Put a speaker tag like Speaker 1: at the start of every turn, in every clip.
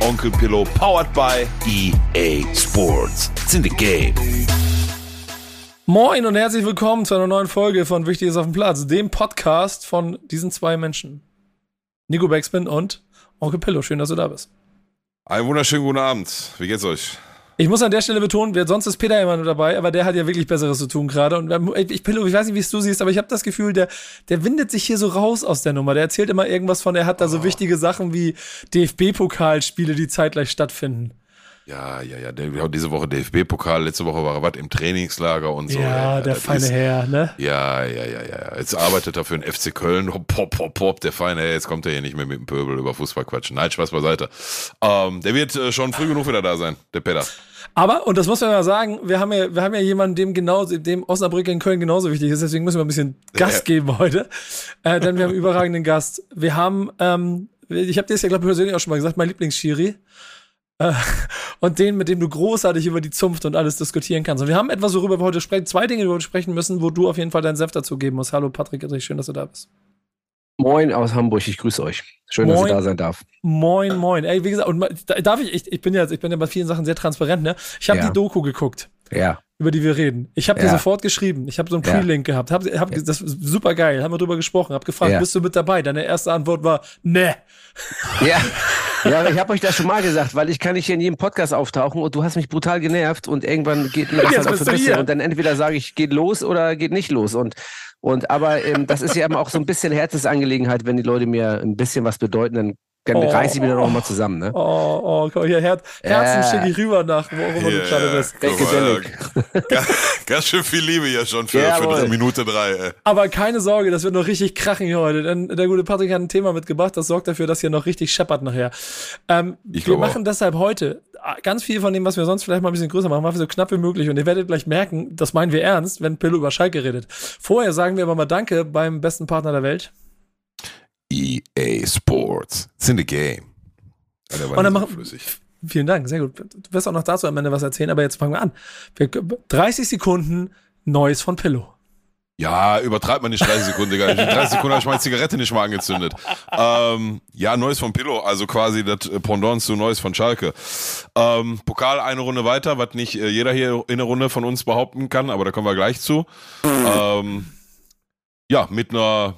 Speaker 1: Onkel Pillow, powered by EA Sports. It's in the game.
Speaker 2: Moin und herzlich willkommen zu einer neuen Folge von Wichtig ist auf dem Platz, dem Podcast von diesen zwei Menschen. Nico Beckspin und Onkel Pillow. Schön, dass du da bist.
Speaker 1: Einen wunderschönen guten Abend. Wie geht's euch?
Speaker 2: Ich muss an der Stelle betonen, sonst ist Peter immer nur dabei, aber der hat ja wirklich Besseres zu tun gerade. Und ich, Pillow, ich weiß nicht, wie es du siehst, aber ich habe das Gefühl, der, der windet sich hier so raus aus der Nummer. Der erzählt immer irgendwas von, er hat da so oh. wichtige Sachen wie DFB-Pokalspiele, die zeitgleich stattfinden.
Speaker 1: Ja, ja, ja. Diese Woche DFB-Pokal, letzte Woche war er was im Trainingslager und so.
Speaker 2: Ja, ja der feine ist, Herr, ne?
Speaker 1: Ja, ja, ja, ja. Jetzt arbeitet er für den FC Köln. Pop, pop, pop, der feine Herr. Jetzt kommt er hier nicht mehr mit dem Pöbel über Fußball quatschen. Nein, Spaß beiseite. Ähm, der wird äh, schon früh genug wieder da sein, der Peter.
Speaker 2: Aber, und das muss man mal sagen, wir haben ja, wir haben ja jemanden, dem genauso, dem Osnabrück in Köln genauso wichtig ist, deswegen müssen wir ein bisschen Gast ja. geben heute. Äh, denn wir haben einen überragenden Gast. Wir haben, ähm, ich habe dir das ja, glaube ich, persönlich auch schon mal gesagt, mein Lieblingsschiri. Und den, mit dem du großartig über die Zunft und alles diskutieren kannst. Und wir haben etwas, worüber wir heute sprechen, zwei Dinge, worüber wir sprechen müssen, wo du auf jeden Fall deinen Senf dazu geben musst. Hallo Patrick, schön, dass du da bist.
Speaker 3: Moin aus Hamburg, ich grüße euch. Schön, moin, dass ich da sein darf.
Speaker 2: Moin, moin. Ey, wie gesagt, und darf ich, ich, ich bin ja, ich bin ja bei vielen Sachen sehr transparent, ne? Ich habe ja. die Doku geguckt.
Speaker 3: Ja.
Speaker 2: Über die wir reden. Ich habe ja. dir sofort geschrieben. Ich habe so einen Pre-Link gehabt. Hab, hab, Das ist super geil. Haben wir drüber gesprochen. Hab gefragt, bist du mit dabei? Deine erste Antwort war, ne.
Speaker 3: Ja. Ja, ich habe euch das schon mal gesagt, weil ich kann nicht hier in jedem Podcast auftauchen und du hast mich brutal genervt und irgendwann geht mir das auf besser. Und dann entweder sage ich, geht los oder geht nicht los. Und und aber ähm, das ist ja immer auch so ein bisschen Herzensangelegenheit, wenn die Leute mir ein bisschen was bedeuten, dann dann oh, reiß ich wieder noch mal zusammen, ne?
Speaker 2: Oh, oh, komm, hier, Her Herzen äh, schicke ich rüber nach, wo yeah, du gerade bist.
Speaker 1: Ganz, ganz schön viel Liebe hier schon für, ja, für Minute drei. Ey.
Speaker 2: Aber keine Sorge, das wird noch richtig krachen hier heute, denn der gute Patrick hat ein Thema mitgebracht, das sorgt dafür, dass hier noch richtig scheppert nachher. Ähm, wir machen auch. deshalb heute ganz viel von dem, was wir sonst vielleicht mal ein bisschen größer machen, machen wir so knapp wie möglich. Und ihr werdet gleich merken, das meinen wir ernst, wenn Pillow über Schalke redet. Vorher sagen wir aber mal Danke beim besten Partner der Welt.
Speaker 1: EA Sports. It's in the game.
Speaker 2: Und dann machen, flüssig. Vielen Dank, sehr gut. Du wirst auch noch dazu am Ende was erzählen, aber jetzt fangen wir an. 30 Sekunden Neues von Pillow.
Speaker 1: Ja, übertreibt man nicht 30 Sekunden, Digga. In 30 Sekunden habe ich meine Zigarette nicht mal angezündet. Ähm, ja, Neues von Pillow, also quasi das Pendant zu Neues von Schalke. Ähm, Pokal eine Runde weiter, was nicht äh, jeder hier in der Runde von uns behaupten kann, aber da kommen wir gleich zu. Ähm, ja, mit einer,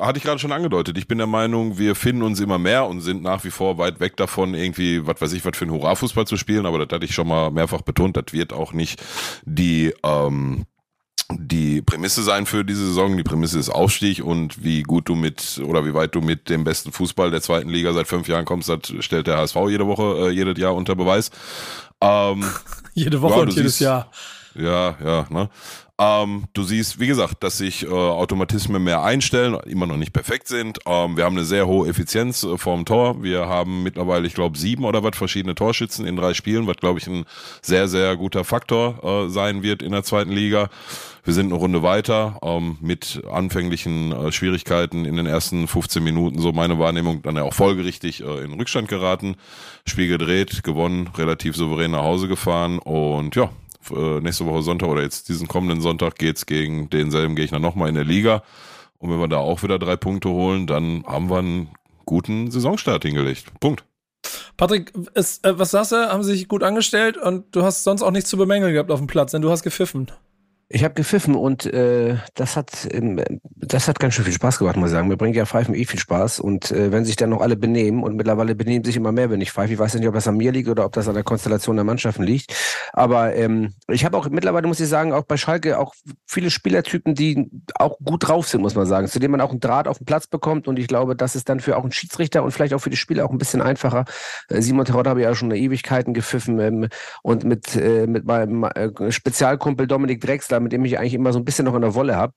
Speaker 1: hatte ich gerade schon angedeutet, ich bin der Meinung, wir finden uns immer mehr und sind nach wie vor weit weg davon, irgendwie, was weiß ich, was für ein Hurra-Fußball zu spielen, aber das hatte ich schon mal mehrfach betont, das wird auch nicht die, ähm, die Prämisse sein für diese Saison. Die Prämisse ist Aufstieg und wie gut du mit oder wie weit du mit dem besten Fußball der zweiten Liga seit fünf Jahren kommst, das stellt der HSV jede Woche, äh, jedes Jahr unter Beweis.
Speaker 2: Ähm, Jede Woche ja, und jedes siehst, Jahr.
Speaker 1: Ja, ja, ne? Ähm, du siehst, wie gesagt, dass sich äh, Automatismen mehr einstellen, immer noch nicht perfekt sind. Ähm, wir haben eine sehr hohe Effizienz äh, vorm Tor. Wir haben mittlerweile, ich glaube, sieben oder was verschiedene Torschützen in drei Spielen, was, glaube ich, ein sehr, sehr guter Faktor äh, sein wird in der zweiten Liga. Wir sind eine Runde weiter ähm, mit anfänglichen äh, Schwierigkeiten in den ersten 15 Minuten, so meine Wahrnehmung, dann ja auch folgerichtig äh, in Rückstand geraten. Spiel gedreht, gewonnen, relativ souverän nach Hause gefahren und ja, äh, nächste Woche Sonntag oder jetzt diesen kommenden Sonntag geht's gegen denselben Gegner nochmal in der Liga. Und wenn wir da auch wieder drei Punkte holen, dann haben wir einen guten Saisonstart hingelegt. Punkt.
Speaker 2: Patrick, ist, äh, was sagst du? Haben sie sich gut angestellt und du hast sonst auch nichts zu bemängeln gehabt auf dem Platz, denn du hast gepfiffen.
Speaker 3: Ich habe gepfiffen und äh, das hat ähm, das hat ganz schön viel Spaß gemacht, muss ich sagen. Mir bringt ja Pfeifen eh viel Spaß und äh, wenn sich dann noch alle benehmen und mittlerweile benehmen sich immer mehr, wenn ich pfeife. Ich weiß nicht, ob das an mir liegt oder ob das an der Konstellation der Mannschaften liegt. Aber ähm, ich habe auch mittlerweile, muss ich sagen, auch bei Schalke auch viele Spielertypen, die auch gut drauf sind, muss man sagen, zu denen man auch einen Draht auf den Platz bekommt und ich glaube, das ist dann für auch einen Schiedsrichter und vielleicht auch für die Spieler auch ein bisschen einfacher. Äh, Simon Terodde habe ich ja schon eine Ewigkeiten gepfiffen ähm, und mit, äh, mit meinem äh, Spezialkumpel Dominik Drexler mit dem ich eigentlich immer so ein bisschen noch in der Wolle habe.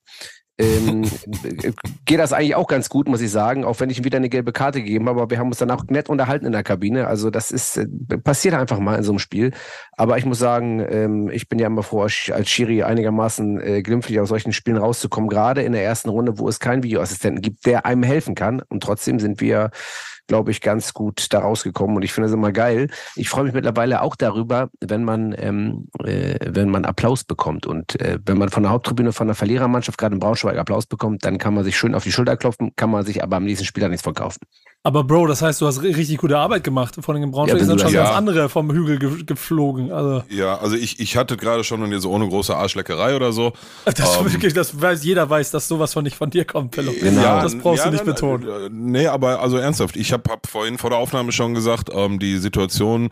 Speaker 3: ähm, geht das eigentlich auch ganz gut, muss ich sagen, auch wenn ich ihm wieder eine gelbe Karte gegeben habe, aber wir haben uns dann auch nett unterhalten in der Kabine. Also das ist, äh, passiert einfach mal in so einem Spiel. Aber ich muss sagen, ähm, ich bin ja immer froh, als Schiri einigermaßen äh, glimpflich aus solchen Spielen rauszukommen, gerade in der ersten Runde, wo es keinen Videoassistenten gibt, der einem helfen kann. Und trotzdem sind wir glaube ich, ganz gut da rausgekommen. Und ich finde es immer geil. Ich freue mich mittlerweile auch darüber, wenn man, ähm, äh, wenn man Applaus bekommt. Und äh, wenn man von der Haupttribüne von der Verlierermannschaft gerade in Braunschweig Applaus bekommt, dann kann man sich schön auf die Schulter klopfen, kann man sich aber am nächsten Spieler nichts verkaufen.
Speaker 2: Aber Bro, das heißt, du hast richtig gute Arbeit gemacht. Vor allem in Braunschweig ja, sind schon ja. ganz andere vom Hügel ge geflogen. Also.
Speaker 1: Ja, also ich, ich hatte gerade schon und so ohne große Arschleckerei oder so.
Speaker 2: Das, ähm, wirklich, das weiß, jeder weiß, dass sowas von nicht von dir kommt, Pello. Genau. Ja, das brauchst ja, du nicht dann, betonen.
Speaker 1: Äh, nee, aber also ernsthaft, ich habe hab vorhin vor der Aufnahme schon gesagt, ähm, die Situation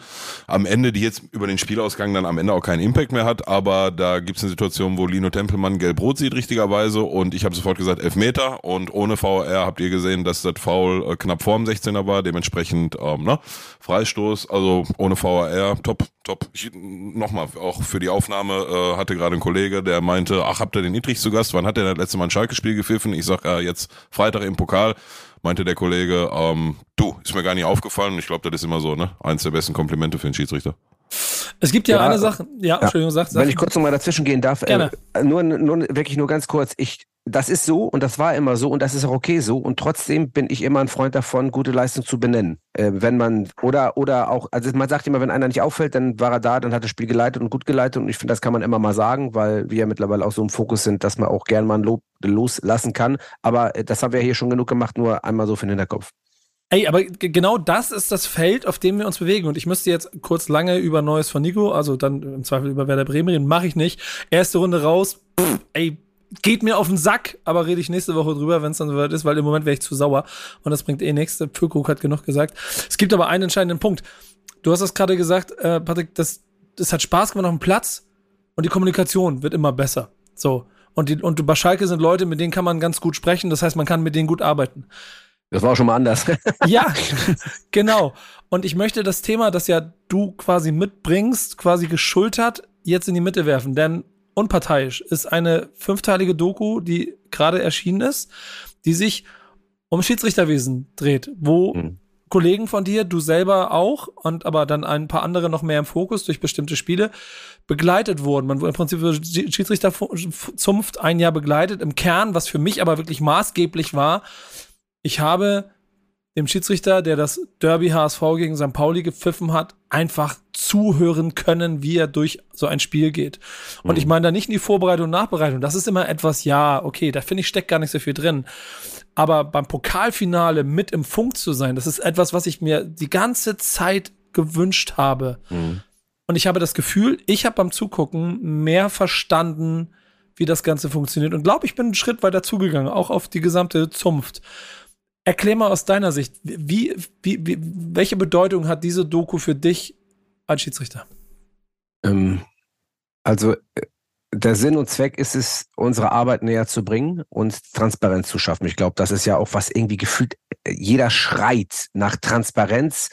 Speaker 1: am Ende, die jetzt über den Spielausgang dann am Ende auch keinen Impact mehr hat, aber da gibt es eine Situation, wo Lino Tempelmann gelb-rot sieht, richtigerweise, und ich habe sofort gesagt, Elfmeter und ohne VR habt ihr gesehen, dass das Foul äh, knapp vorm 16er war, dementsprechend ähm, ne? Freistoß, also ohne VAR, top, top. Nochmal, auch für die Aufnahme äh, hatte gerade ein Kollege, der meinte, ach, habt ihr den Idrich zu Gast? Wann hat der das letzte Mal ein Schalke-Spiel gepfiffen? Ich sag, äh, jetzt Freitag im Pokal. Meinte der Kollege, ähm, du, ist mir gar nicht aufgefallen. Ich glaube, das ist immer so, ne? Eins der besten Komplimente für den Schiedsrichter.
Speaker 2: Es gibt ja, ja eine Sache, ja, Entschuldigung, sag,
Speaker 3: sag. Wenn ich kurz nochmal dazwischen gehen darf, äh, nur, nur, wirklich nur ganz kurz, ich, das ist so und das war immer so und das ist auch okay so und trotzdem bin ich immer ein Freund davon, gute Leistung zu benennen. Äh, wenn man, oder, oder auch, also man sagt immer, wenn einer nicht auffällt, dann war er da, dann hat das Spiel geleitet und gut geleitet und ich finde, das kann man immer mal sagen, weil wir ja mittlerweile auch so im Fokus sind, dass man auch gern mal ein Lob loslassen kann, aber äh, das haben wir hier schon genug gemacht, nur einmal so für den Hinterkopf.
Speaker 2: Ey, aber genau das ist das Feld, auf dem wir uns bewegen. Und ich müsste jetzt kurz lange über Neues von Nico, also dann im Zweifel über Werder Bremen reden, mache ich nicht. Erste Runde raus, pff, ey, geht mir auf den Sack, aber rede ich nächste Woche drüber, wenn es dann soweit ist, weil im Moment wäre ich zu sauer. Und das bringt eh nichts. Der Pökrug hat genug gesagt. Es gibt aber einen entscheidenden Punkt. Du hast das gerade gesagt, äh, Patrick, das, das hat Spaß gemacht auf dem Platz und die Kommunikation wird immer besser. So. Und, die, und bei Schalke sind Leute, mit denen kann man ganz gut sprechen. Das heißt, man kann mit denen gut arbeiten.
Speaker 3: Das war auch schon mal anders.
Speaker 2: ja, genau. Und ich möchte das Thema, das ja du quasi mitbringst, quasi geschultert, jetzt in die Mitte werfen. Denn Unparteiisch ist eine fünfteilige Doku, die gerade erschienen ist, die sich um Schiedsrichterwesen dreht, wo mhm. Kollegen von dir, du selber auch und aber dann ein paar andere noch mehr im Fokus durch bestimmte Spiele begleitet wurden. Man wurde im Prinzip Schiedsrichterzunft ein Jahr begleitet. Im Kern, was für mich aber wirklich maßgeblich war, ich habe dem Schiedsrichter, der das Derby HSV gegen St. Pauli gepfiffen hat, einfach zuhören können, wie er durch so ein Spiel geht. Und mhm. ich meine da nicht in die Vorbereitung und Nachbereitung. Das ist immer etwas, ja, okay, da finde ich steckt gar nicht so viel drin. Aber beim Pokalfinale mit im Funk zu sein, das ist etwas, was ich mir die ganze Zeit gewünscht habe. Mhm. Und ich habe das Gefühl, ich habe beim Zugucken mehr verstanden, wie das Ganze funktioniert. Und glaube, ich bin einen Schritt weiter zugegangen, auch auf die gesamte Zunft. Erklär mal aus deiner Sicht, wie, wie, wie, welche Bedeutung hat diese Doku für dich als Schiedsrichter?
Speaker 3: Ähm, also äh, der Sinn und Zweck ist es, unsere Arbeit näher zu bringen und Transparenz zu schaffen. Ich glaube, das ist ja auch was irgendwie gefühlt, äh, jeder schreit nach Transparenz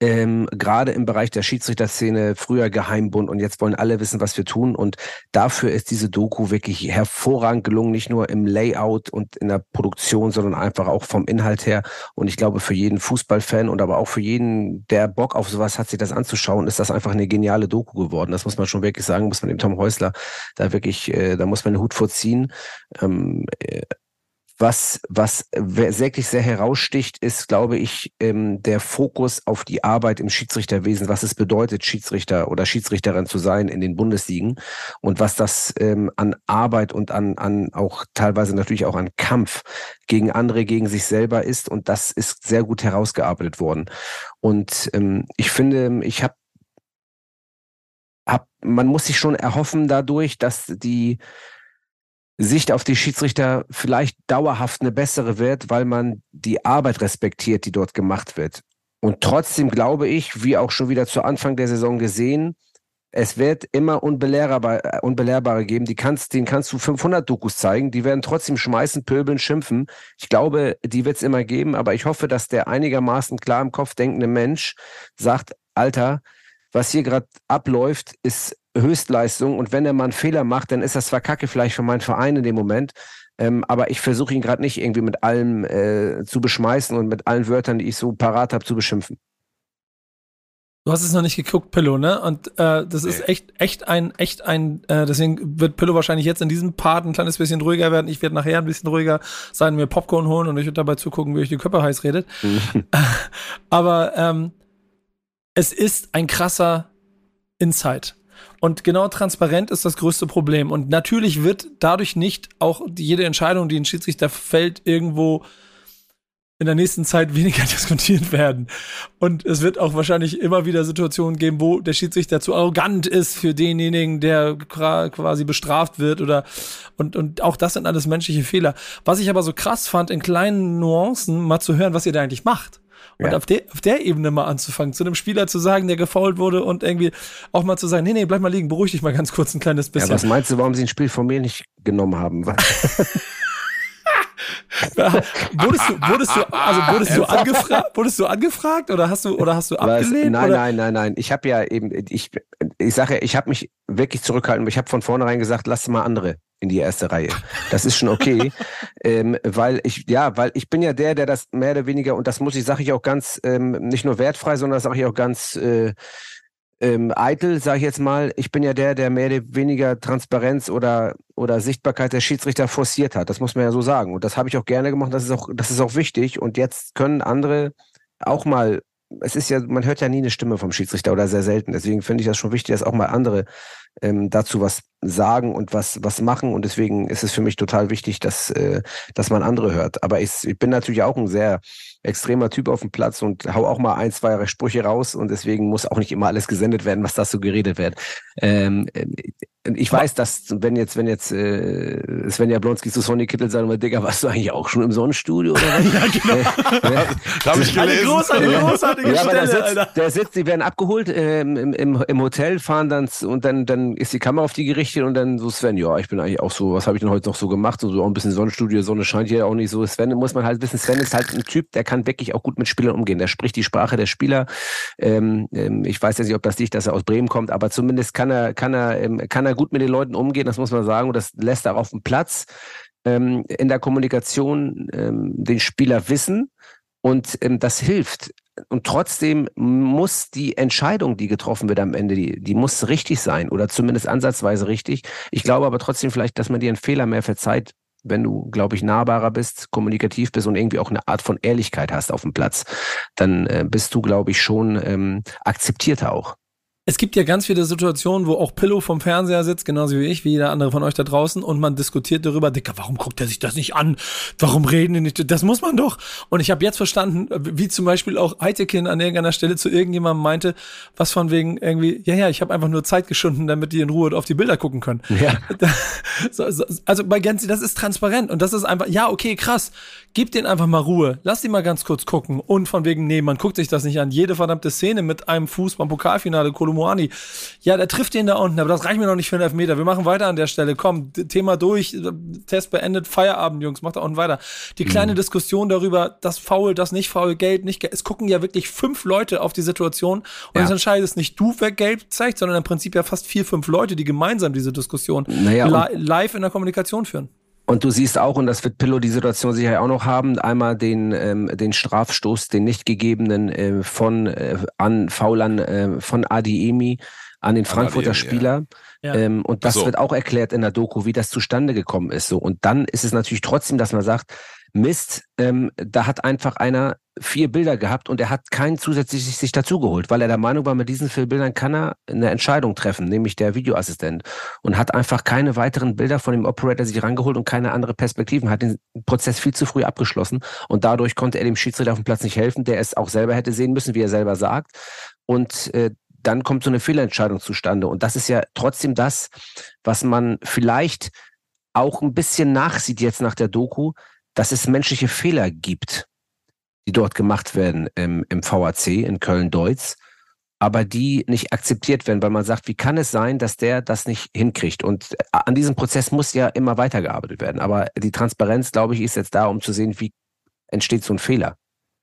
Speaker 3: ähm, gerade im Bereich der Schiedsrichterszene früher Geheimbund und jetzt wollen alle wissen, was wir tun. Und dafür ist diese Doku wirklich hervorragend gelungen, nicht nur im Layout und in der Produktion, sondern einfach auch vom Inhalt her. Und ich glaube, für jeden Fußballfan und aber auch für jeden, der Bock auf sowas hat, sich das anzuschauen, ist das einfach eine geniale Doku geworden. Das muss man schon wirklich sagen, muss man dem Tom Häusler da wirklich, äh, da muss man den Hut vorziehen. Ähm, äh, was, was wirklich sehr heraussticht, ist, glaube ich, ähm, der Fokus auf die Arbeit im Schiedsrichterwesen, was es bedeutet, Schiedsrichter oder Schiedsrichterin zu sein in den Bundesligen und was das ähm, an Arbeit und an, an auch teilweise natürlich auch an Kampf gegen andere, gegen sich selber ist. Und das ist sehr gut herausgearbeitet worden. Und ähm, ich finde, ich habe hab, man muss sich schon erhoffen dadurch, dass die Sicht auf die Schiedsrichter vielleicht dauerhaft eine bessere wird, weil man die Arbeit respektiert, die dort gemacht wird. Und trotzdem glaube ich, wie auch schon wieder zu Anfang der Saison gesehen, es wird immer Unbelehrbar, äh, Unbelehrbare geben. Die kannst, denen kannst du 500 Dokus zeigen. Die werden trotzdem schmeißen, pöbeln, schimpfen. Ich glaube, die wird es immer geben. Aber ich hoffe, dass der einigermaßen klar im Kopf denkende Mensch sagt, Alter, was hier gerade abläuft, ist Höchstleistung und wenn er mal einen Fehler macht, dann ist das zwar kacke vielleicht für meinen Verein in dem Moment, Ähm, aber ich versuche ihn gerade nicht irgendwie mit allem äh, zu beschmeißen und mit allen Wörtern, die ich so parat habe, zu beschimpfen.
Speaker 2: Du hast es noch nicht geguckt, Pillow, ne? Und äh, das ist echt, echt ein, echt ein, äh, deswegen wird Pillow wahrscheinlich jetzt in diesem Part ein kleines bisschen ruhiger werden. Ich werde nachher ein bisschen ruhiger sein, mir Popcorn holen und ich werde dabei zugucken, wie euch die Köpfe heiß redet. Aber ähm, es ist ein krasser Insight. Und genau transparent ist das größte Problem. Und natürlich wird dadurch nicht auch jede Entscheidung, die ein Schiedsrichter fällt, irgendwo in der nächsten Zeit weniger diskutiert werden. Und es wird auch wahrscheinlich immer wieder Situationen geben, wo der Schiedsrichter zu arrogant ist für denjenigen, der quasi bestraft wird oder und, und auch das sind alles menschliche Fehler. Was ich aber so krass fand, in kleinen Nuancen mal zu hören, was ihr da eigentlich macht. Und ja. auf, der, auf der Ebene mal anzufangen, zu einem Spieler zu sagen, der gefault wurde und irgendwie auch mal zu sagen, nee, nee, bleib mal liegen, beruhig dich mal ganz kurz ein kleines bisschen. Ja,
Speaker 3: was meinst du, warum sie ein Spiel von mir nicht genommen haben?
Speaker 2: wurdest du, wurdest du, also wurdest du angefragt, wurdest du angefragt oder hast du, oder hast du abgelehnt?
Speaker 3: Nein,
Speaker 2: oder?
Speaker 3: nein, nein, nein. Ich habe ja eben, ich, ich sage ja, ich habe mich wirklich zurückhalten. Ich habe von vornherein gesagt, lass mal andere in die erste Reihe. Das ist schon okay, ähm, weil ich ja, weil ich bin ja der, der das mehr oder weniger und das muss ich, sage ich auch ganz ähm, nicht nur wertfrei, sondern das sage ich auch ganz äh, ähm, eitel, sage ich jetzt mal, ich bin ja der, der mehr oder weniger Transparenz oder, oder Sichtbarkeit der Schiedsrichter forciert hat. Das muss man ja so sagen. Und das habe ich auch gerne gemacht. Das ist auch, das ist auch wichtig. Und jetzt können andere auch mal, es ist ja, man hört ja nie eine Stimme vom Schiedsrichter oder sehr selten. Deswegen finde ich das schon wichtig, dass auch mal andere ähm, dazu was sagen und was, was machen. Und deswegen ist es für mich total wichtig, dass, äh, dass man andere hört. Aber ich, ich bin natürlich auch ein sehr extremer Typ auf dem Platz und hau auch mal ein, zwei Sprüche raus und deswegen muss auch nicht immer alles gesendet werden, was da so geredet wird. Ähm, ich weiß, dass wenn jetzt, wenn jetzt äh, Sven Jablonski zu Sonny Kittel sagen wir, Digga, warst du eigentlich auch schon im Sonnenstudio oder was? ja, genau.
Speaker 1: Äh, da habe ich gelesen. Eine großartige,
Speaker 2: großartige ja,
Speaker 3: Stelle, der sitzt, Alter. der sitzt, die werden abgeholt ähm, im, im, im Hotel, fahren dann und dann, dann ist die Kamera auf die gerichtet und dann so Sven, ja, ich bin eigentlich auch so, was habe ich denn heute noch so gemacht? So, so auch ein bisschen Sonnenstudio, Sonne scheint hier auch nicht so. Sven muss man halt wissen, Sven ist halt ein Typ, der kann wirklich auch gut mit Spielern umgehen. Der spricht die Sprache der Spieler. Ähm, ähm, ich weiß ja nicht, ob das liegt, dass er aus Bremen kommt, aber zumindest kann er, kann er, ähm, kann er gut mit den Leuten umgehen umgehen, das muss man sagen, und das lässt er auf dem Platz ähm, in der Kommunikation ähm, den Spieler wissen und ähm, das hilft. Und trotzdem muss die Entscheidung, die getroffen wird am Ende, die, die muss richtig sein oder zumindest ansatzweise richtig. Ich glaube aber trotzdem vielleicht, dass man dir einen Fehler mehr verzeiht, wenn du, glaube ich, nahbarer bist, kommunikativ bist und irgendwie auch eine Art von Ehrlichkeit hast auf dem Platz, dann äh, bist du, glaube ich, schon ähm, akzeptierter auch
Speaker 2: es gibt ja ganz viele Situationen, wo auch Pillow vom Fernseher sitzt, genauso wie ich, wie jeder andere von euch da draußen, und man diskutiert darüber, Dicker, warum guckt er sich das nicht an? Warum reden die nicht? Das muss man doch. Und ich habe jetzt verstanden, wie zum Beispiel auch Eitekin an irgendeiner Stelle zu irgendjemandem meinte, was von wegen irgendwie, ja, ja, ich habe einfach nur Zeit geschunden, damit die in Ruhe auf die Bilder gucken können. Ja. also bei Genzi, das ist transparent und das ist einfach, ja, okay, krass, gib denen einfach mal Ruhe, lass die mal ganz kurz gucken und von wegen, nee, man guckt sich das nicht an. Jede verdammte Szene mit einem Fuß beim Pokalfinale, Kolumuani, ja, der trifft den da unten, aber das reicht mir noch nicht für einen Elfmeter. Wir machen weiter an der Stelle. Komm, Thema durch, Test beendet, Feierabend, Jungs, macht da unten weiter. Die kleine mhm. Diskussion darüber, das Foul, das nicht Foul, Gelb, nicht Gelb. Es gucken ja wirklich fünf Leute auf die Situation und ja. es entscheidet es nicht du, wer Gelb zeigt, sondern im Prinzip ja fast vier, fünf Leute, die gemeinsam diese Diskussion
Speaker 3: naja,
Speaker 2: li live in der Kommunikation führen.
Speaker 3: Und du siehst auch, und das wird Pillow die Situation sicher auch noch haben, einmal den, ähm, den Strafstoß, den nicht gegebenen äh, von äh, an Faulern äh, von Adiemi an den Frankfurter Adiemi, Spieler. Ja. Ähm, und das so. wird auch erklärt in der Doku, wie das zustande gekommen ist. So. Und dann ist es natürlich trotzdem, dass man sagt, Mist, ähm, da hat einfach einer vier Bilder gehabt und er hat keinen zusätzlich sich dazugeholt, weil er der Meinung war, mit diesen vier Bildern kann er eine Entscheidung treffen, nämlich der Videoassistent und hat einfach keine weiteren Bilder von dem Operator sich rangeholt und keine andere Perspektiven, hat den Prozess viel zu früh abgeschlossen und dadurch konnte er dem Schiedsrichter auf dem Platz nicht helfen, der es auch selber hätte sehen müssen, wie er selber sagt und äh, dann kommt so eine Fehlentscheidung zustande und das ist ja trotzdem das, was man vielleicht auch ein bisschen nachsieht jetzt nach der Doku, dass es menschliche Fehler gibt, die dort gemacht werden im, im VAC in Köln-Deutz, aber die nicht akzeptiert werden, weil man sagt, wie kann es sein, dass der das nicht hinkriegt? Und äh, an diesem Prozess muss ja immer weitergearbeitet werden. Aber die Transparenz, glaube ich, ist jetzt da, um zu sehen, wie entsteht so ein Fehler.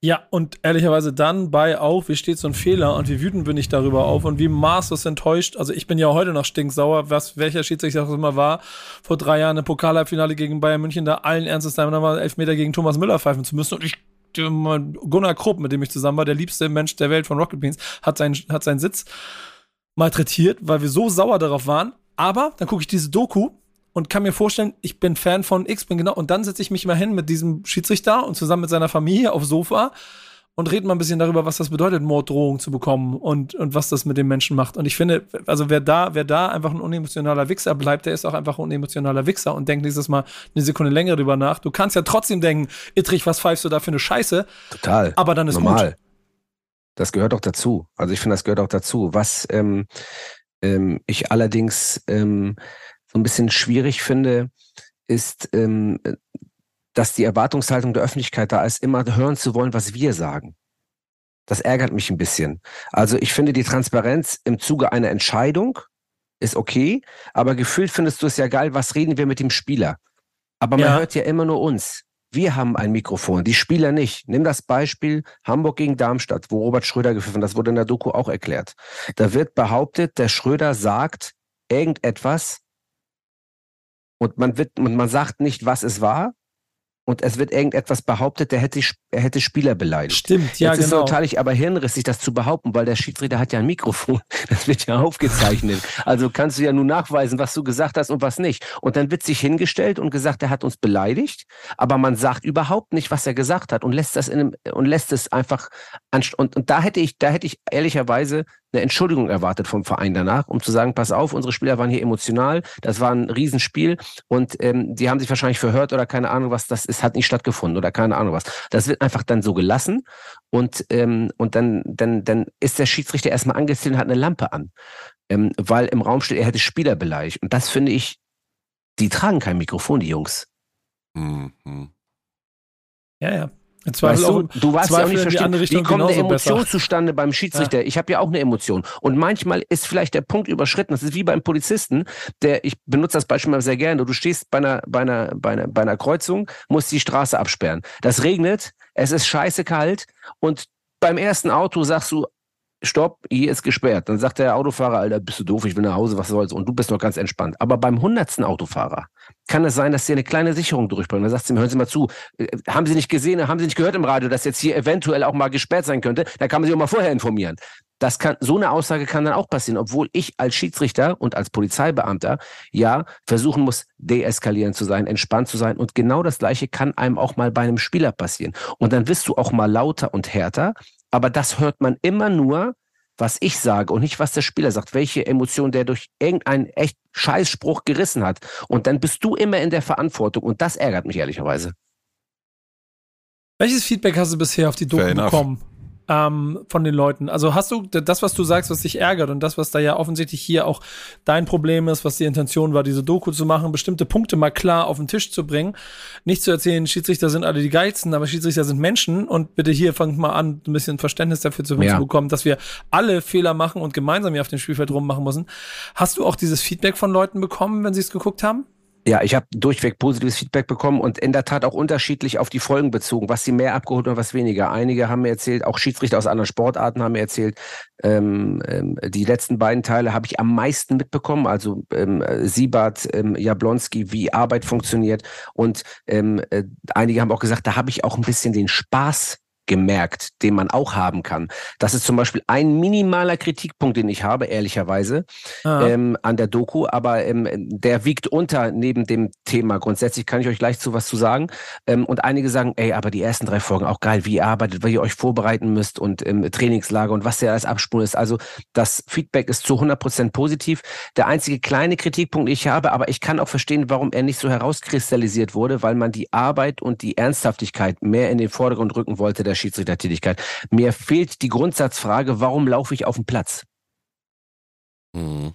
Speaker 2: Ja, und ehrlicherweise dann bei auch, wie steht so ein Fehler und wie wütend bin ich darüber auf und wie maßlos enttäuscht. Also ich bin ja heute noch stinksauer, was, welcher Schiedsrichter das immer war, vor drei Jahren im Pokalhalbfinale gegen Bayern München, da allen Ernstes da mal elf Meter gegen Thomas Müller pfeifen zu müssen und ich Gunnar Krupp, mit dem ich zusammen war, der liebste Mensch der Welt von Rocket Beans, hat seinen, hat seinen Sitz malträtiert, weil wir so sauer darauf waren. Aber dann gucke ich diese Doku und kann mir vorstellen, ich bin Fan von X, bin genau. Und dann setze ich mich mal hin mit diesem Schiedsrichter und zusammen mit seiner Familie aufs Sofa und reden mal ein bisschen darüber, was das bedeutet, Morddrohungen zu bekommen und, und was das mit den Menschen macht. Und ich finde, also wer da, wer da einfach ein unemotionaler Wichser bleibt, der ist auch einfach ein unemotionaler Wichser und denkt nächstes Mal eine Sekunde länger drüber nach. Du kannst ja trotzdem denken, Ittrich, was pfeifst du da für eine Scheiße?
Speaker 3: Total.
Speaker 2: Aber dann ist
Speaker 3: Normal.
Speaker 2: gut.
Speaker 3: Das gehört auch dazu. Also ich finde, das gehört auch dazu. Was ähm, ähm, ich allerdings ähm, so ein bisschen schwierig finde, ist, ähm, dass die Erwartungshaltung der Öffentlichkeit da ist, immer hören zu wollen, was wir sagen. Das ärgert mich ein bisschen. Also ich finde die Transparenz im Zuge einer Entscheidung ist okay, aber gefühlt findest du es ja geil, was reden wir mit dem Spieler? Aber man
Speaker 2: Ja.
Speaker 3: hört ja immer nur uns. Wir haben ein Mikrofon, die Spieler nicht. Nimm das Beispiel Hamburg gegen Darmstadt, wo Robert Schröder gepfiffen, das wurde in der Doku auch erklärt. Da wird behauptet, der Schröder sagt irgendetwas und man wird, und man sagt nicht, was es war. Und es wird irgendetwas behauptet, der hätte, er hätte Spieler beleidigt.
Speaker 2: Stimmt, ja,
Speaker 3: Jetzt ist
Speaker 2: genau.
Speaker 3: total aber hirnrissig, das zu behaupten, weil der Schiedsrichter hat ja ein Mikrofon. Das wird ja aufgezeichnet. Also kannst du ja nur nachweisen, was du gesagt hast und was nicht. Und dann wird sich hingestellt und gesagt, er hat uns beleidigt, aber man sagt überhaupt nicht, was er gesagt hat und lässt das in einem, und lässt es einfach und, und da hätte ich, da hätte ich ehrlicherweise eine Entschuldigung erwartet vom Verein danach, um zu sagen, pass auf, unsere Spieler waren hier emotional, das war ein Riesenspiel und ähm, die haben sich wahrscheinlich verhört oder keine Ahnung was, das ist, hat nicht stattgefunden oder keine Ahnung was. Das wird einfach dann so gelassen und, ähm, und dann, dann, dann ist der Schiedsrichter erstmal angezählt und hat eine Lampe an, ähm, weil im Raum steht, er hätte Spieler beleidigt. Und das finde ich, die tragen kein Mikrofon, die Jungs.
Speaker 1: Mhm.
Speaker 2: Ja, ja.
Speaker 3: Weißt du, du warst ja auch nicht verstehen, wie kommt eine Emotion
Speaker 2: besser.
Speaker 3: zustande beim Schiedsrichter? Ich habe ja auch eine Emotion. Und manchmal ist vielleicht der Punkt überschritten. Das ist wie beim Polizisten, der, ich benutze das Beispiel mal sehr gerne. Du stehst bei einer, bei einer, bei einer, bei einer Kreuzung, musst die Straße absperren. Das regnet, es ist scheiße kalt und beim ersten Auto sagst du, Stopp, hier ist gesperrt. Dann sagt der Autofahrer, Alter, bist du doof, ich will nach Hause, was soll's? Und du bist noch ganz entspannt. Aber beim hundertsten Autofahrer kann es sein, dass sie eine kleine Sicherung durchbringen. Dann sagt sie hören Sie mal zu, äh, haben Sie nicht gesehen, haben Sie nicht gehört im Radio, dass jetzt hier eventuell auch mal gesperrt sein könnte? Da kann man sich auch mal vorher informieren. Das kann, so eine Aussage kann dann auch passieren, obwohl ich als Schiedsrichter und als Polizeibeamter ja versuchen muss, deeskalierend zu sein, entspannt zu sein. Und genau das Gleiche kann einem auch mal bei einem Spieler passieren. Und dann wirst du auch mal lauter und härter. Aber das hört man immer nur, was ich sage und nicht, was der Spieler sagt, welche Emotion der durch irgendeinen echt Scheißspruch gerissen hat. Und dann bist du immer in der Verantwortung und das ärgert mich ehrlicherweise.
Speaker 2: Welches Feedback hast du bisher auf die Doku bekommen? Ähm, von den Leuten. Also hast du das, was du sagst, was dich ärgert und das, was da ja offensichtlich hier auch dein Problem ist, was die Intention war, diese Doku zu machen, bestimmte Punkte mal klar auf den Tisch zu bringen. Nicht zu erzählen, Schiedsrichter sind alle die Geilsten, aber Schiedsrichter sind Menschen und bitte hier fangt mal an, ein bisschen Verständnis dafür zu,
Speaker 3: Ja.
Speaker 2: zu bekommen, dass wir alle Fehler machen und gemeinsam hier auf dem Spielfeld rummachen müssen. Hast du auch dieses Feedback von Leuten bekommen, wenn sie es geguckt haben?
Speaker 3: Ja, ich habe durchweg positives Feedback bekommen und in der Tat auch unterschiedlich auf die Folgen bezogen, was sie mehr abgeholt und was weniger. Einige haben mir erzählt, auch Schiedsrichter aus anderen Sportarten haben mir erzählt, ähm, ähm, die letzten beiden Teile habe ich am meisten mitbekommen, also ähm, Siebert, ähm, Jablonski, wie Arbeit funktioniert und ähm, äh, einige haben auch gesagt, da habe ich auch ein bisschen den Spaß gemerkt, den man auch haben kann. Das ist zum Beispiel ein minimaler Kritikpunkt, den ich habe, ehrlicherweise
Speaker 2: Ah.
Speaker 3: ähm, an der Doku, aber ähm, der wiegt unter neben dem Thema. Grundsätzlich kann ich euch gleich zu was zu sagen. Ähm, und einige sagen, ey, aber die ersten drei Folgen auch geil, wie ihr arbeitet, wie ihr euch vorbereiten müsst und ähm, Trainingslager und was ja als Absprung ist. Also das Feedback ist zu 100 Prozent positiv. Der einzige kleine Kritikpunkt, den ich habe, aber ich kann auch verstehen, warum er nicht so herauskristallisiert wurde, weil man die Arbeit und die Ernsthaftigkeit mehr in den Vordergrund rücken wollte der Schiedsrichtertätigkeit. Mir fehlt die Grundsatzfrage, warum laufe ich auf dem Platz?
Speaker 1: Mhm.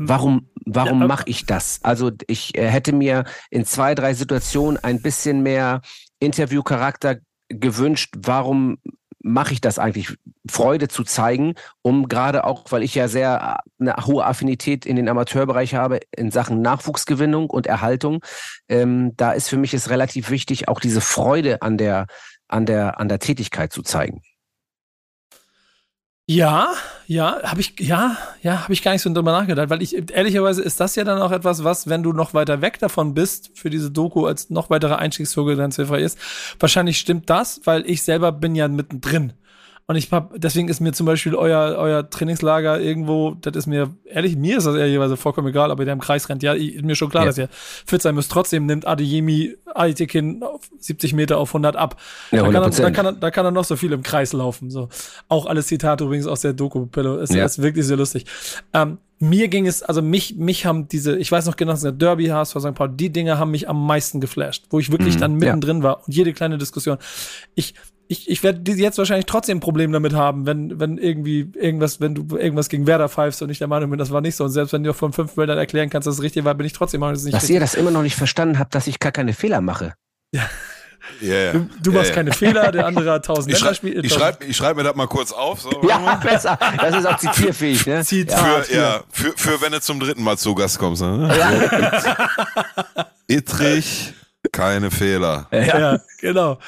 Speaker 3: Warum, warum
Speaker 2: Ja,
Speaker 3: mache ich das? Also ich äh, hätte mir in zwei, drei Situationen ein bisschen mehr Interviewcharakter gewünscht. Warum mache ich das eigentlich? Freude zu zeigen, um gerade auch, weil ich ja sehr äh, eine hohe Affinität in den Amateurbereich habe in Sachen Nachwuchsgewinnung und Erhaltung. Ähm, da ist für mich es relativ wichtig, auch diese Freude an der an der, an der Tätigkeit zu zeigen.
Speaker 2: Ja, ja, habe ich, ja, ja, habe ich gar nicht so drüber nachgedacht, weil ich, ehrlicherweise ist das ja dann auch etwas, was, wenn du noch weiter weg davon bist, für diese Doku als noch weiterer Einstiegsvogel dann hilfreich ist. Wahrscheinlich stimmt das, weil ich selber bin ja mittendrin. Und ich hab, deswegen ist mir zum Beispiel euer, euer Trainingslager irgendwo, das ist mir, ehrlich, mir ist das ehrlicherweise vollkommen egal, ihr da im Kreis rennt. Ja, ist mir schon klar, ja. dass ihr fit sein müsst. Trotzdem nimmt Adeyemi Aitekin auf 70 Meter auf 100 ab. Ja, da, kann er, da, kann er, da kann er noch so viel im Kreis laufen. So. Auch alles Zitate übrigens aus der Doku, Pillow. Ist, ja. ist wirklich sehr lustig. Ähm, mir ging es, also mich, mich haben diese, ich weiß noch genau, der Derby HSV St. Paul, die Dinge haben mich am meisten geflasht, wo ich wirklich mhm, dann mittendrin ja. war und jede kleine Diskussion. Ich, ich, ich werde jetzt wahrscheinlich trotzdem ein Problem damit haben, wenn, wenn irgendwie irgendwas, wenn du irgendwas gegen Werder pfeifst und ich der Meinung bin, das war nicht so. Und selbst wenn du von fünf Bildern erklären kannst, dass es richtig war, bin ich trotzdem
Speaker 3: auch
Speaker 2: nicht
Speaker 3: Dass richtig. ihr das immer noch nicht verstanden habt, dass ich gar keine Fehler mache.
Speaker 2: Ja. Yeah. Du, du machst yeah, keine Fehler, der andere hat tausend
Speaker 1: Ich schreibe schreib, ich schreib mir das mal kurz auf. So.
Speaker 3: Ja, besser. Das ist auch zitierfähig. Ne?
Speaker 1: Zit ja, für, ja, für, für wenn du zum dritten Mal zu Gast kommst. Ne? Ja. Ittrich keine Fehler.
Speaker 2: Ja, ja genau.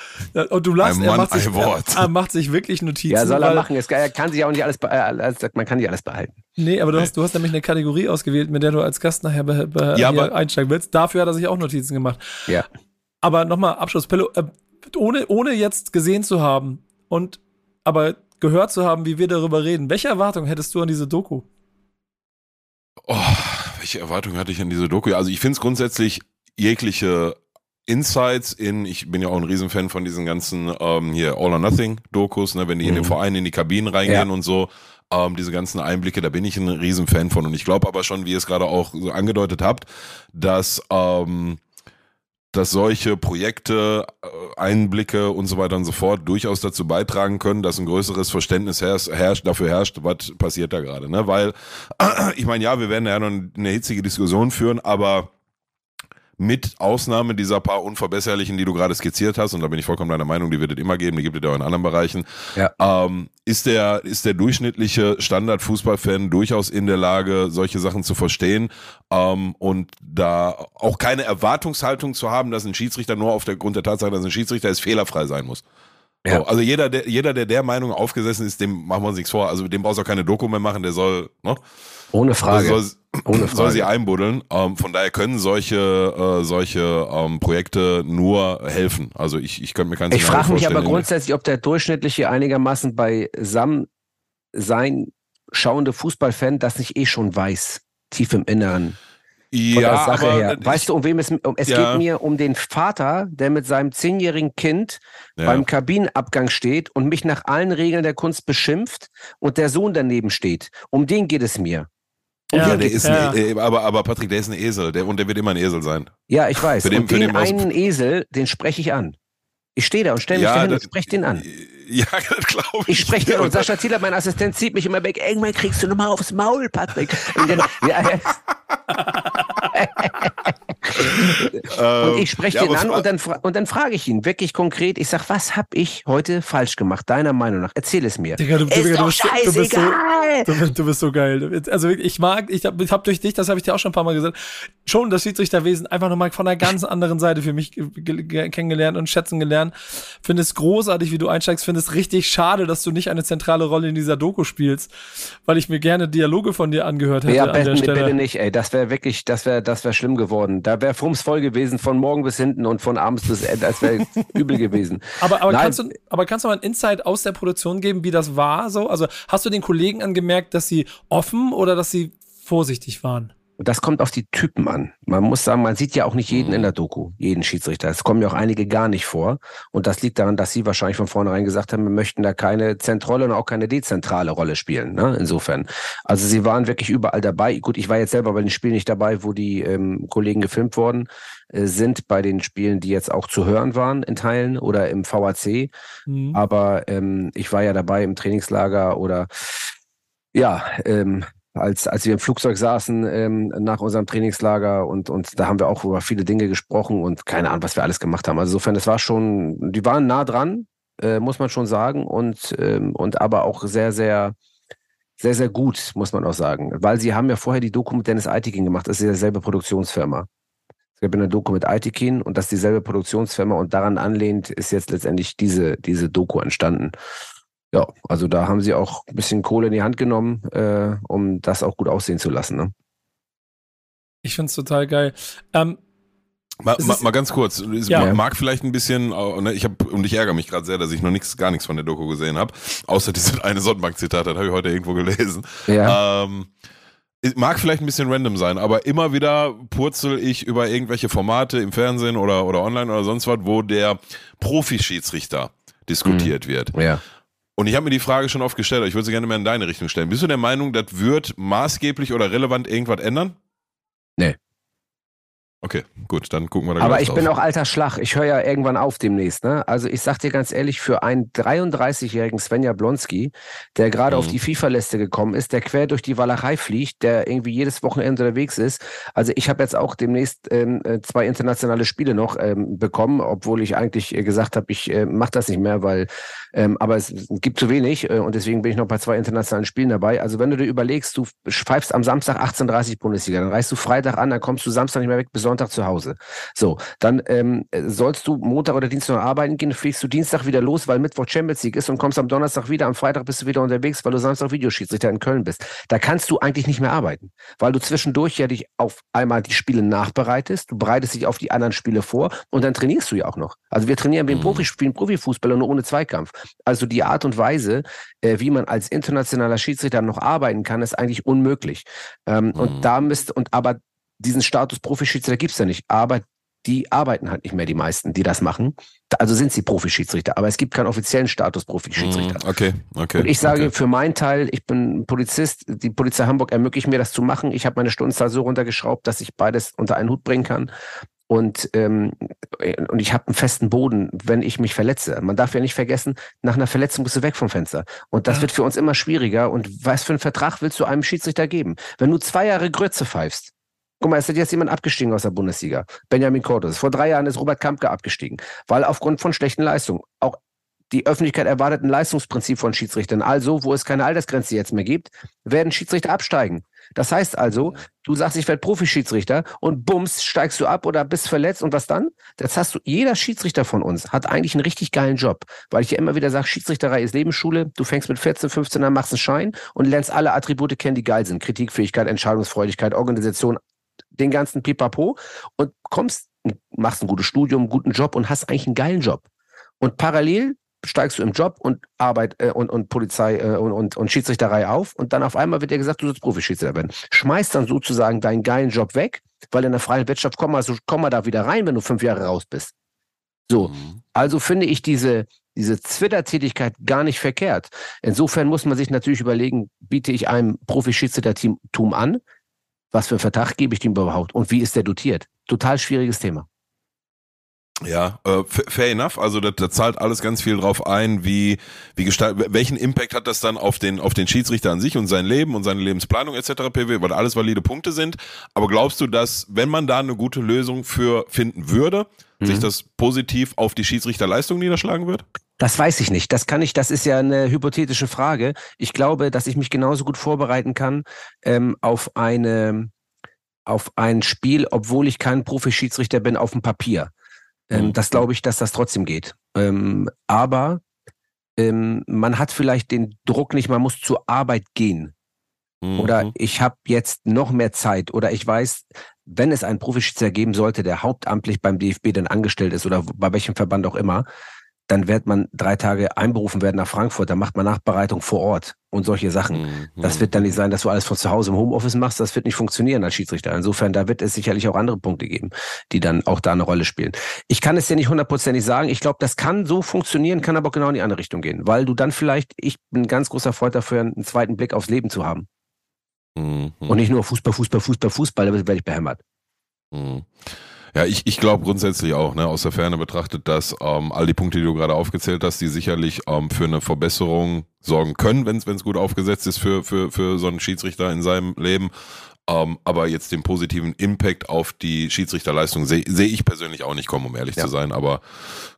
Speaker 2: Und du lachst, er, macht sich, er, macht sich wirklich Notizen.
Speaker 3: Ja, soll er machen. Er kann sich auch nicht alles, äh, man kann nicht alles behalten.
Speaker 2: Nee, aber du hast, du hast nämlich eine Kategorie ausgewählt, mit der du als Gast nachher be, be, ja, einsteigen willst. Dafür hat er sich auch Notizen gemacht.
Speaker 3: Ja.
Speaker 2: Aber nochmal Abschluss, Pillow, äh, ohne, ohne jetzt gesehen zu haben und aber gehört zu haben, wie wir darüber reden. Welche Erwartung hättest du an diese Doku?
Speaker 1: Oh, welche Erwartung hatte ich an diese Doku? Also ich finde es grundsätzlich jegliche Insights in, ich bin ja auch ein Riesenfan von diesen ganzen ähm, hier All or Nothing Dokus, ne, wenn die mhm. in den mhm. Verein in die Kabinen reingehen ja. und so, ähm, diese ganzen Einblicke, da bin ich ein Riesenfan von. Und ich glaube aber schon, wie ihr es gerade auch so angedeutet habt, dass ähm, dass solche Projekte, äh, Einblicke und so weiter und so fort durchaus dazu beitragen können, dass ein größeres Verständnis herrscht, herrscht dafür herrscht, was passiert da gerade. Ne? Weil, ich meine, ja, wir werden ja noch eine hitzige Diskussion führen, aber mit Ausnahme dieser paar Unverbesserlichen, die du gerade skizziert hast, und da bin ich vollkommen deiner Meinung, die wird es immer geben, die gibt es ja auch in anderen Bereichen, ja. ähm, ist, der, ist der durchschnittliche Standard-Fußballfan durchaus in der Lage, solche Sachen zu verstehen ähm, und da auch keine Erwartungshaltung zu haben, dass ein Schiedsrichter nur auf der Grund der Tatsache, dass ein Schiedsrichter ist, fehlerfrei sein muss. Ja. So, also jeder, der, jeder, der der Meinung aufgesessen ist, dem machen wir uns nichts vor. Also dem brauchst du auch keine Doku mehr machen, der soll, ne?
Speaker 3: Ohne Frage.
Speaker 1: Soll, Ohne Frage. Soll sie einbuddeln. Ähm, von daher können solche, äh, solche ähm, Projekte nur helfen. Also ich, ich könnte mir keinen
Speaker 3: Ich frage mich aber grundsätzlich, ob der durchschnittliche einigermaßen bei Sam sein schauende Fußballfan das nicht eh schon weiß, tief im Inneren.
Speaker 1: Ja, der Sache aber
Speaker 3: her. Weißt du, um wem es um, es ja. geht mir um den Vater, der mit seinem zehnjährigen Kind ja. beim Kabinenabgang steht und mich nach allen Regeln der Kunst beschimpft und der Sohn daneben steht. Um den geht es mir.
Speaker 1: Ja, der ist ja. ein, e- aber, aber Patrick, der ist ein Esel der, und der wird immer ein Esel sein.
Speaker 3: Ja, ich weiß. Für den, und den, den einen Esel, den spreche ich an. Ich stehe da und stelle mich ja, dahin und spreche den an.
Speaker 1: Ja, das glaube ich.
Speaker 3: Ich spreche den und Sascha Zieler, mein Assistent, zieht mich immer weg. Irgendwann kriegst du nochmal aufs Maul, Patrick. Und dann, ja, und ich spreche ja, den an und dann, und dann frage ich ihn wirklich konkret, ich sage, was habe ich heute falsch gemacht, deiner Meinung nach? Erzähl es mir.
Speaker 2: Digga, du, ist Digga, doch du, bist, scheißegal. Du bist, so, du, bist so geil. Also ich mag, ich habe hab durch dich, das habe ich dir auch schon ein paar Mal gesagt, schon das Schiedsrichterwesen einfach nochmal von einer ganz anderen Seite für mich kennengelernt und schätzen gelernt. Finde es großartig, wie du einsteigst. Finde es richtig schade, dass du nicht eine zentrale Rolle in dieser Doku spielst, weil ich mir gerne Dialoge von dir angehört hätte
Speaker 3: ja,
Speaker 2: an der
Speaker 3: bitte,
Speaker 2: Stelle.
Speaker 3: bitte nicht, ey. Das wäre wirklich, das wäre das wäre schlimm geworden. Da wäre voll gewesen, von morgen bis hinten und von abends bis Ende. Das wäre übel gewesen.
Speaker 2: Aber, aber, kannst du, aber kannst du mal ein Insight aus der Produktion geben, wie das war? So? Also hast du den Kollegen angemerkt, dass sie offen oder dass sie vorsichtig waren?
Speaker 3: Das kommt auf die Typen an. Man muss sagen, man sieht ja auch nicht jeden in der Doku, jeden Schiedsrichter. Es kommen ja auch einige gar nicht vor. Und das liegt daran, dass sie wahrscheinlich von vornherein gesagt haben, wir möchten da keine zentrale und auch keine dezentrale Rolle spielen. Ne? Insofern. Also sie waren wirklich überall dabei. Gut, ich war jetzt selber bei den Spielen nicht dabei, wo die ähm, Kollegen gefilmt worden äh, sind, bei den Spielen, die jetzt auch zu hören waren in Teilen oder im VAC. Mhm. Aber ähm, ich war ja dabei im Trainingslager oder ja, ähm, als, als wir im Flugzeug saßen ähm, nach unserem Trainingslager und, und da haben wir auch über viele Dinge gesprochen und keine Ahnung, was wir alles gemacht haben. Also insofern, das war schon, die waren nah dran, äh, muss man schon sagen, und, ähm, und aber auch sehr, sehr, sehr, sehr gut, muss man auch sagen. Weil sie haben ja vorher die Doku mit Dennis Eitikin gemacht, das ist ja dieselbe Produktionsfirma. Es gab eine Doku mit Aitikin und das ist dieselbe Produktionsfirma und daran anlehnt ist jetzt letztendlich diese, diese Doku entstanden. Ja, also da haben sie auch ein bisschen Kohle in die Hand genommen, äh, um das auch gut aussehen zu lassen. Ne?
Speaker 2: Ich finde es total geil. Ähm,
Speaker 1: Mal, mal,
Speaker 2: ist-
Speaker 1: mal ganz kurz, es
Speaker 2: Ja.
Speaker 1: mag vielleicht ein bisschen, ne, ich habe und ich ärgere mich gerade sehr, dass ich noch nichts, gar nichts von der Doku gesehen habe, außer dieses eine Sonnenbank-Zitat, das habe ich heute irgendwo gelesen.
Speaker 3: Ja.
Speaker 1: Ähm, es mag vielleicht ein bisschen random sein, aber immer wieder purzel ich über irgendwelche Formate im Fernsehen oder, oder online oder sonst was, wo der Profi-Schiedsrichter diskutiert wird.
Speaker 3: ja.
Speaker 1: Und ich habe mir die Frage schon oft gestellt, aber ich würde sie gerne mehr in deine Richtung stellen. Bist du der Meinung, das wird maßgeblich oder relevant irgendwas ändern?
Speaker 3: Nee.
Speaker 1: Okay, gut, dann gucken wir da
Speaker 3: Aber ich
Speaker 1: drauf.
Speaker 3: bin auch alter Schlag. Ich höre ja irgendwann auf demnächst. Ne? Also ich sag dir ganz ehrlich, für einen 33-jährigen Svenja Blonski, der gerade
Speaker 1: Mhm.
Speaker 3: auf die FIFA-Liste gekommen ist, der quer durch die Walachei fliegt, der irgendwie jedes Wochenende unterwegs ist. Also ich habe jetzt auch demnächst ähm, äh, zwei internationale Spiele noch ähm, bekommen, obwohl ich eigentlich äh, gesagt habe, ich äh, mache das nicht mehr, weil ähm, aber es gibt zu wenig äh, und deswegen bin ich noch bei zwei internationalen Spielen dabei. Also wenn du dir überlegst, du pfeifst am Samstag 18.30 Bundesliga, dann reist du Freitag an, dann kommst du Samstag nicht mehr weg bis Sonntag zu Hause. So, dann ähm, sollst du Montag oder Dienstag noch arbeiten gehen, fliegst du Dienstag wieder los, weil Mittwoch Champions League ist und kommst am Donnerstag wieder, am Freitag bist du wieder unterwegs, weil du Samstag Videoschiedsrichter in Köln bist. Da kannst du eigentlich nicht mehr arbeiten, weil du zwischendurch ja dich auf einmal die Spiele nachbereitest, du bereitest dich auf die anderen Spiele vor und dann trainierst du ja auch noch. Also wir trainieren wie
Speaker 1: Mhm.
Speaker 3: Profispielen Profifußballer nur ohne Zweikampf. Also die Art und Weise, äh, wie man als internationaler Schiedsrichter noch arbeiten kann, ist eigentlich unmöglich. Ähm,
Speaker 1: Mhm.
Speaker 3: Und da müsste, und aber diesen Status Profischiedsrichter gibt's ja nicht. Aber die arbeiten halt nicht mehr, die meisten, die das machen. Also sind sie Profischiedsrichter, aber es gibt keinen offiziellen Status Profischiedsrichter.
Speaker 1: Mhm, Okay, okay.
Speaker 3: Und ich sage
Speaker 1: okay.
Speaker 3: für meinen Teil, ich bin Polizist, die Polizei Hamburg ermöglicht mir das zu machen. Ich habe meine Stundenzahl so runtergeschraubt, dass ich beides unter einen Hut bringen kann. Und, ähm, und ich habe einen festen Boden, wenn ich mich verletze. Man darf ja nicht vergessen, nach einer Verletzung bist du weg vom Fenster. Und das
Speaker 2: Ja.
Speaker 3: wird für uns immer schwieriger. Und was für einen Vertrag willst du einem Schiedsrichter geben? Wenn du zwei Jahre Grütze pfeifst, Guck mal, es ist jetzt jemand abgestiegen aus der Bundesliga. Benjamin Cordes. Vor drei Jahren ist Robert Kampke abgestiegen, weil aufgrund von schlechten Leistungen. Auch die Öffentlichkeit erwartet ein Leistungsprinzip von Schiedsrichtern. Also, wo es keine Altersgrenze jetzt mehr gibt, werden Schiedsrichter absteigen. Das heißt also, du sagst, ich werde Profischiedsrichter und bums, steigst du ab oder bist verletzt und was dann? Das hast du, jeder Schiedsrichter von uns hat eigentlich einen richtig geilen Job, weil ich ja immer wieder sage, Schiedsrichterei ist Lebensschule, du fängst mit 14, 15 an, machst einen Schein und lernst alle Attribute kennen, die geil sind. Kritikfähigkeit, Entscheidungsfreudigkeit, Organisation, den ganzen Pipapo und kommst, machst ein gutes Studium, einen guten Job und hast eigentlich einen geilen Job. Und parallel steigst du im Job und Arbeit äh, und, und Polizei äh, und, und, und Schiedsrichterei auf und dann auf einmal wird dir gesagt, du sollst Profischiedsrichter werden. Schmeißt dann sozusagen deinen geilen Job weg, weil in der freien Wirtschaft komm mal, so, komm mal da wieder rein, wenn du fünf Jahre raus bist. So,
Speaker 1: Mhm.
Speaker 3: also finde ich diese, diese Twitter-Tätigkeit gar nicht verkehrt. Insofern muss man sich natürlich überlegen, biete ich einem Profi-Schiedsrichtertum an? Was für einen Vertrag gebe ich dem überhaupt? Und wie ist der dotiert? Total schwieriges Thema.
Speaker 1: Ja, äh, fair enough. Also da, da zahlt alles ganz viel drauf ein, wie wie gestalt, welchen Impact hat das dann auf den auf den Schiedsrichter an sich und sein Leben und seine Lebensplanung etc. pp. Weil alles valide Punkte sind. Aber glaubst du, dass wenn man da eine gute Lösung für finden würde, sich das positiv auf die Schiedsrichterleistung niederschlagen wird?
Speaker 3: Das weiß ich nicht. Das kann ich, das ist ja eine hypothetische Frage. Ich glaube, dass ich mich genauso gut vorbereiten kann ähm, auf eine auf ein Spiel, obwohl ich kein Profi-Schiedsrichter bin, auf dem Papier. Ähm,
Speaker 1: Mhm.
Speaker 3: Das glaube ich, dass das trotzdem geht. Ähm, aber ähm, man hat vielleicht den Druck nicht, man muss zur Arbeit gehen. Oder
Speaker 1: Mhm.
Speaker 3: ich habe jetzt noch mehr Zeit oder ich weiß, wenn es einen Profischiedsrichter geben sollte, der hauptamtlich beim DFB dann angestellt ist oder bei welchem Verband auch immer, dann wird man drei Tage einberufen werden nach Frankfurt, dann macht man Nachbereitung vor Ort und solche Sachen.
Speaker 1: Mhm.
Speaker 3: Das wird dann nicht sein, dass du alles von zu Hause im Homeoffice machst, das wird nicht funktionieren als Schiedsrichter. Insofern, da wird es sicherlich auch andere Punkte geben, die dann auch da eine Rolle spielen. Ich kann es dir nicht hundertprozentig sagen. Ich glaube, das kann so funktionieren, kann aber auch genau in die andere Richtung gehen, weil du dann vielleicht, ich bin ein ganz großer Freund dafür, einen zweiten Blick aufs Leben zu haben.
Speaker 1: Mhm.
Speaker 3: Und nicht nur Fußball, Fußball, Fußball, Fußball, da werde ich behämmert.
Speaker 1: Mhm. Ja, ich, ich glaube grundsätzlich auch, ne, aus der Ferne betrachtet, dass ähm, all die Punkte, die du gerade aufgezählt hast, die sicherlich ähm, für eine Verbesserung sorgen können, wenn es gut aufgesetzt ist für, für, für so einen Schiedsrichter in seinem Leben. Ähm, aber jetzt den positiven Impact auf die Schiedsrichterleistung sehe seh ich persönlich auch nicht kommen, um ehrlich
Speaker 3: Ja.
Speaker 1: zu sein. Aber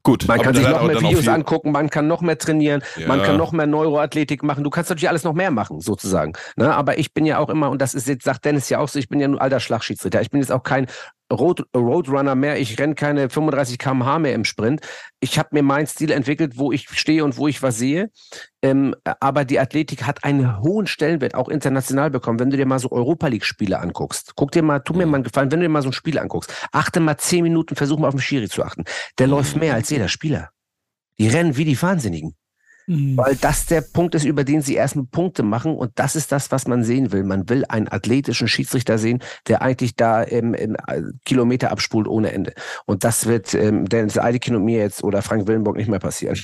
Speaker 1: gut.
Speaker 3: Man
Speaker 1: aber
Speaker 3: kann sich noch mehr Videos angucken, man kann noch mehr trainieren, man
Speaker 1: Ja.
Speaker 3: kann noch mehr Neuroathletik machen. Du kannst natürlich alles noch mehr machen, sozusagen. Ne? Aber ich bin ja auch immer, und das ist jetzt, sagt Dennis ja auch so, ich bin ja nur alter Schlagschiedsrichter. Ich bin jetzt auch kein Road, Roadrunner mehr, ich renne keine 35 km/h mehr im Sprint. Ich habe mir meinen Stil entwickelt, wo ich stehe und wo ich was sehe. Ähm, aber die Athletik hat einen hohen Stellenwert, auch international bekommen. Wenn du dir mal so Europa League-Spiele anguckst, guck dir mal, tu mir mal einen Gefallen, wenn du dir mal so ein Spiel anguckst, achte mal zehn Minuten, versuch mal auf den Schiri zu achten. Der läuft mehr als jeder Spieler. Die rennen wie die Wahnsinnigen.
Speaker 2: Mhm.
Speaker 3: Weil das der Punkt ist, über den sie erstmal Punkte machen. Und das ist das, was man sehen will. Man will einen athletischen Schiedsrichter sehen, der eigentlich da im, im Kilometer abspult ohne Ende. Und das wird ähm, Dennis Eidekin und mir jetzt oder Frank Willenburg nicht mehr passieren.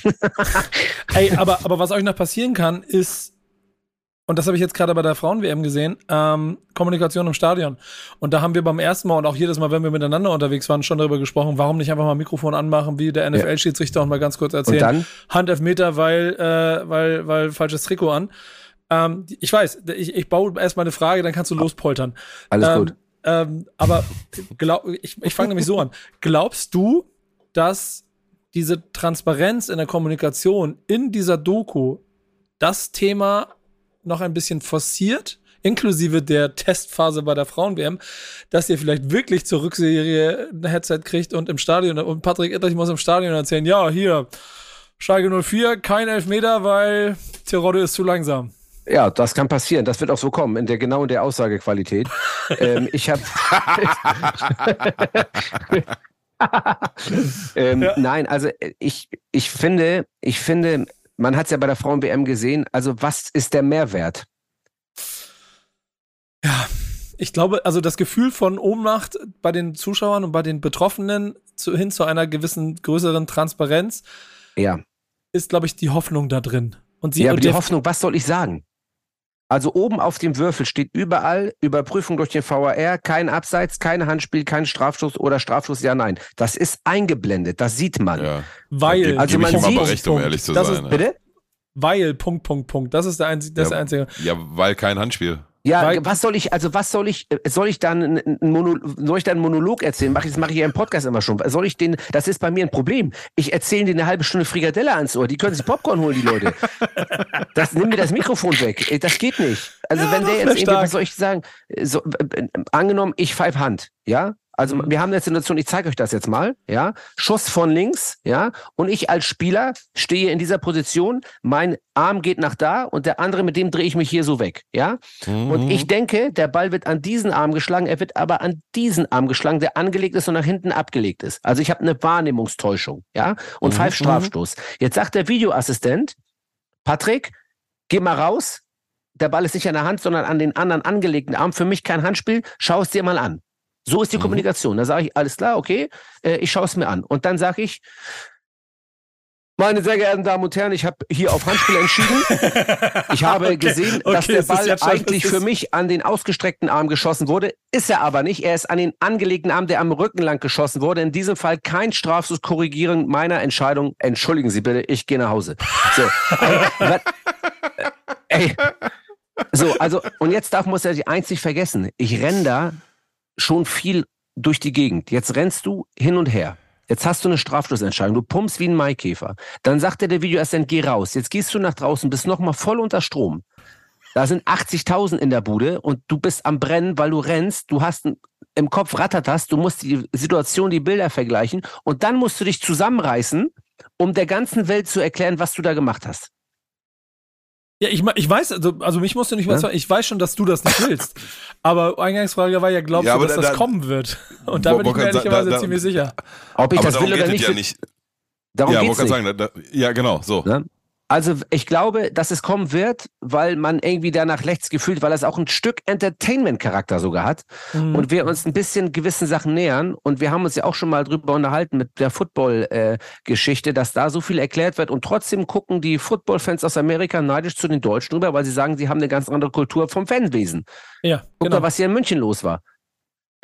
Speaker 2: Ey, aber, aber was euch noch passieren kann, ist, und das habe ich jetzt gerade bei der Frauen-WM gesehen, ähm, Kommunikation im Stadion. Und da haben wir beim ersten Mal und auch jedes Mal, wenn wir miteinander unterwegs waren, schon darüber gesprochen, warum nicht einfach mal Mikrofon anmachen, wie der NFL-Schiedsrichter und mal ganz kurz
Speaker 3: Und dann,
Speaker 2: Handelfmeter, weil, äh, weil, weil falsches Trikot an. Ähm, ich weiß, ich, ich baue erstmal eine Frage, dann kannst du lospoltern.
Speaker 3: alles
Speaker 2: ähm,
Speaker 3: gut.
Speaker 2: Ähm, aber glaub, ich, ich fange nämlich so an. Glaubst du, dass diese Transparenz in der Kommunikation in dieser Doku das Thema noch ein bisschen forciert, inklusive der Testphase bei der Frauen-WM, dass ihr vielleicht wirklich zur Rückserie ein Headset kriegt und im Stadion, und Patrick Ittrich muss im Stadion erzählen, ja, hier, Schalke 04, kein Elfmeter, weil Terodde ist zu langsam.
Speaker 3: Ja, das kann passieren. Das wird auch so kommen, in der genau in der Aussagequalität. ähm, ich habe. ähm, Nein, also äh, ich, ich finde, ich finde, man hat es ja bei der Frauen-WM gesehen. Also was ist der Mehrwert?
Speaker 2: Ich glaube, also das Gefühl von Ohnmacht bei den Zuschauern und bei den Betroffenen zu, hin zu einer gewissen größeren Transparenz
Speaker 3: Ja,
Speaker 2: ist, glaube ich, die Hoffnung da drin. Und sie
Speaker 3: ja aber die Hoffnung, was soll ich sagen? Also oben auf dem Würfel steht überall Überprüfung durch den VAR, kein Abseits, kein Handspiel, kein Strafstoß oder Strafstoß, ja, nein. Das ist eingeblendet, das sieht man.
Speaker 1: Ja.
Speaker 2: weil,
Speaker 3: Also man sieht-
Speaker 1: recht, um ehrlich zu
Speaker 2: das
Speaker 1: sein.
Speaker 2: ist,
Speaker 1: ja.
Speaker 3: Bitte?
Speaker 2: weil, Punkt, Punkt, Punkt. Das ist der einzige, das
Speaker 1: Ja.
Speaker 2: der einzige.
Speaker 1: ja, weil kein Handspiel.
Speaker 3: Ja,
Speaker 2: Weil-
Speaker 3: was soll ich, also was soll ich, äh, soll ich dann einen Mono, soll ich dann einen Monolog erzählen? Mach ich, das mache ich ja im Podcast immer schon. Soll ich den, das ist bei mir ein Problem. Ich erzähle denen eine halbe Stunde Frikadelle ans Ohr. Die können sich Popcorn holen, die Leute. Das, nimm mir das Mikrofon weg. Ey, Das geht nicht. Also
Speaker 2: Ja,
Speaker 3: wenn der jetzt irgendwie, was soll ich sagen? So, äh, äh, angenommen, ich pfeif Hand, ja? Also
Speaker 2: Mhm.
Speaker 3: wir haben eine Situation, ich zeige euch das jetzt mal, ja? Schuss von links, ja? Und ich als Spieler stehe in dieser Position, mein Arm geht nach da und der andere, mit dem drehe ich mich hier so weg, ja? Und
Speaker 1: Mhm.
Speaker 3: ich denke, der Ball wird an diesen Arm geschlagen, er wird aber an diesen Arm geschlagen, der angelegt ist und nach hinten abgelegt ist. Also ich habe eine Wahrnehmungstäuschung, ja? Und
Speaker 1: Mhm,
Speaker 3: pfeift
Speaker 1: mhm.
Speaker 3: Strafstoß. Jetzt sagt der Videoassistent, Patrick, geh mal raus. Der Ball ist nicht an der Hand, sondern an den anderen angelegten Arm. Für mich kein Handspiel. Schau es dir mal an. So ist die
Speaker 1: Mhm.
Speaker 3: Kommunikation. Da sage ich, alles klar, okay, äh, ich schaue es mir an. Und dann sage ich, meine sehr geehrten Damen und Herren, ich habe hier auf Handspiel entschieden. Ich habe
Speaker 2: Okay,
Speaker 3: gesehen, dass
Speaker 2: okay,
Speaker 3: der
Speaker 2: es ist
Speaker 3: Ball
Speaker 2: schon-
Speaker 3: eigentlich für mich an den ausgestreckten Arm geschossen wurde. Ist er aber nicht. Er ist an den angelegten Arm, der am Rücken lang geschossen wurde. In diesem Fall kein Strafstoß korrigieren meiner Entscheidung. Entschuldigen Sie bitte, ich gehe nach Hause. So, ey, wat, ey. So, also, und jetzt darf muss er sich eins nicht vergessen. Ich renn da schon viel durch die Gegend. Jetzt rennst du hin und her. Jetzt hast du eine Strafstoßentscheidung. Du pumpst wie ein Maikäfer. Dann sagt dir der Videoassistent, geh raus. Jetzt gehst du nach draußen, bist nochmal voll unter Strom. Da sind 80.000 in der Bude und du bist am Brennen, weil du rennst. Du hast im Kopf rattert das. Du musst die Situation, die Bilder vergleichen und dann musst du dich zusammenreißen, um der ganzen Welt zu erklären, was du da gemacht hast.
Speaker 2: Ja, ich, ich weiß, also, also mich musst du nicht mehr
Speaker 3: Ja?
Speaker 2: ich weiß schon, dass du das nicht willst. aber Eingangsfrage war ja, glaubst
Speaker 1: Ja,
Speaker 2: du, dass
Speaker 1: da-
Speaker 2: das
Speaker 1: da-
Speaker 2: kommen wird? Und da bin ich mir ehrlicherweise
Speaker 1: da- da-
Speaker 2: ziemlich sicher.
Speaker 3: Ob ich
Speaker 1: Aber
Speaker 3: das
Speaker 1: darum
Speaker 3: will oder
Speaker 1: geht es
Speaker 3: nicht,
Speaker 1: ja nicht.
Speaker 3: darum
Speaker 1: ja,
Speaker 3: geht's nicht.
Speaker 1: sagen, da, da, ja, genau, so.
Speaker 3: Ne? Also ich glaube, dass es kommen wird, weil man irgendwie danach rechts gefühlt, weil es auch ein Stück Entertainment-Charakter sogar hat
Speaker 2: Mhm.
Speaker 3: und wir uns ein bisschen gewissen Sachen nähern und wir haben uns ja auch schon mal drüber unterhalten mit der Football-Geschichte, dass da so viel erklärt wird und trotzdem gucken die Football-Fans aus Amerika neidisch zu den Deutschen rüber, weil sie sagen, sie haben eine ganz andere Kultur vom Fanwesen.
Speaker 2: ja,
Speaker 3: Guck
Speaker 2: genau.
Speaker 3: mal, was hier in München los war.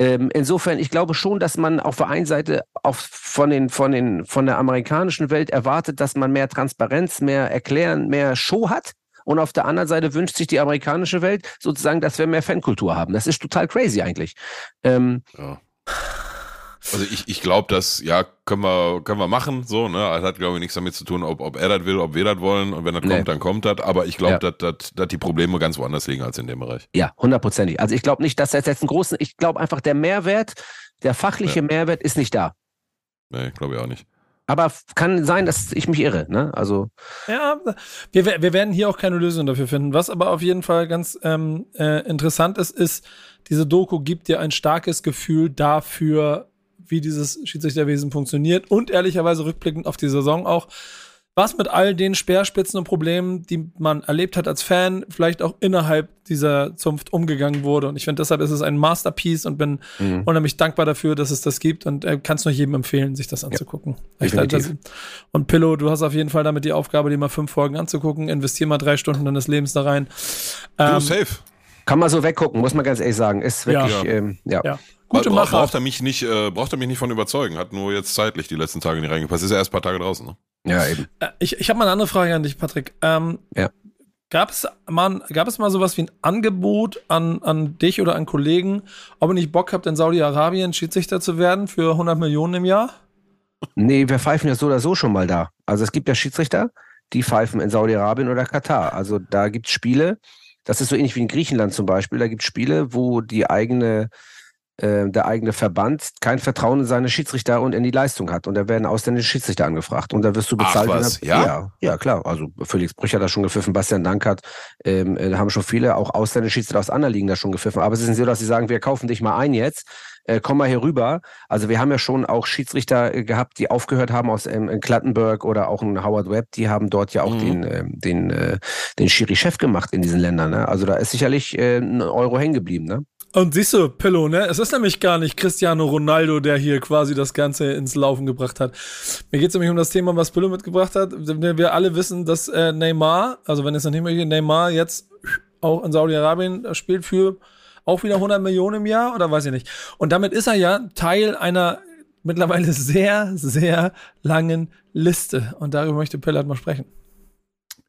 Speaker 3: Ähm, insofern, ich glaube schon, dass man auf der einen Seite auch von, den, von, den, von der amerikanischen Welt erwartet, dass man mehr Transparenz, mehr Erklären, mehr Show hat. Und auf der anderen Seite wünscht sich die amerikanische Welt sozusagen, dass wir mehr Fankultur haben. Das ist total crazy eigentlich. Ähm,
Speaker 1: Ja. Also ich, ich glaube, das, ja, können wir, können wir machen, so, ne? Das hat, glaube ich, nichts damit zu tun, ob, ob er das will, ob wir das wollen. Und wenn das
Speaker 3: Nee.
Speaker 1: kommt, dann kommt das. Aber ich glaube,
Speaker 3: Ja.
Speaker 1: dass, dass, dass die Probleme ganz woanders liegen als in dem Bereich.
Speaker 3: Ja, hundertprozentig. Also ich glaube nicht, dass das jetzt einen großen, ich glaube einfach, der Mehrwert, der fachliche Mehrwert ist nicht da.
Speaker 1: Nee, glaube ich auch nicht.
Speaker 3: Aber kann sein, dass ich mich irre. Ne? Also
Speaker 2: Ja, wir, wir werden hier auch keine Lösung dafür finden. Was aber auf jeden Fall ganz ähm, äh, interessant ist, ist, diese Doku gibt dir ein starkes Gefühl dafür, wie dieses Schiedsrichterwesen funktioniert und ehrlicherweise rückblickend auf die Saison auch, was mit all den Speerspitzen und Problemen, die man erlebt hat als Fan, vielleicht auch innerhalb dieser Zunft umgegangen wurde. Und ich finde, deshalb ist es ein Masterpiece und bin
Speaker 3: Mhm.
Speaker 2: unheimlich dankbar dafür, dass es das gibt und äh, kann es nur jedem empfehlen, sich das anzugucken. Echt,
Speaker 3: definitiv.
Speaker 2: das- und Pillow, du hast auf jeden Fall damit die Aufgabe, dir mal fünf Folgen anzugucken. Investier mal drei Stunden deines Lebens da rein.
Speaker 1: Du,
Speaker 2: Ähm,
Speaker 1: safe.
Speaker 3: kann man so weggucken, muss man ganz ehrlich sagen. Ist wirklich,
Speaker 2: Ja.
Speaker 3: ähm, ja.
Speaker 2: ja. Gute
Speaker 1: Bra-
Speaker 2: Macher.
Speaker 1: Braucht er mich nicht, äh, braucht er mich nicht von überzeugen. Hat nur jetzt zeitlich die letzten Tage nicht reingepasst. Ist ja erst ein paar Tage draußen, ne?
Speaker 3: Ja, eben.
Speaker 2: Äh, Ich, ich habe mal eine andere Frage an dich, Patrick. Ähm,
Speaker 3: Ja.
Speaker 2: Gab es, mal, gab es mal sowas wie ein Angebot an, an dich oder an Kollegen, ob ihr nicht Bock habt, in Saudi-Arabien Schiedsrichter zu werden für 100 Millionen im Jahr?
Speaker 3: Nee, wir pfeifen ja so oder so schon mal da. Also es gibt ja Schiedsrichter, die pfeifen in Saudi-Arabien oder Katar. Also da gibt es Spiele, das ist so ähnlich wie in Griechenland zum Beispiel, da gibt es Spiele, wo die eigene, äh, der eigene Verband kein Vertrauen in seine Schiedsrichter und in die Leistung hat. Und da werden ausländische Schiedsrichter angefragt. Und da wirst du
Speaker 1: Ach
Speaker 3: bezahlt. wenn
Speaker 1: was, ja?
Speaker 3: ja? Ja, klar. Also Felix Brüch hat da schon gepfiffen, Bastian Dankert, ähm, äh, da haben schon viele, auch ausländische Schiedsrichter aus anderen Ligen da schon gepfiffen. Aber es ist nicht so, dass sie sagen, wir kaufen dich mal ein jetzt, äh, komm mal hier rüber. Also wir haben ja schon auch Schiedsrichter äh, gehabt, die aufgehört haben aus ähm, in Klattenberg oder auch in Howard Webb, die haben dort ja auch
Speaker 1: Mhm.
Speaker 3: den, ähm, den, äh, den Schiri-Chef gemacht in diesen Ländern. Ne? Also da ist sicherlich äh, ein Euro hängen geblieben. Ne?
Speaker 2: Und siehst du, Pillow, ne? Es ist nämlich gar nicht Cristiano Ronaldo, der hier quasi das Ganze ins Laufen gebracht hat. Mir geht es nämlich um das Thema, was Pillow mitgebracht hat. Wir alle wissen, dass äh, Neymar, also wenn es noch nicht mehr geht, Neymar jetzt auch in Saudi-Arabien spielt für auch wieder 100 Millionen im Jahr oder weiß ich nicht. Und damit ist er ja Teil einer mittlerweile sehr, sehr langen Liste. Und darüber möchte Pillard mal sprechen.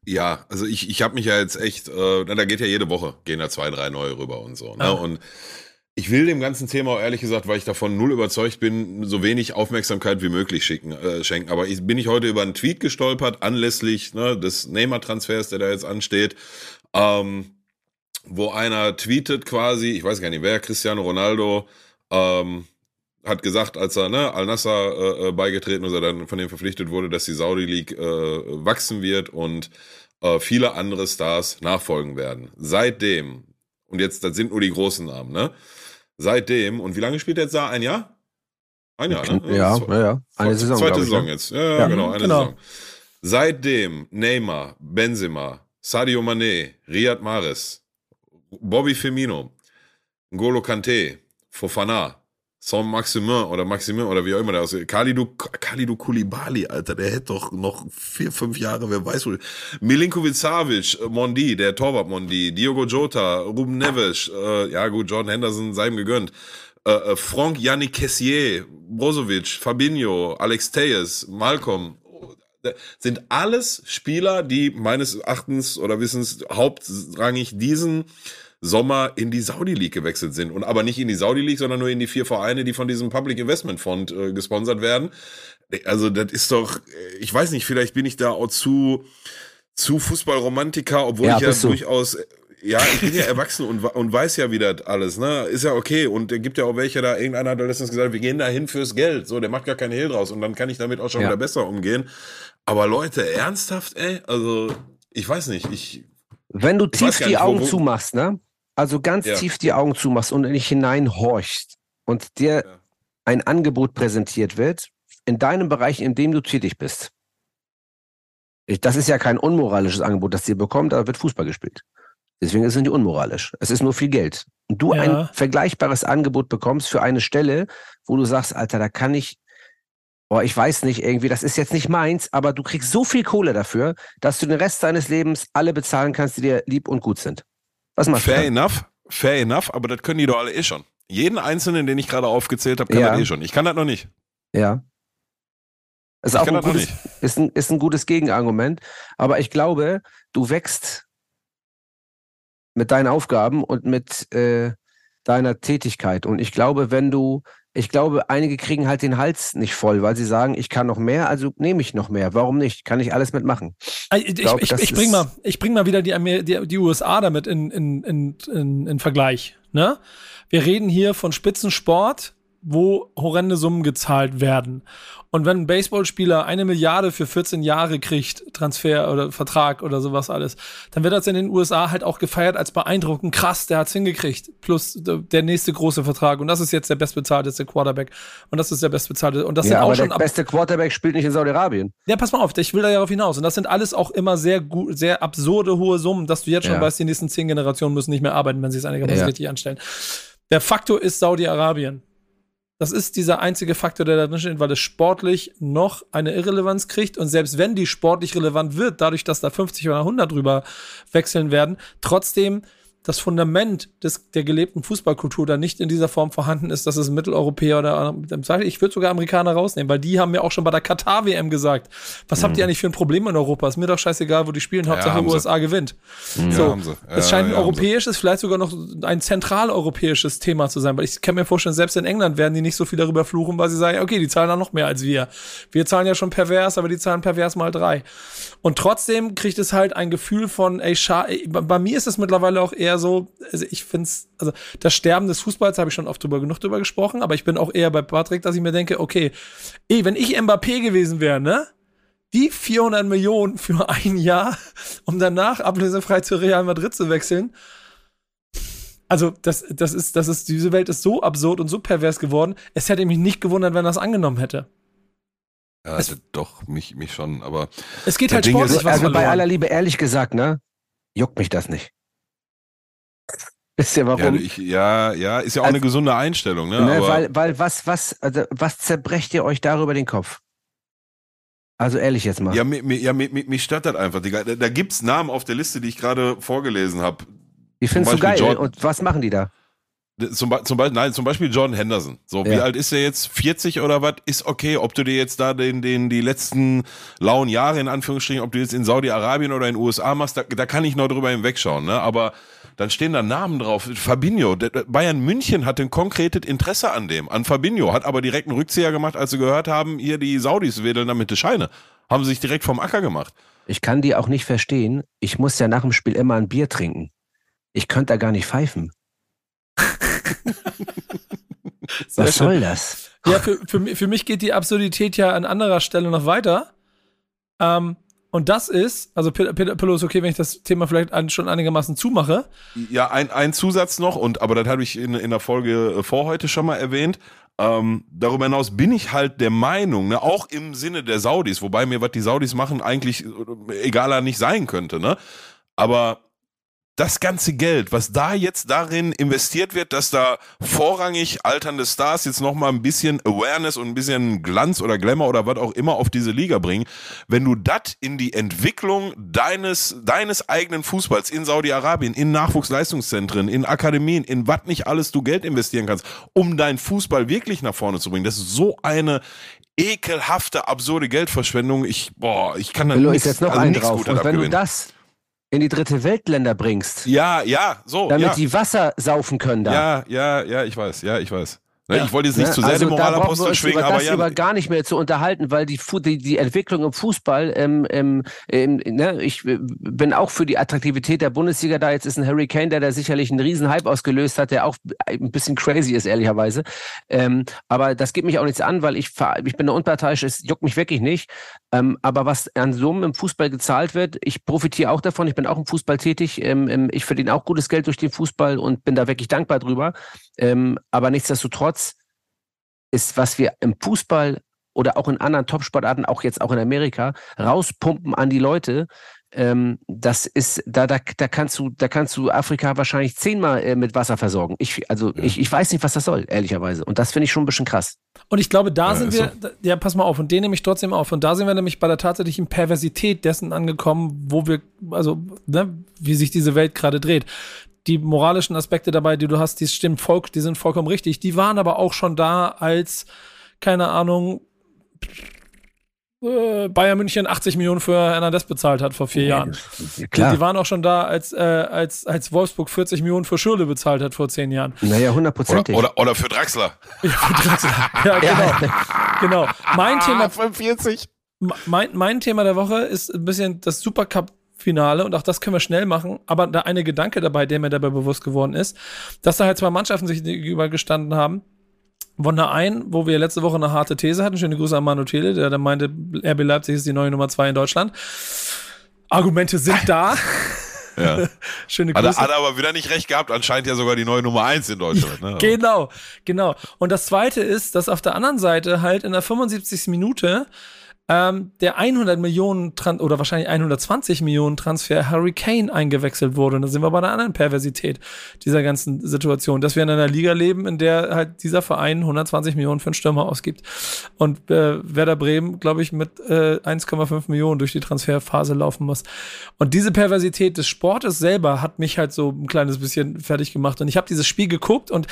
Speaker 1: Ja, also ich, ich habe mich ja jetzt echt, äh, da geht ja jede Woche, gehen da zwei, drei neue rüber und so. Ne?
Speaker 2: Ah.
Speaker 1: Und ich will dem ganzen Thema auch ehrlich gesagt, weil ich davon null überzeugt bin, so wenig Aufmerksamkeit wie möglich schicken, äh, schenken. Aber ich bin ich heute über einen Tweet gestolpert, anlässlich ne, des Neymar-Transfers, der da jetzt ansteht, ähm, wo einer tweetet quasi, ich weiß gar nicht wer, Cristiano Ronaldo, ähm, hat gesagt, als er ne, Al-Nassr äh, äh, beigetreten ist, er dann von dem verpflichtet wurde, dass die Saudi League äh, wachsen wird und äh, viele andere Stars nachfolgen werden. Seitdem, und jetzt, das sind nur die großen Namen, ne? Seitdem, und wie lange spielt er jetzt da? Ein Jahr? Ein Jahr, ne?
Speaker 3: Ja,
Speaker 1: Das-
Speaker 3: ja, ja. Eine Saison.
Speaker 1: Zweite
Speaker 3: ich,
Speaker 1: Saison
Speaker 3: ne?
Speaker 1: jetzt. Ja, ja,
Speaker 3: Ja.
Speaker 1: genau, eine
Speaker 2: Genau.
Speaker 1: Saison. Seitdem Neymar, Benzema, Sadio Mané, Riyad Mahrez, Bobby Firmino, N'Golo Kante, Fofana, Saint Maximin oder Maximin oder wie auch immer der aussieht. Kalidou, Kalidou Koulibaly, Alter, der hätte doch noch vier, fünf Jahre, wer weiß wo. Milinkovic Savic, äh, Mondi, der Torwart Mondi, Diogo Jota, Ruben Neves, äh, ja gut, Jordan Henderson sei ihm gegönnt. Äh, äh, Franck Yannick Kessier, Brozovic, Fabinho, Alex Tejes, Malcolm, sind alles Spieler, die meines Erachtens oder Wissens hauptrangig diesen Sommer in die Saudi League gewechselt sind. Und aber nicht in die Saudi League, sondern nur in die vier Vereine, die von diesem Public Investment Fund äh, gesponsert werden. Also das ist doch, äh, ich weiß nicht, vielleicht bin ich da auch zu, zu Fußballromantiker, obwohl
Speaker 3: Ja,
Speaker 1: ich ja durchaus, ja, ich bin ja erwachsen und, und weiß ja, wie das alles, ne? Ist ja okay. Und es gibt ja auch welche da, irgendeiner hat da letztens gesagt, wir gehen da hin fürs Geld. So, der macht gar keinen Hehl draus und dann kann ich damit auch schon
Speaker 3: Ja.
Speaker 1: wieder besser umgehen. Aber Leute, ernsthaft, ey? Also, ich weiß nicht, ich,
Speaker 3: Wenn du tief die
Speaker 1: nicht, wo-
Speaker 3: Augen
Speaker 1: wo-
Speaker 3: zumachst, ne? Also ganz
Speaker 1: Ja.
Speaker 3: tief die Augen zumachst und in dich hineinhorchst und dir
Speaker 1: Ja.
Speaker 3: ein Angebot präsentiert wird, in deinem Bereich, in dem du tätig bist. Ich- Das ist ja kein unmoralisches Angebot, das dir bekommt, da wird Fußball gespielt. Deswegen ist es nicht unmoralisch. Es ist nur viel Geld. Und du
Speaker 2: Ja.
Speaker 3: ein vergleichbares Angebot bekommst für eine Stelle, wo du sagst, Alter, da kann ich, boah, ich weiß nicht, irgendwie, das ist jetzt nicht meins, aber du kriegst so viel Kohle dafür, dass du den Rest deines Lebens alle bezahlen kannst, die dir lieb und gut sind. Was machst
Speaker 1: fair
Speaker 3: du? dann?
Speaker 1: enough, fair enough, aber das können die doch alle eh schon. Jeden einzelnen, den ich gerade aufgezählt habe, kann
Speaker 3: Ja.
Speaker 1: das eh schon. Ich kann das noch nicht.
Speaker 3: Ja. Ist
Speaker 1: Ich
Speaker 3: auch
Speaker 1: kann
Speaker 3: ein
Speaker 1: das noch
Speaker 3: gutes, ist ein, ist ein gutes Gegenargument. Aber ich glaube, du wächst mit deinen Aufgaben und mit äh, deiner Tätigkeit. Und ich glaube, wenn du ich glaube, einige kriegen halt den Hals nicht voll, weil sie sagen, ich kann noch mehr, also nehme ich noch mehr. Warum nicht? Kann ich alles mitmachen?
Speaker 2: Ich, ich, glaub, ich, ich bring mal, ich bring mal wieder die, die, die USA damit in, in, in, in, in Vergleich. Ne? Wir reden hier von Spitzensport, wo horrende Summen gezahlt werden. Und wenn ein Baseballspieler eine Milliarde für 14 Jahre kriegt, Transfer oder Vertrag oder sowas alles, dann wird das in den USA halt auch gefeiert als beeindruckend. Krass, der hat's hingekriegt. Plus der nächste große Vertrag. Und das ist jetzt der bestbezahlteste Quarterback. Und das ist der bestbezahlte. Und das
Speaker 3: ja,
Speaker 2: sind
Speaker 3: aber
Speaker 2: auch schon.
Speaker 3: Der beste Quarterback spielt nicht in Saudi-Arabien.
Speaker 2: Ja, pass mal auf, ich will da ja darauf hinaus. Und das sind alles auch immer sehr gut, sehr absurde hohe Summen, dass du jetzt schon ja. weißt, die nächsten zehn Generationen müssen nicht mehr arbeiten, wenn sie es einigermaßen ja. richtig anstellen. Der Faktor ist Saudi-Arabien. Das ist dieser einzige Faktor, der da drin steht, weil es sportlich noch eine Irrelevanz kriegt. Und selbst wenn die sportlich relevant wird, dadurch, dass da 50 oder 100 drüber wechseln werden, trotzdem das Fundament des, der gelebten Fußballkultur da nicht in dieser Form vorhanden ist, dass es Mitteleuropäer oder ich würde sogar Amerikaner rausnehmen, weil die haben mir auch schon bei der Katar WM gesagt, was mhm. habt ihr eigentlich für ein Problem in Europa? Ist mir doch scheißegal, wo die spielen, Hauptsache ja, USA gewinnt. Mhm. So, ja, es scheint ein ja, europäisches, vielleicht sogar noch ein zentraleuropäisches Thema zu sein, weil ich kann mir vorstellen, selbst in England werden die nicht so viel darüber fluchen, weil sie sagen, okay, die zahlen da noch mehr als wir. Wir zahlen ja schon pervers, aber die zahlen pervers mal drei. Und trotzdem kriegt es halt ein Gefühl von, ey, bei mir ist es mittlerweile auch eher eher so, also ich finde es, also das Sterben des Fußballs habe ich schon oft drüber genug drüber gesprochen, aber ich bin auch eher bei Patrick, dass ich mir denke, okay, ey, wenn ich Mbappé gewesen wäre, ne? Die 400 Millionen für ein Jahr, um danach ablösefrei zu Real Madrid zu wechseln. Also, das, das ist, das ist, diese Welt ist so absurd und so pervers geworden. Es hätte mich nicht gewundert, wenn er das angenommen hätte.
Speaker 1: Ja, es, doch, mich, mich schon, aber.
Speaker 2: Es geht halt sportlich
Speaker 3: ist, was Also bei aller Liebe, ehrlich gesagt, ne? Juckt mich das nicht.
Speaker 1: Wisst ihr warum? Ja, ich, ja, ja, ist ja auch also, eine gesunde Einstellung, ne?
Speaker 3: ne weil, weil was, was, also was zerbrecht ihr euch darüber den Kopf? Also ehrlich jetzt mal.
Speaker 1: Ja, mir, ja, mir, mich stört das einfach. Da, da gibt's Namen auf der Liste, die ich gerade vorgelesen habe.
Speaker 3: Die findest du geil. John, Und was machen die da?
Speaker 1: Zum, zum, Beispiel, nein, zum Beispiel Jordan Henderson. So, ja. wie alt ist er jetzt? 40 oder was? Ist okay, ob du dir jetzt da den, den, die letzten lauen Jahre in Anführungsstrichen, ob du jetzt in Saudi-Arabien oder in den USA machst, da, da kann ich noch drüber hinwegschauen, ne? Aber dann stehen da Namen drauf. Fabinho, Bayern München hatte ein konkretes Interesse an dem, an Fabinho, hat aber direkt einen Rückzieher gemacht, als sie gehört haben, hier die Saudis wedeln damit die Scheine. Haben sie sich direkt vom Acker gemacht.
Speaker 3: Ich kann die auch nicht verstehen. Ich muss ja nach dem Spiel immer ein Bier trinken. Ich könnte da gar nicht pfeifen. Was soll das?
Speaker 2: Ja, für, für, für mich geht die Absurdität ja an anderer Stelle noch weiter. Ähm, und das ist, also Pillow ist okay, wenn ich das Thema vielleicht an, schon einigermaßen zumache.
Speaker 1: Ja, ein, ein Zusatz noch, und aber das habe ich in, in der Folge äh, vor heute schon mal erwähnt. Ähm, darüber hinaus bin ich halt der Meinung, ne, auch im Sinne der Saudis, wobei mir, was die Saudis machen, eigentlich äh, egaler nicht sein könnte, ne? Aber das ganze Geld, was da jetzt darin investiert wird, dass da vorrangig alternde Stars jetzt nochmal ein bisschen Awareness und ein bisschen Glanz oder Glamour oder was auch immer auf diese Liga bringen, wenn du das in die Entwicklung deines, deines eigenen Fußballs in Saudi-Arabien, in Nachwuchsleistungszentren, in Akademien, in was nicht alles du Geld investieren kannst, um deinen Fußball wirklich nach vorne zu bringen, das ist so eine ekelhafte, absurde Geldverschwendung. Ich, boah, ich kann da
Speaker 3: nichts, jetzt noch also einen drauf. Und wenn du das in die dritte Weltländer bringst.
Speaker 1: Ja, ja, so.
Speaker 3: Damit
Speaker 1: ja.
Speaker 3: die Wasser saufen können da.
Speaker 1: Ja, ja, ja, ich weiß, ja, ich weiß. Ne, ja. Ich wollte jetzt nicht ja, zu sehr also den Moralapostel schwingen,
Speaker 3: über
Speaker 1: aber
Speaker 3: das
Speaker 1: ja.
Speaker 3: über gar nicht mehr zu unterhalten, weil die, die, die Entwicklung im Fußball, ähm, ähm, ähm, ne, ich äh, bin auch für die Attraktivität der Bundesliga da. Jetzt ist ein Harry Kane, der da sicherlich einen riesen Hype ausgelöst hat, der auch ein bisschen crazy ist, ehrlicherweise. Ähm, aber das geht mich auch nichts an, weil ich, ich bin da unparteiisch, es juckt mich wirklich nicht. Ähm, aber was an Summen im Fußball gezahlt wird, ich profitiere auch davon. Ich bin auch im Fußball tätig. Ähm, ich verdiene auch gutes Geld durch den Fußball und bin da wirklich dankbar drüber. Aber nichtsdestotrotz ist, was wir im Fußball oder auch in anderen Topsportarten, auch jetzt auch in Amerika, rauspumpen an die Leute, ähm, das ist, da, da, da kannst du, da kannst du Afrika wahrscheinlich zehnmal äh, mit Wasser versorgen. Ich, also ja. ich, ich weiß nicht, was das soll, ehrlicherweise. Und das finde ich schon ein bisschen krass.
Speaker 2: Und ich glaube, da ja, sind wir, so. ja, pass mal auf, und den nehme ich trotzdem auf. Und da sind wir nämlich bei der tatsächlichen Perversität dessen angekommen, wo wir, also, ne, wie sich diese Welt gerade dreht die moralischen Aspekte dabei, die du hast, die stimmen voll, die sind vollkommen richtig. Die waren aber auch schon da als, keine Ahnung, äh, Bayern München 80 Millionen für Hernandez bezahlt hat vor vier Jahren.
Speaker 3: Ja, klar.
Speaker 2: Die, die waren auch schon da, als, äh, als, als Wolfsburg 40 Millionen für Schürle bezahlt hat vor zehn Jahren.
Speaker 3: naja,
Speaker 1: Oder,
Speaker 3: hundertprozentig.
Speaker 1: oder, oder für Draxler.
Speaker 2: Ja, genau. genau. Mein Thema
Speaker 1: 45.
Speaker 2: mein, mein Thema der Woche ist ein bisschen das Supercup-Finale und auch das können wir schnell machen. Aber da eine Gedanke dabei, der mir dabei bewusst geworden ist, dass da halt zwei Mannschaften sich gegenüber gestanden haben. Von der einen, wo wir letzte Woche eine harte These hatten, schöne Grüße an Manu Tele, der, der meinte, RB Leipzig ist die neue Nummer zwei in Deutschland. Argumente sind da.
Speaker 1: Ja.
Speaker 2: Schöne
Speaker 1: Hat,
Speaker 2: Grüße.
Speaker 1: er- hat er aber wieder nicht recht gehabt. Anscheinend ja sogar die neue Nummer 1 in Deutschland. Ne?
Speaker 2: Genau, genau. Und das zweite ist, dass auf der anderen Seite halt in der 75. Minute ähm, der 100 Millionen Tran oder wahrscheinlich 120 Millionen Transfer Harry Kane eingewechselt wurde. Und da sind wir bei einer anderen Perversität dieser ganzen Situation, dass wir in einer Liga leben, in der halt dieser Verein 120 Millionen für einen Stürmer ausgibt. Und äh, Werder Bremen, glaube ich, mit äh, 1,5 Millionen durch die Transferphase laufen muss. Und diese Perversität des Sportes selber hat mich halt so ein kleines bisschen fertig gemacht. Und ich habe dieses Spiel geguckt und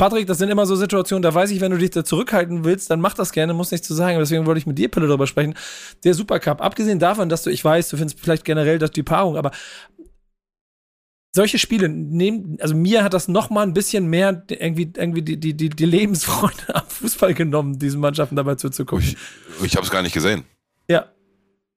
Speaker 2: Patrick, das sind immer so Situationen, da weiß ich, wenn du dich da zurückhalten willst, dann mach das gerne, muss nichts zu sagen. Deswegen wollte ich mit dir, Pille, darüber sprechen. Der Supercup, abgesehen davon, dass du, ich weiß, du findest vielleicht generell das die Paarung, aber solche Spiele nehmen, also mir hat das noch mal ein bisschen mehr irgendwie, irgendwie die, die, die, die Lebensfreude am Fußball genommen, diesen Mannschaften dabei zuzugucken.
Speaker 1: Ich, ich habe es gar nicht gesehen.
Speaker 2: Ja.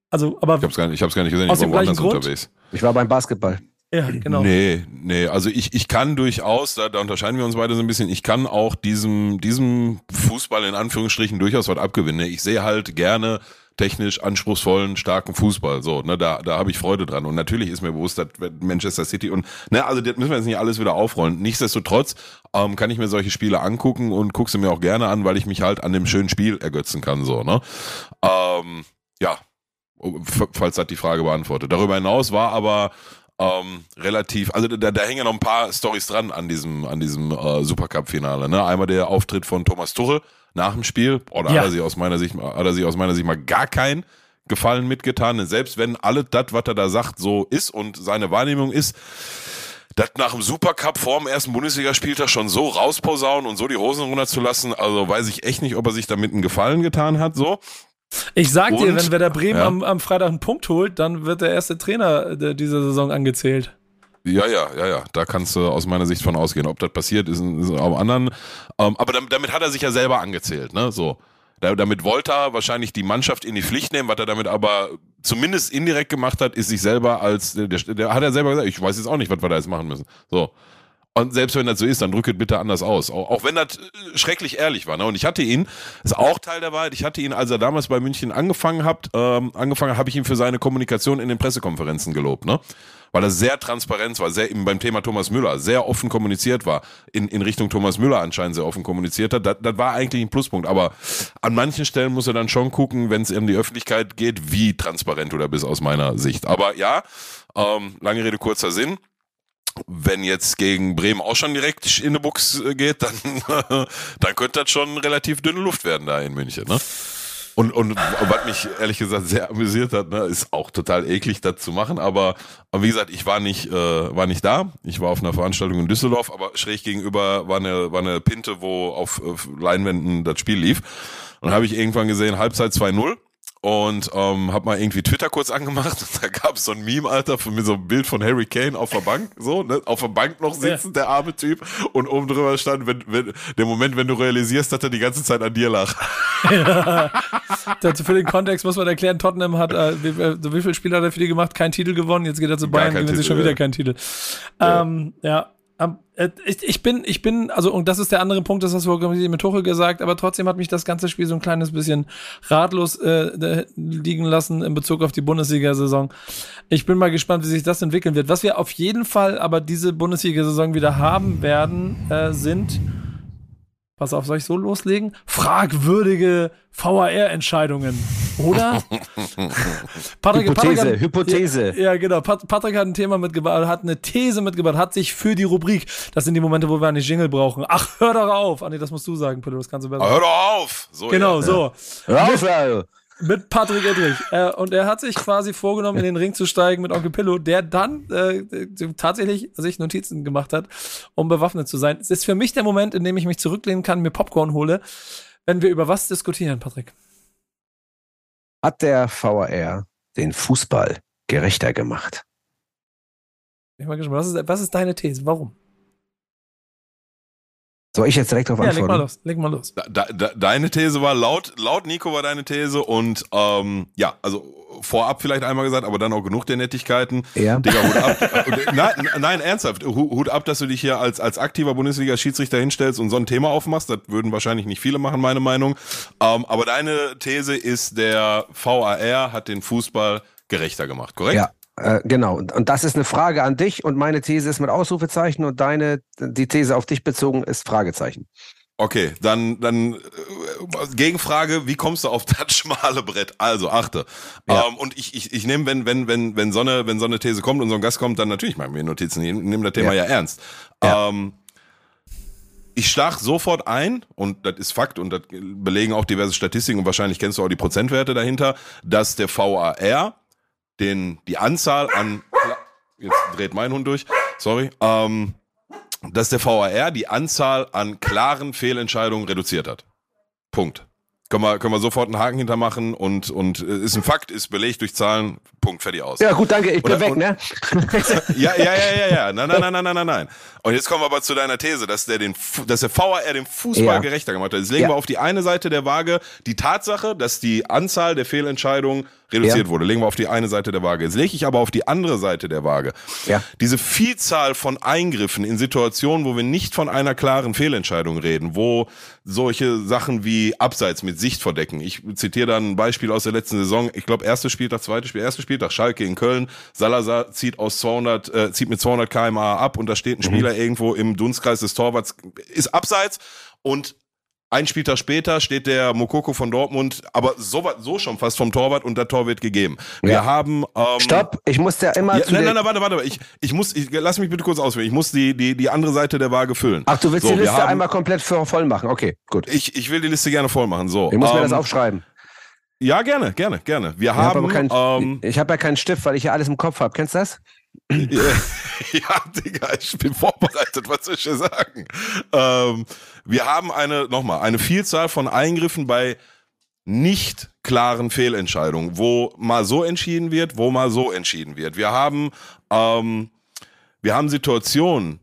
Speaker 2: Also, aber,
Speaker 1: Ich habe es gar, nicht- ich hab's gar nicht gesehen.
Speaker 2: Aus
Speaker 1: ich
Speaker 2: dem
Speaker 1: war woanders
Speaker 2: gleichen Grund?
Speaker 1: unterwegs.
Speaker 3: Ich war beim Basketball.
Speaker 2: Ja, genau.
Speaker 1: Nee, nee, also ich, ich kann durchaus, da, da unterscheiden wir uns beide so ein bisschen, ich kann auch diesem, diesem Fußball in Anführungsstrichen durchaus was abgewinnen. Ich sehe halt gerne technisch anspruchsvollen, starken Fußball. So, ne, da, da habe ich Freude dran. Und natürlich ist mir bewusst, dass Manchester City und, ne, also das müssen wir jetzt nicht alles wieder aufrollen. Nichtsdestotrotz ähm, kann ich mir solche Spiele angucken und gucke sie mir auch gerne an, weil ich mich halt an dem schönen Spiel ergötzen kann. So, ne? Ähm, ja, f- falls das die Frage beantwortet. Darüber hinaus war aber ähm, relativ, also da, da hängen ja noch ein paar Stories dran an diesem, an diesem äh, Supercup-Finale. Ne? Einmal der Auftritt von Thomas Tuchel nach dem Spiel, oder
Speaker 2: Ja.
Speaker 1: hat er sich aus meiner Sicht, hat er sich aus meiner Sicht mal gar keinen Gefallen mitgetan. Denn selbst wenn alles das, was er da sagt, so ist und seine Wahrnehmung ist, das nach dem Supercup vor dem ersten Bundesligaspieltag schon so rausposaunen und so die Hosen runterzulassen, also weiß ich echt nicht, ob er sich damit einen Gefallen getan hat, so.
Speaker 2: Ich sag dir,
Speaker 1: Und-
Speaker 2: wenn Werder Bremen
Speaker 1: Ja.
Speaker 2: am, am Freitag einen Punkt holt, dann wird der erste Trainer dieser Saison angezählt.
Speaker 1: Ja, ja, ja, ja. Da kannst du aus meiner Sicht von ausgehen. Ob das passiert, ist, ist am anderen. Ähm, aber damit, damit hat er sich ja selber angezählt, ne? So. Da, damit wollte er wahrscheinlich die Mannschaft in die Pflicht nehmen. Was er damit aber zumindest indirekt gemacht hat, ist sich selber als, der, der, der hat er selber gesagt, ich weiß jetzt auch nicht, was wir da jetzt machen müssen. So. Und selbst wenn das so ist, dann drückt bitte anders aus. Auch, auch wenn das äh, schrecklich ehrlich war. Ne? Und ich hatte ihn, ist auch Teil der Wahrheit, ich hatte ihn, als er damals bei München angefangen hat, ähm, angefangen habe ich ihn für seine Kommunikation in den Pressekonferenzen gelobt, ne? Weil er sehr transparent war, sehr eben beim Thema Thomas Müller, sehr offen kommuniziert war, in, in Richtung Thomas Müller anscheinend sehr offen kommuniziert hat. Das, das war eigentlich ein Pluspunkt. Aber an manchen Stellen muss er dann schon gucken, wenn es um die Öffentlichkeit geht, wie transparent du da bist aus meiner Sicht. Aber ja, ähm, lange Rede, kurzer Sinn wenn jetzt gegen Bremen auch schon direkt in die Buchs äh, geht, dann, dann könnte das schon relativ dünne Luft werden da in München. Ne? Und, und was mich ehrlich gesagt sehr amüsiert hat, ne, ist auch total eklig, das zu machen. Aber, aber wie gesagt, ich war nicht, äh, war nicht da. Ich war auf einer Veranstaltung in Düsseldorf, aber schräg gegenüber war eine, war eine Pinte, wo auf, auf Leinwänden das Spiel lief. Und habe ich irgendwann gesehen, Halbzeit 2-0 und ähm, hab mal irgendwie Twitter kurz angemacht und da gab es so ein Meme, Alter, von mir so ein Bild von Harry Kane auf der Bank, so, ne, auf der Bank noch sitzend, der arme Typ, und oben drüber stand, wenn, wenn, der Moment, wenn du realisierst, dass er die ganze Zeit an dir lag.
Speaker 2: Dazu für den Kontext muss man erklären, Tottenham hat, äh, wie, äh, wie viele Spiele hat er für die gemacht? Kein Titel gewonnen, jetzt geht er zu Bayern, gewinnen sie schon wieder
Speaker 1: ja.
Speaker 2: keinen Titel. Ähm, ja. Äh, ich, ich bin, ich bin, also, und das ist der andere Punkt, das hast du mit Tuchel gesagt, aber trotzdem hat mich das ganze Spiel so ein kleines bisschen ratlos äh, liegen lassen in Bezug auf die Bundesliga-Saison. Ich bin mal gespannt, wie sich das entwickeln wird. Was wir auf jeden Fall aber diese Bundesliga-Saison wieder haben werden, äh, sind Pass auf, soll ich so loslegen? Fragwürdige VAR-Entscheidungen, oder? Patrick,
Speaker 3: Hypothese,
Speaker 2: Patrick hat,
Speaker 3: Hypothese.
Speaker 2: Ja, ja, genau. Pat Patrick hat ein Thema mitgebracht, hat eine These mitgebracht, hat sich für die Rubrik, das sind die Momente, wo wir eine Jingle brauchen. Ach, hör doch auf. Ah, nee, das musst du sagen, Pillow, das kannst du besser.
Speaker 1: Aber hör doch auf! So,
Speaker 2: genau,
Speaker 1: ja.
Speaker 2: so.
Speaker 3: Hör auf, Leute.
Speaker 2: Mit Patrick Edrich. Äh, und er hat sich quasi vorgenommen, in den Ring zu steigen mit Onkel Pillow, der dann äh, tatsächlich sich Notizen gemacht hat, um bewaffnet zu sein. Es ist für mich der Moment, in dem ich mich zurücklehnen kann, mir Popcorn hole, wenn wir über was diskutieren, Patrick.
Speaker 3: Hat der VAR den Fußball gerechter gemacht?
Speaker 2: Ich bin mal gespannt. Was ist, was ist deine These? Warum?
Speaker 3: Soll ich jetzt direkt darauf
Speaker 2: Ja, leg mal
Speaker 3: antworten?
Speaker 2: los. Leg mal los.
Speaker 1: Da, da, deine These war laut, laut Nico war deine These und ähm, ja, also vorab vielleicht einmal gesagt, aber dann auch genug der Nettigkeiten.
Speaker 3: Ja.
Speaker 1: Digga, Hut ab. nein, nein, ernsthaft. Hu- Hut ab, dass du dich hier als, als aktiver Bundesliga-Schiedsrichter hinstellst und so ein Thema aufmachst. Das würden wahrscheinlich nicht viele machen, meine Meinung. Ähm, aber deine These ist, der VAR hat den Fußball gerechter gemacht, korrekt?
Speaker 3: Ja. Äh, genau. Und und das ist eine Frage an dich und meine These ist mit Ausrufezeichen und deine, die These auf dich bezogen ist Fragezeichen.
Speaker 1: Okay, dann, dann äh, Gegenfrage, wie kommst du auf das schmale Brett? Also achte.
Speaker 3: Ja.
Speaker 1: Ähm, und ich, ich, ich nehme, wenn, wenn, wenn, wenn so eine, wenn so eine These kommt und so ein Gast kommt, dann natürlich machen wir Notizen. Ich nehme das Thema ja,
Speaker 3: Ja.
Speaker 1: ernst.
Speaker 3: Ja.
Speaker 1: Ähm, ich stach sofort ein, und das ist Fakt, und das belegen auch diverse Statistiken, und wahrscheinlich kennst du auch die Prozentwerte dahinter, dass der VAR den, die Anzahl an, jetzt dreht mein Hund durch, sorry, ähm, dass der VAR die Anzahl an klaren Fehlentscheidungen reduziert hat. Punkt. Können wir, können wir sofort einen Haken hintermachen und, und äh, ist ein Fakt, ist belegt durch Zahlen, Punkt, fertig aus.
Speaker 3: Ja, gut, danke, ich bin
Speaker 1: Oder-
Speaker 3: weg,
Speaker 1: und-
Speaker 3: ne?
Speaker 1: Ja, ja, ja, ja, ja. Nein, nein, nein, nein, nein, nein. Und jetzt kommen wir aber zu deiner These, dass der den, dass der VAR den Fußball
Speaker 3: Ja.
Speaker 1: gerechter gemacht hat. Jetzt legen
Speaker 3: Ja.
Speaker 1: wir auf die eine Seite der Waage die Tatsache, dass die Anzahl der Fehlentscheidungen reduziert
Speaker 3: Ja.
Speaker 1: wurde. Legen wir auf die eine Seite der Waage. Jetzt lege ich aber auf die andere Seite der Waage.
Speaker 3: Ja.
Speaker 1: Diese Vielzahl von Eingriffen in Situationen, wo wir nicht von einer klaren Fehlentscheidung reden, wo solche Sachen wie Abseits mit Sicht verdecken. Ich zitiere dann ein Beispiel aus der letzten Saison. Ich glaube, erstes Spieltag, zweites Spiel, erstes Spieltag, Schalke in Köln. Salazar zieht aus 200, äh, zieht mit 200 kmh ab und da steht ein Spieler irgendwo im Dunstkreis des Torwarts, ist Abseits und ein Spieltag später steht der Mokoko von Dortmund, aber so, so schon fast vom Torwart und der Tor wird gegeben. Wir
Speaker 3: Ja.
Speaker 1: haben ähm,
Speaker 3: Stopp, ich muss ja immer
Speaker 1: ja,
Speaker 3: zu
Speaker 1: nein, nein, nein, warte, warte. Ich, ich muss, ich, lass mich bitte kurz ausführen. Ich muss die, die, die andere Seite der Waage füllen.
Speaker 3: Ach, du willst
Speaker 1: So,
Speaker 3: die Liste
Speaker 1: haben-
Speaker 3: einmal komplett voll machen. Okay, gut.
Speaker 1: Ich, ich will die Liste gerne voll machen. So.
Speaker 3: Ich muss mir
Speaker 1: ähm,
Speaker 3: das aufschreiben.
Speaker 1: Ja, gerne, gerne, gerne. Wir
Speaker 3: Ich habe
Speaker 1: haben.
Speaker 3: aber keinen,
Speaker 1: ähm,
Speaker 3: ich habe ja keinen Stift, weil ich ja alles im Kopf habe. Kennst du das?
Speaker 1: ja, Digga, ich bin vorbereitet, was soll ich dir sagen? Ähm, wir haben eine, nochmal, eine Vielzahl von Eingriffen bei nicht klaren Fehlentscheidungen, wo mal so entschieden wird, wo mal so entschieden wird. Wir haben, ähm, wir haben Situationen,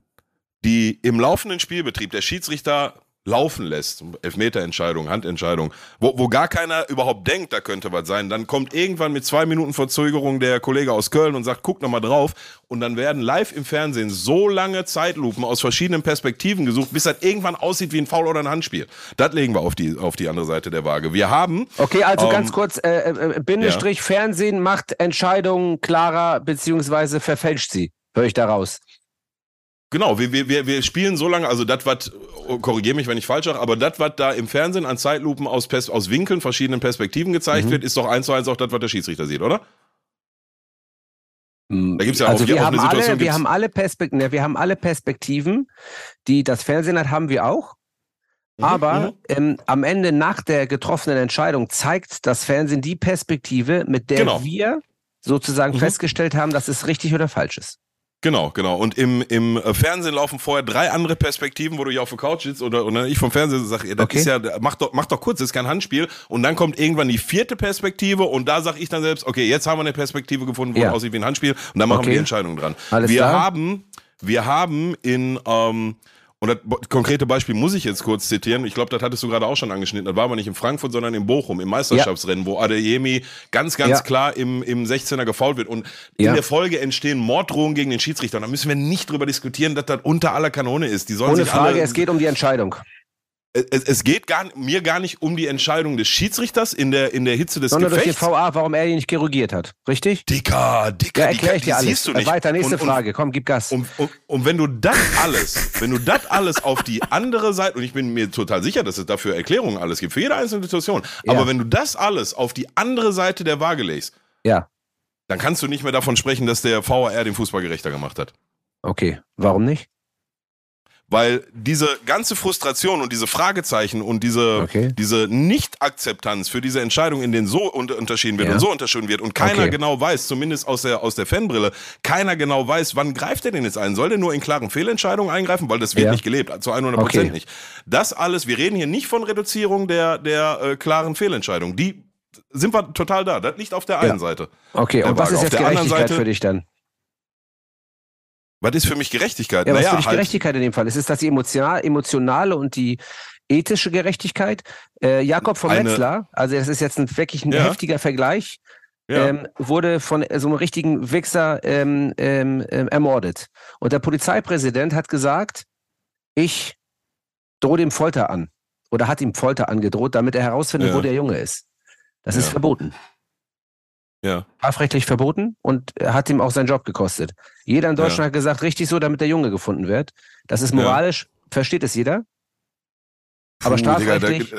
Speaker 1: die im laufenden Spielbetrieb der Schiedsrichter laufen lässt, Elfmeterentscheidung, Handentscheidung, wo, wo gar keiner überhaupt denkt, da könnte was sein, dann kommt irgendwann mit zwei Minuten Verzögerung der Kollege aus Köln und sagt, guck noch mal drauf und dann werden live im Fernsehen so lange Zeitlupen aus verschiedenen Perspektiven gesucht, bis das irgendwann aussieht wie ein Foul oder ein Handspiel. Das legen wir auf die, auf die andere Seite der Waage. Wir haben,
Speaker 3: Okay, also
Speaker 1: Ähm,
Speaker 3: ganz kurz, äh, äh, Bindestrich, Fernsehen macht Entscheidungen klarer, beziehungsweise verfälscht sie. Höre ich da raus.
Speaker 1: Genau, wir, wir, wir, spielen so lange, also das, was, korrigiere mich, wenn ich falsch sage, aber das, was da im Fernsehen an Zeitlupen aus, Pers aus Winkeln, verschiedenen Perspektiven gezeigt
Speaker 3: Mhm.
Speaker 1: wird, ist doch eins zu eins auch das, was der Schiedsrichter sieht, oder? Da gibt's ja
Speaker 3: also
Speaker 1: auch-
Speaker 3: wir
Speaker 1: auch
Speaker 3: haben
Speaker 1: eine Situation
Speaker 3: alle, wir
Speaker 1: gibt's-
Speaker 3: haben alle Perspektiven, ne, wir haben alle Perspektiven, die das Fernsehen hat, haben wir auch.
Speaker 1: Mhm,
Speaker 3: Aber
Speaker 1: mhm.
Speaker 3: ähm, am Ende nach der getroffenen Entscheidung zeigt das Fernsehen die Perspektive, mit der
Speaker 1: Genau.
Speaker 3: wir sozusagen
Speaker 1: Mhm.
Speaker 3: festgestellt haben, dass es richtig oder falsch ist.
Speaker 1: Genau, genau. Und im, im äh, Fernsehen laufen vorher drei andere Perspektiven, wo du hier auf der Couch sitzt oder, oder ich vom Fernsehen sage, ja, das
Speaker 3: Okay.
Speaker 1: ist ja, mach doch, mach doch kurz, das ist kein Handspiel. Und dann kommt irgendwann die vierte Perspektive und da sage ich dann selbst, okay, jetzt haben wir eine Perspektive gefunden, wo
Speaker 3: Ja.
Speaker 1: es aussieht wie ein Handspiel und dann machen
Speaker 3: Okay.
Speaker 1: wir die Entscheidung dran.
Speaker 3: Alles
Speaker 1: wir
Speaker 3: klar.
Speaker 1: haben, wir haben in, ähm, und das konkrete Beispiel muss ich jetzt kurz zitieren. Ich glaube, das hattest du gerade auch schon angeschnitten. Das war aber nicht in Frankfurt, sondern in Bochum, im Meisterschaftsrennen, wo Adeyemi ganz, ganz
Speaker 3: Ja.
Speaker 1: klar im, im 16er gefault wird. Und in
Speaker 3: Ja.
Speaker 1: der Folge entstehen Morddrohungen gegen den Schiedsrichter. Und da müssen wir nicht drüber diskutieren, dass das unter aller Kanone ist. Die sollen
Speaker 3: Ohne
Speaker 1: sich
Speaker 3: Frage,
Speaker 1: alle,
Speaker 3: es geht um die Entscheidung.
Speaker 1: Es, es geht gar, mir gar nicht um die Entscheidung des Schiedsrichters in der, in der Hitze des
Speaker 3: Sondern durch den
Speaker 1: Gefechts.
Speaker 3: VA, warum er ihn nicht korrigiert hat. Richtig?
Speaker 1: Dicker, dicker,
Speaker 3: Ja,
Speaker 1: die,
Speaker 3: erkläre ich
Speaker 1: die
Speaker 3: dir alles.
Speaker 1: siehst du nicht.
Speaker 3: Weiter, nächste
Speaker 1: und, und,
Speaker 3: Frage. Komm, gib Gas.
Speaker 1: Und, und, und wenn du das alles, wenn du das alles auf die andere Seite, und ich bin mir total sicher, dass es dafür Erklärungen alles gibt, für jede einzelne Situation,
Speaker 3: Ja.
Speaker 1: aber wenn du das alles auf die andere Seite der Waage legst,
Speaker 3: Ja,
Speaker 1: dann kannst du nicht mehr davon sprechen, dass der VAR den Fußball gerechter gemacht hat.
Speaker 3: okay. Warum nicht?
Speaker 1: Weil diese ganze Frustration und diese Fragezeichen und diese,
Speaker 3: Okay.
Speaker 1: diese Nicht-Akzeptanz für diese Entscheidung, in denen so unter unterschieden wird
Speaker 3: Ja.
Speaker 1: und so unterschieden wird und keiner
Speaker 3: Okay.
Speaker 1: genau weiß, zumindest aus der, aus der Fanbrille, keiner genau weiß, wann greift er denn jetzt ein? Soll der nur in klaren Fehlentscheidungen eingreifen? Weil das wird
Speaker 3: Ja.
Speaker 1: nicht gelebt, zu 100 Prozent
Speaker 3: Okay.
Speaker 1: nicht. Das alles, wir reden hier nicht von Reduzierung der, der äh, klaren Fehlentscheidung. Die sind wir total da. Das liegt auf der einen
Speaker 3: Ja.
Speaker 1: Seite.
Speaker 3: Okay,
Speaker 1: Der
Speaker 3: und was
Speaker 1: Waage.
Speaker 3: ist
Speaker 1: Auf
Speaker 3: jetzt
Speaker 1: der anderen
Speaker 3: Gerechtigkeit
Speaker 1: Seite-
Speaker 3: für dich dann?
Speaker 1: Was ist für mich Gerechtigkeit?
Speaker 3: Ja, was
Speaker 1: naja,
Speaker 3: für dich
Speaker 1: halt,
Speaker 3: Gerechtigkeit in dem Fall? Ist es das die emotional, emotionale und die ethische Gerechtigkeit? Äh, Jakob von
Speaker 1: Eine-
Speaker 3: Metzler, also das ist jetzt ein wirklich ein
Speaker 1: Ja.
Speaker 3: heftiger Vergleich,
Speaker 1: ja.
Speaker 3: ähm, wurde von so einem richtigen Wichser ähm, ähm, ähm, ermordet. Und der Polizeipräsident hat gesagt, ich drohe dem Folter an. Oder hat ihm Folter angedroht, damit er herausfindet,
Speaker 1: Ja.
Speaker 3: wo der Junge ist. Das ist verboten.
Speaker 1: Ja.
Speaker 3: strafrechtlich verboten und hat ihm auch seinen Job gekostet. Jeder in Deutschland
Speaker 1: Ja.
Speaker 3: hat gesagt, richtig so, damit der Junge gefunden wird. Das ist
Speaker 1: Ja.
Speaker 3: moralisch, versteht es jeder. Aber
Speaker 1: Puh, Digga, da-
Speaker 3: strafrechtlich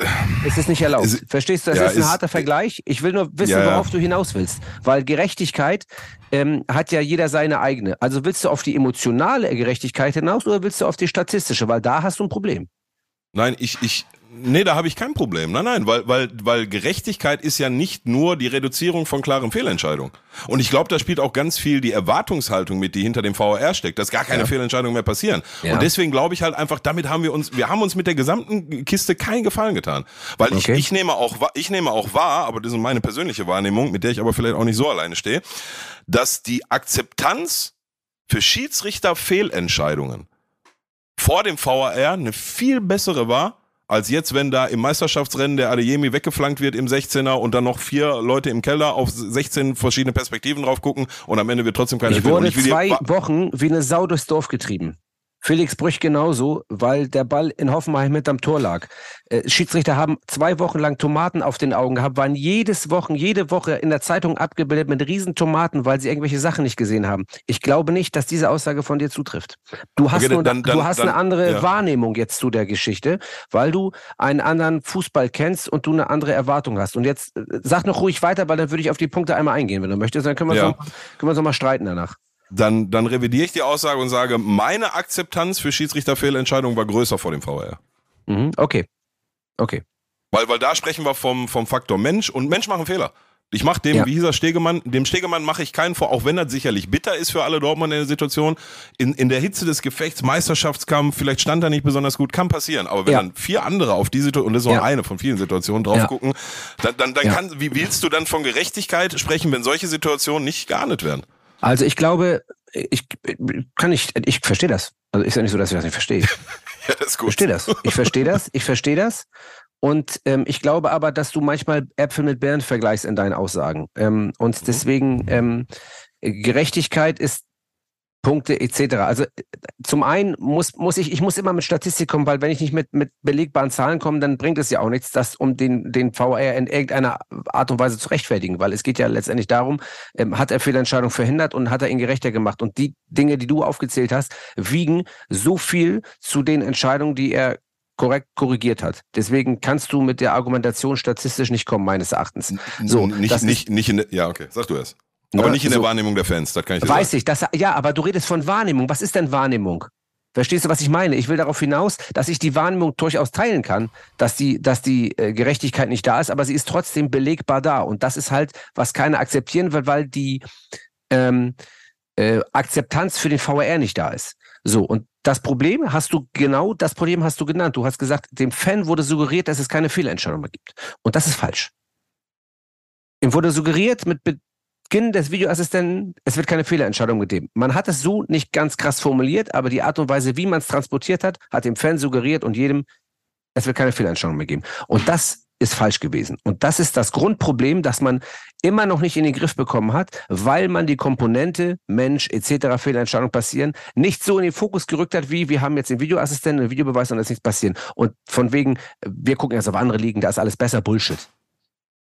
Speaker 3: ist es nicht erlaubt.
Speaker 1: Ist-
Speaker 3: Verstehst du, das
Speaker 1: ja,
Speaker 3: ist ein
Speaker 1: ist-
Speaker 3: harter Vergleich. Ich will nur wissen,
Speaker 1: Ja, ja.
Speaker 3: worauf du hinaus willst. Weil Gerechtigkeit ähm, hat ja jeder seine eigene. Also willst du auf die emotionale Gerechtigkeit hinaus oder willst du auf die statistische? Weil da hast du ein Problem.
Speaker 1: Nein, ich, ich, nee, da habe ich kein Problem. Nein, nein, weil, weil, weil Gerechtigkeit ist ja nicht nur die Reduzierung von klaren Fehlentscheidungen. Und ich glaube, da spielt auch ganz viel die Erwartungshaltung mit, die hinter dem VAR steckt, dass gar keine
Speaker 3: Ja.
Speaker 1: Fehlentscheidungen mehr passieren.
Speaker 3: Ja.
Speaker 1: Und deswegen glaube ich halt einfach, damit haben wir uns, wir haben uns mit der gesamten Kiste keinen Gefallen getan. Weil
Speaker 3: Okay.
Speaker 1: ich, ich nehme auch, wahr- ich nehme auch wahr, aber das ist meine persönliche Wahrnehmung, mit der ich aber vielleicht auch nicht so alleine stehe, dass die Akzeptanz für Schiedsrichter-Fehlentscheidungen vor dem VAR eine viel bessere war, als jetzt, wenn da im Meisterschaftsrennen der Adeyemi weggeflankt wird im 16er und dann noch vier Leute im Keller auf 16 verschiedene Perspektiven drauf gucken und am Ende wird trotzdem keine
Speaker 3: Ich wurde zwei Wochen wie eine Sau durchs Dorf getrieben. Felix Brüch genauso, weil der Ball in Hoffenheim mit am Tor lag. Äh, Schiedsrichter haben zwei Wochen lang Tomaten auf den Augen gehabt, waren jedes Wochen, jede Woche in der Zeitung abgebildet mit riesen Tomaten, weil sie irgendwelche Sachen nicht gesehen haben. Ich glaube nicht, dass diese Aussage von dir zutrifft. Du hast,
Speaker 1: Okay,
Speaker 3: nur,
Speaker 1: dann- dann-
Speaker 3: du hast
Speaker 1: dann-
Speaker 3: eine andere
Speaker 1: ja.
Speaker 3: Wahrnehmung jetzt zu der Geschichte, weil du einen anderen Fußball kennst und du eine andere Erwartung hast. Und jetzt äh, sag noch ruhig weiter, weil dann würde ich auf die Punkte einmal eingehen, wenn du möchtest. Dann können wir
Speaker 1: Ja.
Speaker 3: uns mal streiten danach.
Speaker 1: Dann, dann revidiere ich die Aussage und sage, meine Akzeptanz für Schiedsrichterfehlentscheidungen war größer vor dem VAR.
Speaker 3: Mhm, okay. Okay.
Speaker 1: Weil, weil da sprechen wir vom, vom Faktor Mensch und Mensch machen Fehler. Ich mache dem,
Speaker 3: Ja.
Speaker 1: wie hieß er, Stegemann, dem Stegemann mache ich keinen vor, auch wenn das sicherlich bitter ist für alle Dortmund in der Situation. In, in der Hitze des Gefechts, Meisterschaftskampf, vielleicht stand er nicht besonders gut, kann passieren. Aber wenn
Speaker 3: Ja.
Speaker 1: dann vier andere auf die Situation, und das ist auch
Speaker 3: Ja.
Speaker 1: eine von vielen Situationen, drauf gucken, dann, dann, dann kann, wie willst du dann von Gerechtigkeit sprechen, wenn solche Situationen nicht geahndet werden?
Speaker 3: Also ich glaube, ich kann nicht, ich verstehe das. Also ist ja nicht so, dass ich das nicht verstehe. Ich
Speaker 1: Ja, das ist gut.
Speaker 3: verstehe das. Ich verstehe das. Ich verstehe das. Und ähm, ich glaube aber, dass du manchmal Äpfel mit Birnen vergleichst in deinen Aussagen. Ähm, und deswegen ähm, Gerechtigkeit ist Punkte etc. Also zum einen muss, muss ich, ich muss immer mit Statistik kommen, weil wenn ich nicht mit, mit belegbaren Zahlen komme, dann bringt es ja auch nichts, das um den, den VR in irgendeiner Art und Weise zu rechtfertigen, weil es geht ja letztendlich darum, ähm, hat er Fehlentscheidungen verhindert und hat er ihn gerechter gemacht. Und die Dinge, die du aufgezählt hast, wiegen so viel zu den Entscheidungen, die er korrekt korrigiert hat. Deswegen kannst du mit der Argumentation statistisch nicht kommen, meines Erachtens. So,
Speaker 1: nicht, nicht, nicht in ja, okay, sag du es. Aber
Speaker 3: Ne,
Speaker 1: nicht in der
Speaker 3: so.
Speaker 1: Wahrnehmung der Fans, das kann ich dir
Speaker 3: Weiß
Speaker 1: sagen.
Speaker 3: ich, das, ja, aber du redest von Wahrnehmung. Was ist denn Wahrnehmung? Verstehst du, was ich meine? Ich will darauf hinaus, dass ich die Wahrnehmung durchaus teilen kann, dass die, dass die äh, Gerechtigkeit nicht da ist, aber sie ist trotzdem belegbar da. Und das ist halt, was keiner akzeptieren will, weil die ähm, äh, Akzeptanz für den VAR nicht da ist. So, und das Problem hast du genau, das Problem hast du genannt. Du hast gesagt, dem Fan wurde suggeriert, dass es keine Fehlentscheidung mehr gibt. Und das ist falsch. Ihm wurde suggeriert mit Beginn des Videoassistenten, es wird keine Fehlerentscheidung gegeben. Man hat es so nicht ganz krass formuliert, aber die Art und Weise, wie man es transportiert hat, hat dem Fan suggeriert und jedem, es wird keine Fehlentscheidung mehr geben. Und das ist falsch gewesen. Und das ist das Grundproblem, das man immer noch nicht in den Griff bekommen hat, weil man die Komponente Mensch etc. Fehlentscheidungen passieren nicht so in den Fokus gerückt hat, wie wir haben jetzt den Videoassistenten, den Videobeweis und da ist nichts passieren. Und von wegen, wir gucken jetzt auf andere Ligen, da ist alles besser, Bullshit.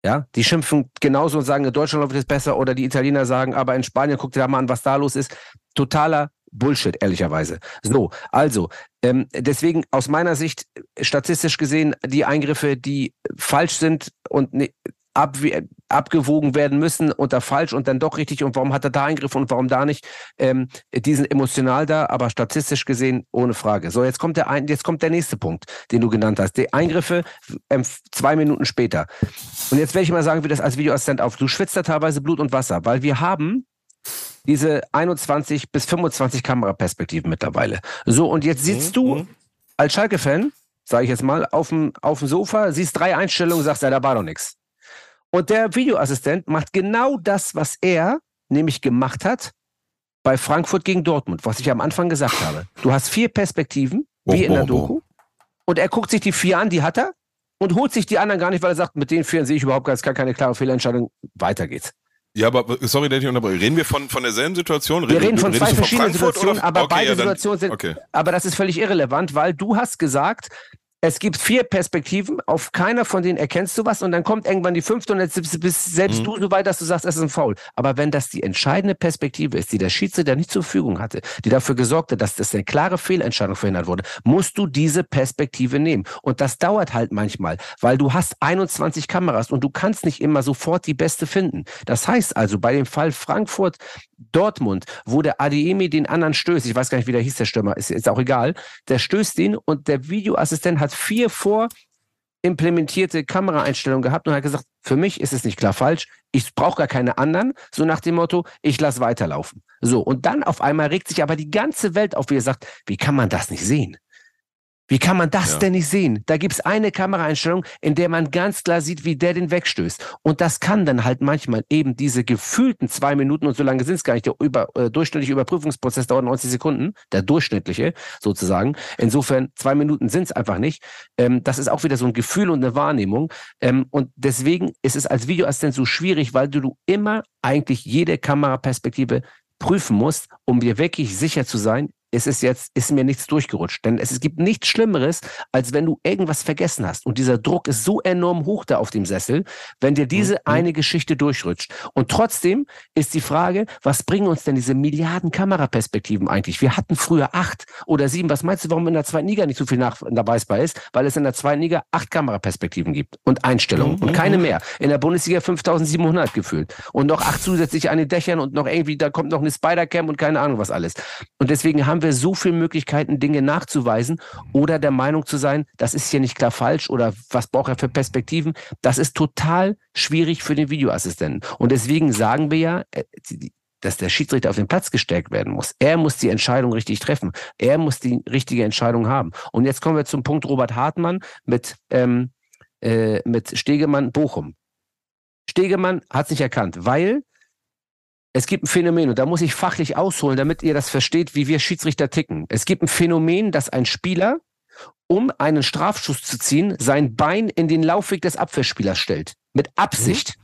Speaker 3: Ja, die schimpfen genauso und sagen, in Deutschland läuft es besser oder die Italiener sagen, aber in Spanien guckt ihr da mal an, was da los ist. Totaler Bullshit, ehrlicherweise. So, also, ähm, deswegen aus meiner Sicht statistisch gesehen die Eingriffe, die falsch sind und ne, abgewogen werden müssen unter falsch und dann doch richtig und warum hat er da eingegriffen und warum da nicht, ähm, die sind emotional da, aber statistisch gesehen ohne Frage. So, jetzt kommt der, ein, jetzt kommt der nächste Punkt, den du genannt hast. Die Eingriffe ähm, zwei Minuten später. Und jetzt werde ich mal sagen, wie das als Videoassistent auf. Du schwitzt da teilweise Blut und Wasser, weil wir haben diese 21 bis 25 Kameraperspektiven mittlerweile. So, und jetzt sitzt du als Schalke-Fan, sage ich jetzt mal, auf dem, auf dem Sofa, siehst drei Einstellungen, sagst, ja, da war doch nichts. Und der Videoassistent macht genau das, was er nämlich gemacht hat bei Frankfurt gegen Dortmund, was ich am Anfang gesagt habe. Du hast vier Perspektiven, wie
Speaker 1: Oh,
Speaker 3: in der
Speaker 1: oh, oh.
Speaker 3: Doku. Und er guckt sich die vier an, die hat er, und holt sich die anderen gar nicht, weil er sagt, mit den vier sehe ich überhaupt gar keine klare Fehlentscheidung. Weiter geht's.
Speaker 1: Ja, aber sorry, dass ich unterbreche. Reden wir von, von derselben Situation?
Speaker 3: Wir reden von zwei verschiedenen
Speaker 1: Frankfurt
Speaker 3: Situationen,
Speaker 1: oder-
Speaker 3: aber
Speaker 1: Okay,
Speaker 3: beide
Speaker 1: ja,
Speaker 3: Situationen sind.
Speaker 1: Okay.
Speaker 3: Aber das ist völlig irrelevant, weil du hast gesagt, es gibt vier Perspektiven, auf keiner von denen erkennst du was und dann kommt irgendwann die fünfte und jetzt bist selbst
Speaker 1: Mhm.
Speaker 3: du so weit, dass du sagst, es ist ein Foul. Aber wenn das die entscheidende Perspektive ist, die der Schiedsrichter nicht zur Verfügung hatte, die dafür gesorgt hat, dass das eine klare Fehlentscheidung verhindert wurde, musst du diese Perspektive nehmen. Und das dauert halt manchmal, weil du hast 21 Kameras und du kannst nicht immer sofort die beste finden. Das heißt also, bei dem Fall Frankfurt Dortmund, wo der Adiemi den anderen stößt, ich weiß gar nicht, wie der hieß, der Stürmer, ist, ist auch egal, der stößt ihn und der Videoassistent hat vier vor implementierte Kameraeinstellungen gehabt und hat gesagt, für mich ist es nicht klar falsch, ich brauche gar keine anderen, so nach dem Motto, ich lass weiterlaufen. So, und dann auf einmal regt sich aber die ganze Welt auf, wie er sagt, wie kann man das nicht sehen? Wie kann man das
Speaker 1: Ja.
Speaker 3: denn nicht sehen? Da gibt's eine Kameraeinstellung, in der man ganz klar sieht, wie der den wegstößt. Und das kann dann halt manchmal eben diese gefühlten zwei Minuten, und so lange sind es gar nicht, der über, äh, durchschnittliche Überprüfungsprozess dauert 90 Sekunden, der durchschnittliche sozusagen. Insofern, zwei Minuten sind es einfach nicht. Ähm, das ist auch wieder so ein Gefühl und eine Wahrnehmung. Ähm, und deswegen ist es als Videoassistent so schwierig, weil du, du immer eigentlich jede Kameraperspektive prüfen musst, um dir wirklich sicher zu sein, es ist jetzt, ist mir nichts durchgerutscht. Denn es, gibt nichts Schlimmeres, als wenn du irgendwas vergessen hast. Und dieser Druck ist so enorm hoch da auf dem Sessel, wenn dir diese eine Geschichte durchrutscht. Und trotzdem ist die Frage, was bringen uns denn diese Milliarden Kameraperspektiven eigentlich? Wir hatten früher acht oder sieben. Was meinst du, warum in der zweiten Liga nicht so viel nach, nachweisbar ist? Weil es in der zweiten Liga acht Kameraperspektiven gibt und Einstellungen und keine mehr. In der Bundesliga 5700 gefühlt. Und noch acht zusätzlich an den Dächern und noch irgendwie, da kommt noch eine Spider-Cam und keine Ahnung was alles. Und deswegen haben wir so viele Möglichkeiten, Dinge nachzuweisen oder der Meinung zu sein, das ist hier nicht klar falsch oder was braucht er für Perspektiven. Das ist total schwierig für den Videoassistenten. Und deswegen sagen wir ja, äh, dass der Schiedsrichter auf den Platz gestärkt werden muss. Er muss die Entscheidung richtig treffen. Er muss die richtige Entscheidung haben. Und jetzt kommen wir zum Punkt Robert Hartmann mit, ähm, äh, mit Stegemann Bochum. Stegemann hat sich erkannt, weil es gibt ein Phänomen und da muss ich fachlich ausholen, damit ihr das versteht, wie wir Schiedsrichter ticken. Es gibt ein Phänomen, dass ein Spieler, um einen Strafschuss zu ziehen, sein Bein in den Laufweg des Abwehrspielers stellt. Mit Absicht.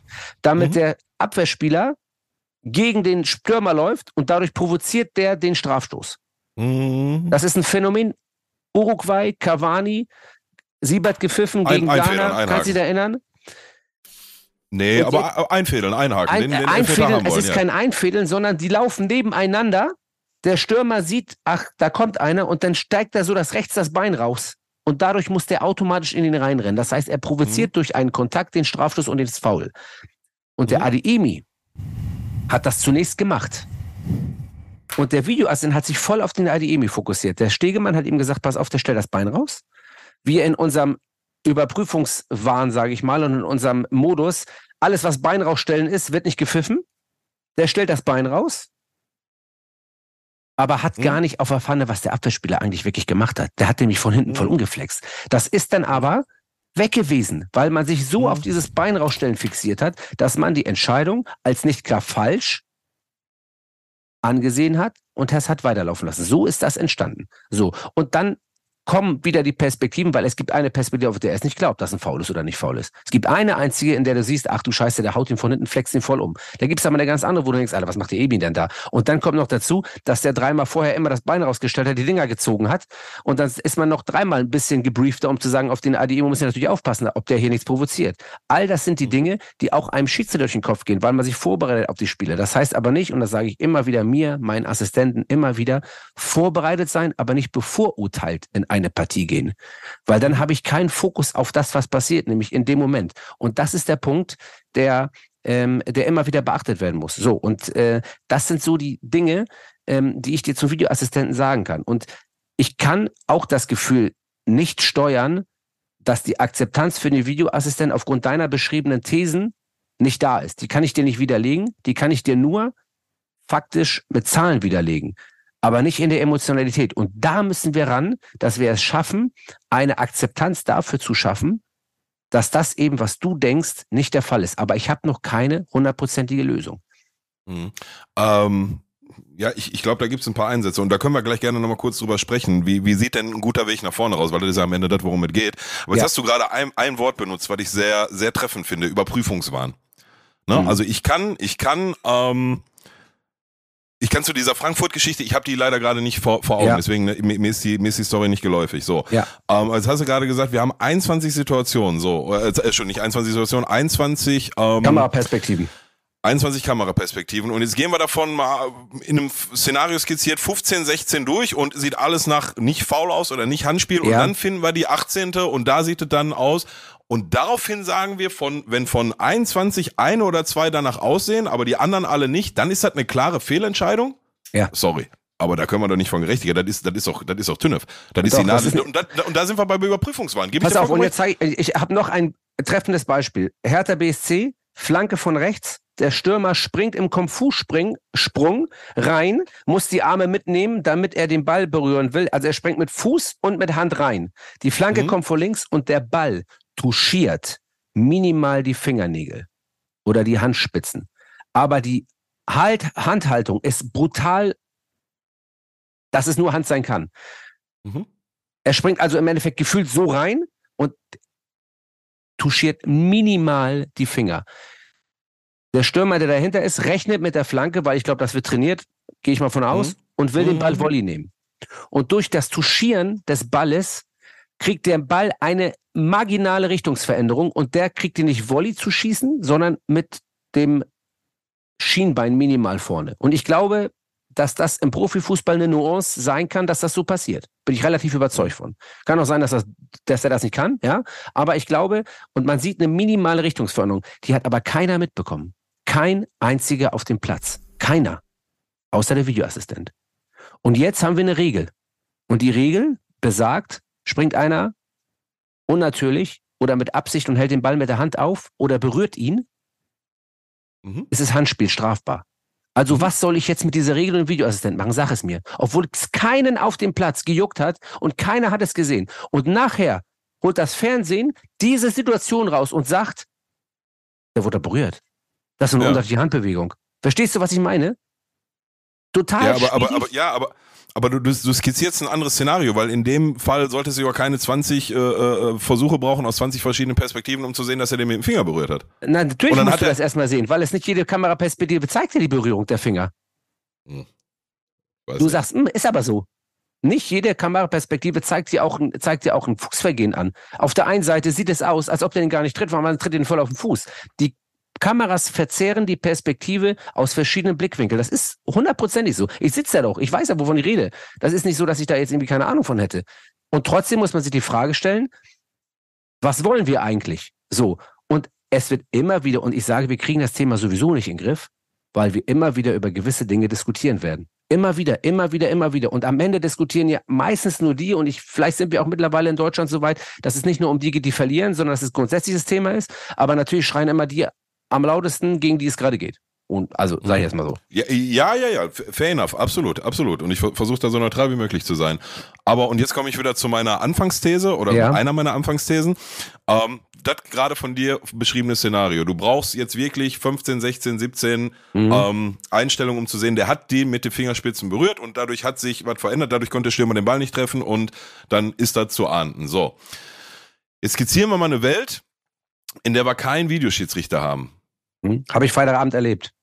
Speaker 3: Damit
Speaker 1: Mhm.
Speaker 3: der Abwehrspieler gegen den Stürmer läuft und dadurch provoziert der den Strafstoß.
Speaker 1: Mhm.
Speaker 3: Das ist ein Phänomen. Uruguay, Cavani, Siebert gepfiffen
Speaker 1: Ein-
Speaker 3: gegen
Speaker 1: einfädeln,
Speaker 3: Ghana. Kannst du dich erinnern?
Speaker 1: Nee,
Speaker 3: Und
Speaker 1: aber einfädeln, einhaken.
Speaker 3: Ein,
Speaker 1: den, den
Speaker 3: einfädeln,
Speaker 1: haben
Speaker 3: es
Speaker 1: wollen,
Speaker 3: ist
Speaker 1: ja.
Speaker 3: kein Einfädeln, sondern die laufen nebeneinander. Der Stürmer sieht, ach, da kommt einer und dann steigt er so das rechts das Bein raus. Und dadurch muss der automatisch in ihn reinrennen. Das heißt, er provoziert durch einen Kontakt den Strafstoß und den Foul. Und der
Speaker 1: Mhm.
Speaker 3: Adiemi hat das zunächst gemacht. Und der Videoassistent hat sich voll auf den Adiemi fokussiert. Der Stegemann hat ihm gesagt, pass auf, der stellt das Bein raus. Wir in unserem Überprüfungswahn, sage ich mal, und in unserem Modus, alles, was Bein rausstellen ist, wird nicht gepfiffen. Der stellt das Bein raus, aber hat
Speaker 1: Mhm.
Speaker 3: gar nicht auf der Pfanne, was der Abwehrspieler eigentlich wirklich gemacht hat. Der hat nämlich von hinten voll umgeflext. Das ist dann aber weg gewesen, weil man sich so
Speaker 1: Mhm.
Speaker 3: auf dieses Bein rausstellen fixiert hat, dass man die Entscheidung als nicht klar falsch angesehen hat und es hat weiterlaufen lassen. So ist das entstanden. So. Und dann kommen wieder die Perspektiven, weil es gibt eine Perspektive, auf der es nicht glaubt, dass ein Foul ist oder nicht faul ist. Es gibt eine einzige, in der du siehst, ach du Scheiße, der haut ihn von hinten, flext ihn voll um. Da gibt es aber eine ganz andere, wo du denkst, Alter, was macht der Ebin denn da? Und dann kommt noch dazu, dass der dreimal vorher immer das Bein rausgestellt hat, die Dinger gezogen hat. Und dann ist man noch dreimal ein bisschen gebriefter, um zu sagen, auf den ADE muss man natürlich aufpassen, ob der hier nichts provoziert. All das sind die Dinge, die auch einem Schiedsrichter durch den Kopf gehen, weil man sich vorbereitet auf die Spiele. Das heißt aber nicht, und das sage ich immer wieder mir, meinen Assistenten immer wieder, vorbereitet sein, aber nicht bevorurteilt in eine Partie gehen. Weil dann habe ich keinen Fokus auf das, was passiert, nämlich in dem Moment. Und das ist der Punkt, der, ähm, der immer wieder beachtet werden muss. So, und äh, das sind so die Dinge, ähm, die ich dir zum Videoassistenten sagen kann. Und ich kann auch das Gefühl nicht steuern, dass die Akzeptanz für den Videoassistenten aufgrund deiner beschriebenen Thesen nicht da ist. Die kann ich dir nicht widerlegen, die kann ich dir nur faktisch mit Zahlen widerlegen, aber nicht in der Emotionalität. Und da müssen wir ran, dass wir es schaffen, eine Akzeptanz dafür zu schaffen, dass das eben, was du denkst, nicht der Fall ist. Aber ich habe noch keine hundertprozentige Lösung.
Speaker 1: Mhm. Ähm, ja, ich, ich glaube, da gibt es ein paar Einsätze und da können wir gleich gerne nochmal kurz drüber sprechen. Wie, wie sieht denn ein guter Weg nach vorne raus? Weil das ist ja am Ende das, worum es geht. Aber jetzt
Speaker 3: Ja.
Speaker 1: hast du gerade ein, ein Wort benutzt, was ich sehr, sehr treffend finde, Überprüfungswahn. Ne?
Speaker 3: Mhm.
Speaker 1: Also ich kann, ich kann, ähm, ich kann zu dieser Frankfurt-Geschichte, ich habe die leider gerade nicht vor, vor Augen,
Speaker 3: Ja.
Speaker 1: deswegen ne, mir, ist die, mir ist die Story nicht geläufig. So,
Speaker 3: Ja.
Speaker 1: ähm, also hast du gerade gesagt, wir haben 21 Situationen, so, äh, äh, schon nicht 21 Situationen, 21 ähm,
Speaker 3: Kameraperspektiven.
Speaker 1: 21 Kameraperspektiven und jetzt gehen wir davon mal in einem Szenario skizziert 15, 16 durch und sieht alles nach nicht faul aus oder nicht Handspiel und
Speaker 3: Ja.
Speaker 1: dann finden wir die 18. und da sieht es dann aus und daraufhin sagen wir von wenn von 21 eine oder zwei danach aussehen, aber die anderen alle nicht, dann ist das eine klare Fehlentscheidung?
Speaker 3: Ja.
Speaker 1: Sorry. Aber da können wir doch nicht von gerechtigen. Das ist, das ist doch, das ist doch Tünnef. Das ist
Speaker 3: Doch,
Speaker 1: die
Speaker 3: ist-
Speaker 1: und, da, und da sind wir bei Überprüfungswahn. Gib ich
Speaker 3: Pass auf, und jetzt zeige ich, ich habe noch ein treffendes Beispiel. Hertha BSC, Flanke von rechts, der Stürmer springt im Kung-Fu-Sprung Sprung rein, muss die Arme mitnehmen, damit er den Ball berühren will. Also er springt mit Fuß und mit Hand rein. Die Flanke
Speaker 1: Mhm.
Speaker 3: kommt von links und der Ball touchiert minimal die Fingernägel oder die Handspitzen. Aber die halt Handhaltung ist brutal, dass es nur Hand sein kann.
Speaker 1: Mhm.
Speaker 3: Er springt also im Endeffekt gefühlt so rein und touchiert minimal die Finger. Der Stürmer, der dahinter ist, rechnet mit der Flanke, weil ich glaube, das wird trainiert, gehe ich mal von aus, und will den Ball
Speaker 1: Mhm.
Speaker 3: Volley nehmen. Und durch das Touchieren des Balles kriegt der Ball eine marginale Richtungsveränderung und der kriegt ihn nicht Volley zu schießen, sondern mit dem Schienbein minimal vorne. Und ich glaube, dass das im Profifußball eine Nuance sein kann, dass das so passiert. Bin ich relativ überzeugt von. Kann auch sein, dass, das, dass er das nicht kann, ja. Aber ich glaube, und man sieht eine minimale Richtungsveränderung, die hat aber keiner mitbekommen. Kein einziger auf dem Platz. Keiner. Außer der Videoassistent. Und jetzt haben wir eine Regel. Und die Regel besagt, springt einer unnatürlich oder mit Absicht und hält den Ball mit der Hand auf oder berührt ihn,
Speaker 1: Mhm.
Speaker 3: ist es Handspiel strafbar. Also was soll ich jetzt mit dieser Regel und Videoassistent machen? Sag es mir. Obwohl es keinen auf dem Platz gejuckt hat und keiner hat es gesehen. Und nachher holt das Fernsehen diese Situation raus und sagt, der wurde berührt. Das ist eine
Speaker 1: Ja.
Speaker 3: unterschiedliche Handbewegung. Verstehst du, was ich meine? Total
Speaker 1: Ja, aber, aber, aber, ja, aber, aber du, du, du skizzierst ein anderes Szenario, weil in dem Fall solltest du ja keine 20 äh, äh, Versuche brauchen aus 20 verschiedenen Perspektiven, um zu sehen, dass er den mit dem Finger berührt hat.
Speaker 3: Na, natürlich musst
Speaker 1: hat
Speaker 3: du das erstmal sehen, weil es nicht jede Kameraperspektive zeigt dir die Berührung der Finger.
Speaker 1: Weiß
Speaker 3: Du
Speaker 1: nicht.
Speaker 3: sagst, "Hm, ist aber so. Nicht jede Kameraperspektive zeigt dir, auch, ein- zeigt dir auch ein Fußvergehen an. Auf der einen Seite sieht es aus, als ob der den gar nicht tritt, weil man tritt den voll auf den Fuß. Die Kameras verzehren die Perspektive aus verschiedenen Blickwinkeln. Das ist hundertprozentig so. Ich sitze ja doch, ich weiß ja, wovon ich rede. Das ist nicht so, dass ich da jetzt irgendwie keine Ahnung von hätte. Und trotzdem muss man sich die Frage stellen, was wollen wir eigentlich? So. Und es wird immer wieder, und ich sage, wir kriegen das Thema sowieso nicht in den Griff, weil wir immer wieder über gewisse Dinge diskutieren werden. Immer wieder, immer wieder, immer wieder. Und am Ende diskutieren ja meistens nur die, und ich, vielleicht sind wir auch mittlerweile in Deutschland so weit, dass es nicht nur um die geht, die verlieren, sondern dass es grundsätzliches Thema ist. Aber natürlich schreien immer die am lautesten, gegen die es gerade geht. Und also, sage ich jetzt mal so.
Speaker 1: Ja, ja, ja, ja, fair enough, absolut, absolut. Und ich versuche da so neutral wie möglich zu sein. Aber, und jetzt komme ich wieder zu meiner Anfangsthese oder
Speaker 3: Ja.
Speaker 1: einer meiner Anfangsthesen. Ähm, das gerade von dir beschriebene Szenario. Du brauchst jetzt wirklich 15, 16, 17
Speaker 3: Mhm.
Speaker 1: ähm, Einstellungen, um zu sehen, der hat die mit den Fingerspitzen berührt und dadurch hat sich was verändert, dadurch konnte der Stürmer den Ball nicht treffen und dann ist das zu ahnden. So. Jetzt skizzieren wir mal eine Welt, in der wir keinen Videoschiedsrichter haben.
Speaker 3: Hm? Habe ich Freitagabend erlebt.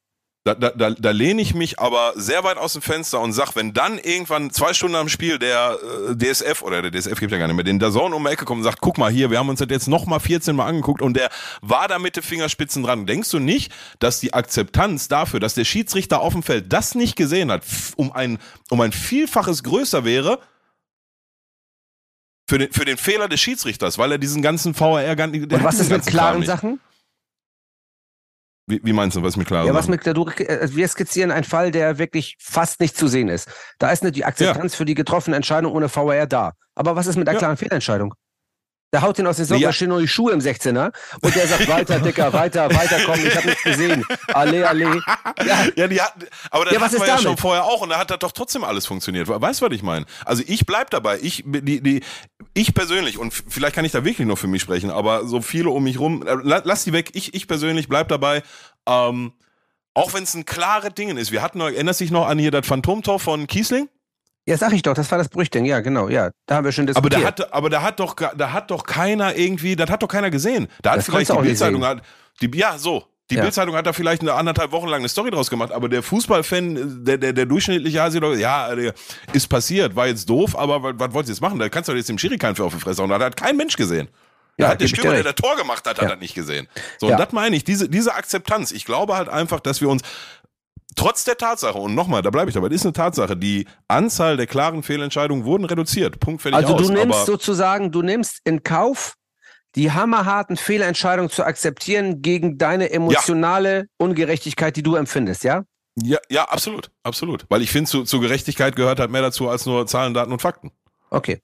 Speaker 1: Da, da, da, da lehne ich mich aber sehr weit aus dem Fenster und sag, wenn dann irgendwann zwei Stunden am Spiel der äh, DSF oder der DSF gibt ja gar nicht mehr, den Dazon um die Ecke kommt und sagt, guck mal hier, wir haben uns das jetzt noch mal 14 Mal angeguckt und der war da mit den Fingerspitzen dran. Denkst du nicht, dass die Akzeptanz dafür, dass der Schiedsrichter auf dem Feld das nicht gesehen hat, um ein, um ein Vielfaches größer wäre, für den, für den Fehler des Schiedsrichters, weil er diesen ganzen VR gar nicht.
Speaker 3: Und was ist mit klaren. Sachen?
Speaker 1: Wie, wie meinst du, was mit klaren
Speaker 3: Ja, was mit, du, äh, wir skizzieren einen Fall, der wirklich fast nicht zu sehen ist. Da ist nicht die Akzeptanz für die getroffene Entscheidung ohne VR da. Aber was ist mit der
Speaker 1: Ja.
Speaker 3: klaren Fehlentscheidung? Der haut den aus den Socken,
Speaker 1: Ja.
Speaker 3: da stehen die Schuhe im 16er. Und der sagt, weiter, Dicker, weiter, weiter, komm, ich habe nichts gesehen. Alle, alle. Ja,
Speaker 1: Ja, die hatten, aber das
Speaker 3: Ja,
Speaker 1: hatten
Speaker 3: ist
Speaker 1: wir ja schon vorher auch und da hat das doch trotzdem alles funktioniert. Weißt du, was ich meine? Also ich bleib dabei. Ich, die, die, ich persönlich, und vielleicht kann ich da wirklich nur für mich sprechen, aber so viele um mich rum, äh, la- lass die weg. Ich, ich persönlich bleib dabei. Ähm, auch wenn es ein klare Ding ist. Wir hatten, erinnerst dich noch an hier das Phantomtor von Kiesling?
Speaker 3: Ja, sag ich doch, das war das Brüchting, ja, genau, ja. Da haben wir schon
Speaker 1: Aber
Speaker 3: diskutiert.
Speaker 1: da hat, aber da hat doch, da hat doch keiner irgendwie, das hat doch keiner gesehen. Da hat
Speaker 3: Das
Speaker 1: vielleicht die Bildzeitung hat, die, ja, so. Die
Speaker 3: Ja.
Speaker 1: Bildzeitung hat da vielleicht eine anderthalb Wochen lang eine Story draus gemacht, aber der Fußballfan, der, der, der durchschnittliche Hasi, ja, ist passiert, war jetzt doof, aber was, was wollt ihr jetzt machen? Da kannst du doch jetzt dem Schiri keinen für auf die Fresse hauen. Da hat kein Mensch gesehen. Da
Speaker 3: Ja,
Speaker 1: hat der Stürmer, der das Tor gemacht hat, hat
Speaker 3: Ja.
Speaker 1: das nicht gesehen. So,
Speaker 3: Ja.
Speaker 1: und das meine ich, diese, diese Akzeptanz. Ich glaube halt einfach, dass wir uns trotz der Tatsache, und nochmal, da bleibe ich dabei, das ist eine Tatsache, die Anzahl der klaren Fehlentscheidungen wurden reduziert. Punkt fertig
Speaker 3: Also
Speaker 1: aus.
Speaker 3: du nimmst sozusagen, du nimmst in Kauf, die hammerharten Fehlentscheidungen zu akzeptieren gegen deine emotionale Ungerechtigkeit, die du empfindest, ja?
Speaker 1: Ja, ja, absolut, absolut. Weil ich finde, zu, zu Gerechtigkeit gehört halt mehr dazu als nur Zahlen, Daten und Fakten.
Speaker 3: Okay.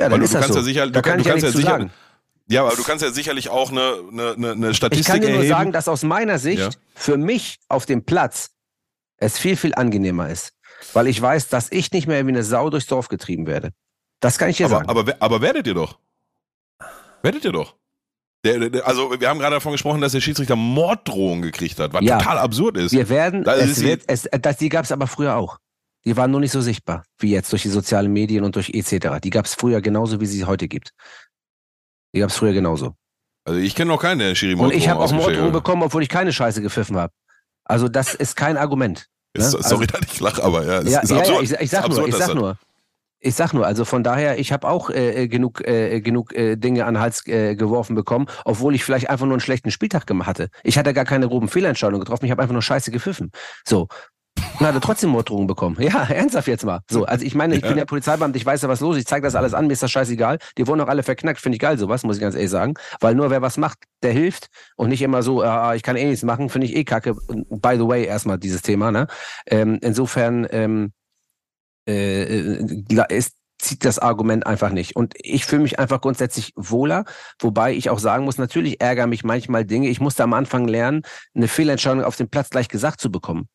Speaker 3: Ja, dann
Speaker 1: Weil du,
Speaker 3: ist
Speaker 1: du
Speaker 3: das
Speaker 1: kannst
Speaker 3: so.
Speaker 1: ja sicher,
Speaker 3: da
Speaker 1: du,
Speaker 3: kann
Speaker 1: du
Speaker 3: ich ja
Speaker 1: kannst ja sicher,
Speaker 3: sagen.
Speaker 1: Ja, aber du kannst ja sicherlich auch eine, eine, eine, eine
Speaker 3: Ich
Speaker 1: Statistik
Speaker 3: kann dir nur
Speaker 1: erheben.
Speaker 3: sagen, dass aus meiner Sicht
Speaker 1: Ja.
Speaker 3: für mich auf dem Platz es viel, viel angenehmer ist. Weil ich weiß, dass ich nicht mehr wie eine Sau durchs Dorf getrieben werde. Das kann ich dir
Speaker 1: aber,
Speaker 3: sagen.
Speaker 1: aber, aber werdet ihr doch. Werdet ihr doch. Der, der- also wir haben gerade davon gesprochen, dass der Schiedsrichter Morddrohungen gekriegt hat, was
Speaker 3: Ja.
Speaker 1: total absurd ist.
Speaker 3: Wir werden,
Speaker 1: Da ist
Speaker 3: es wird, es, das, die gab es aber früher auch. Die waren nur nicht so sichtbar wie jetzt durch die sozialen Medien und durch etc. Die gab es früher genauso, wie sie heute gibt. Die gab es früher genauso.
Speaker 1: Also ich kenne noch keinen, der Schiri
Speaker 3: Und ich habe auch
Speaker 1: hat.
Speaker 3: bekommen, obwohl ich keine Scheiße gepfiffen habe. Also das ist kein Argument.
Speaker 1: Ist,
Speaker 3: ne?
Speaker 1: sorry, dass ich lache, aber ja,
Speaker 3: ja,
Speaker 1: ist
Speaker 3: ja,
Speaker 1: absurd.
Speaker 3: ja, ich, ich sag
Speaker 1: Ist
Speaker 3: nur,
Speaker 1: absurd,
Speaker 3: ich sag nur. Ich sag nur, also von daher, ich habe auch äh, äh, genug, äh, genug äh, Dinge an den Hals äh, geworfen bekommen, obwohl ich vielleicht einfach nur einen schlechten Spieltag gemacht hatte. Ich hatte gar keine groben Fehlentscheidungen getroffen, ich habe einfach nur Scheiße gepfiffen. So. Und hatte trotzdem Morddrohungen bekommen. Ja, ernsthaft jetzt mal. So, also ich meine, ich bin ja Polizeibeamter, ich weiß ja, was los ist, ich zeige das alles an, mir ist das scheißegal. Die wurden auch alle verknackt, finde ich geil, sowas, muss ich ganz ehrlich sagen. Weil nur wer was macht, der hilft und nicht immer so, ah, ich kann eh nichts machen, finde ich eh kacke. By the way, erstmal dieses Thema, ne? Ähm, insofern, ähm, äh, äh, gla- es zieht das Argument einfach nicht. Und ich fühle mich einfach grundsätzlich wohler, wobei ich auch sagen muss, natürlich ärgern mich manchmal Dinge. Ich musste am Anfang lernen, eine Fehlentscheidung auf dem Platz gleich gesagt zu bekommen.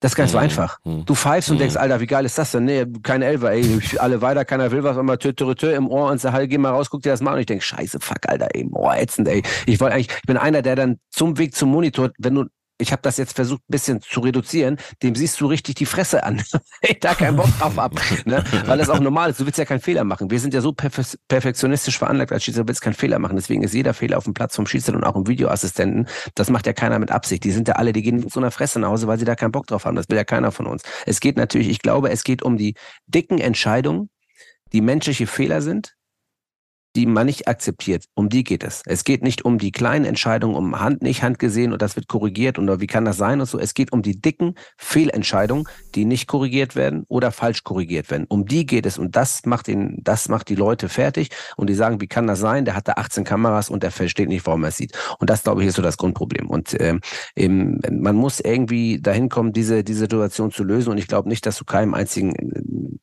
Speaker 3: Das ist ganz so
Speaker 1: Mhm.
Speaker 3: einfach.
Speaker 1: Mhm.
Speaker 3: Du pfeifst und
Speaker 1: Mhm.
Speaker 3: denkst, Alter, wie geil ist das denn? Nee, keine Elfer, ey, alle weiter, keiner will was, immer tö, tö, tö, im Ohr und sag, halt, geh mal raus, guck dir das mal an. Und ich denk, scheiße, fuck, Alter, ey, boah, ätzend, ey. Ich wollte eigentlich, ich bin einer, der dann zum Weg zum Monitor, wenn du, ich habe das jetzt versucht, ein bisschen zu reduzieren, dem siehst du richtig die Fresse an. ich da keinen Bock drauf ab, ne? weil das auch normal ist. Du willst ja keinen Fehler machen. Wir sind ja so perfe perfektionistisch veranlagt als Schiedsrichter, du willst keinen Fehler machen. Deswegen ist jeder Fehler auf dem Platz vom Schiedsrichter und auch im Videoassistenten, das macht ja keiner mit Absicht. Die sind ja alle, die gehen mit so einer Fresse nach Hause, weil sie da keinen Bock drauf haben. Das will ja keiner von uns. Es geht natürlich, ich glaube, es geht um die dicken Entscheidungen, die menschliche Fehler sind, die man nicht akzeptiert. Um die geht es. Es geht nicht um die kleinen Entscheidungen, um Hand nicht Hand gesehen und das wird korrigiert oder wie kann das sein und so. Es geht um die dicken Fehlentscheidungen, die nicht korrigiert werden oder falsch korrigiert werden. Um die geht es und das macht den, das macht die Leute fertig und die sagen, wie kann das sein? Der hat da 18 Kameras und der versteht nicht, warum er es sieht. Und das glaube ich ist so das Grundproblem. Und ähm, eben, man muss irgendwie dahin kommen, diese diese Situation zu lösen. Und ich glaube nicht, dass du keinem einzigen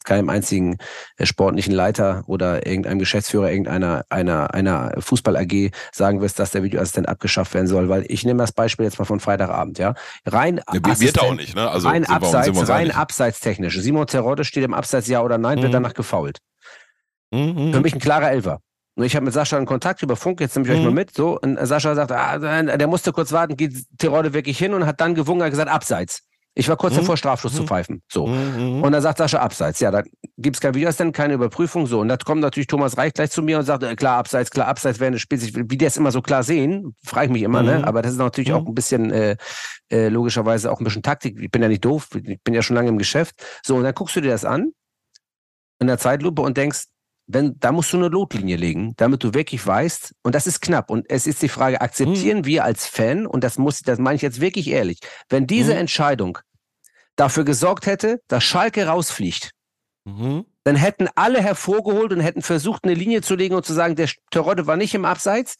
Speaker 3: keinem einzigen äh, sportlichen Leiter oder irgendeinem Geschäftsführer irgendeiner einer einer Fußball AG sagen wirst, dass der Videoassistent abgeschafft werden soll, weil ich nehme das Beispiel jetzt mal von Freitagabend, ja. Rein
Speaker 1: Ja, wird- wird auch nicht, ne? Also
Speaker 3: rein abseits,
Speaker 1: wir
Speaker 3: rein
Speaker 1: einig.
Speaker 3: abseitstechnisch. Simon Terodde steht im Abseits ja oder nein, wird
Speaker 1: Mhm.
Speaker 3: danach gefoult.
Speaker 1: Mhm.
Speaker 3: Für mich ein klarer Elfer. Und ich habe mit Sascha einen Kontakt über Funk, jetzt nehme ich euch
Speaker 1: Mhm.
Speaker 3: mal mit. So, und Sascha sagt, ah, der musste kurz warten, geht Terodde wirklich hin und hat dann gewungen, hat gesagt, abseits. Ich war kurz
Speaker 1: Mhm.
Speaker 3: davor, Strafschluss zu
Speaker 1: Mhm.
Speaker 3: pfeifen. So.
Speaker 1: Mhm.
Speaker 3: Und dann sagt Sascha abseits. Ja, da gibt's kein Videoassistent, keine Überprüfung. So. Und da kommt natürlich Thomas Reich gleich zu mir und sagt, äh, klar, abseits, klar, abseits, während des Spiels. Wie die das immer so klar sehen, frage ich mich immer,
Speaker 1: Mhm.
Speaker 3: ne? Aber das ist natürlich
Speaker 1: Mhm.
Speaker 3: auch ein bisschen, äh, äh, logischerweise auch ein bisschen Taktik. Ich bin ja nicht doof, ich bin ja schon lange im Geschäft. So, und dann guckst du dir das an in der Zeitlupe und denkst, wenn, da musst du eine Lotlinie legen, damit du wirklich weißt, und das ist knapp. Und es ist die Frage, akzeptieren wir als Fan, und das muss, das meine ich jetzt wirklich ehrlich, wenn diese
Speaker 1: Mhm.
Speaker 3: Entscheidung dafür gesorgt hätte, dass Schalke rausfliegt,
Speaker 1: Mhm.
Speaker 3: dann hätten alle hervorgeholt und hätten versucht, eine Linie zu legen und zu sagen, der Terodde war nicht im Abseits,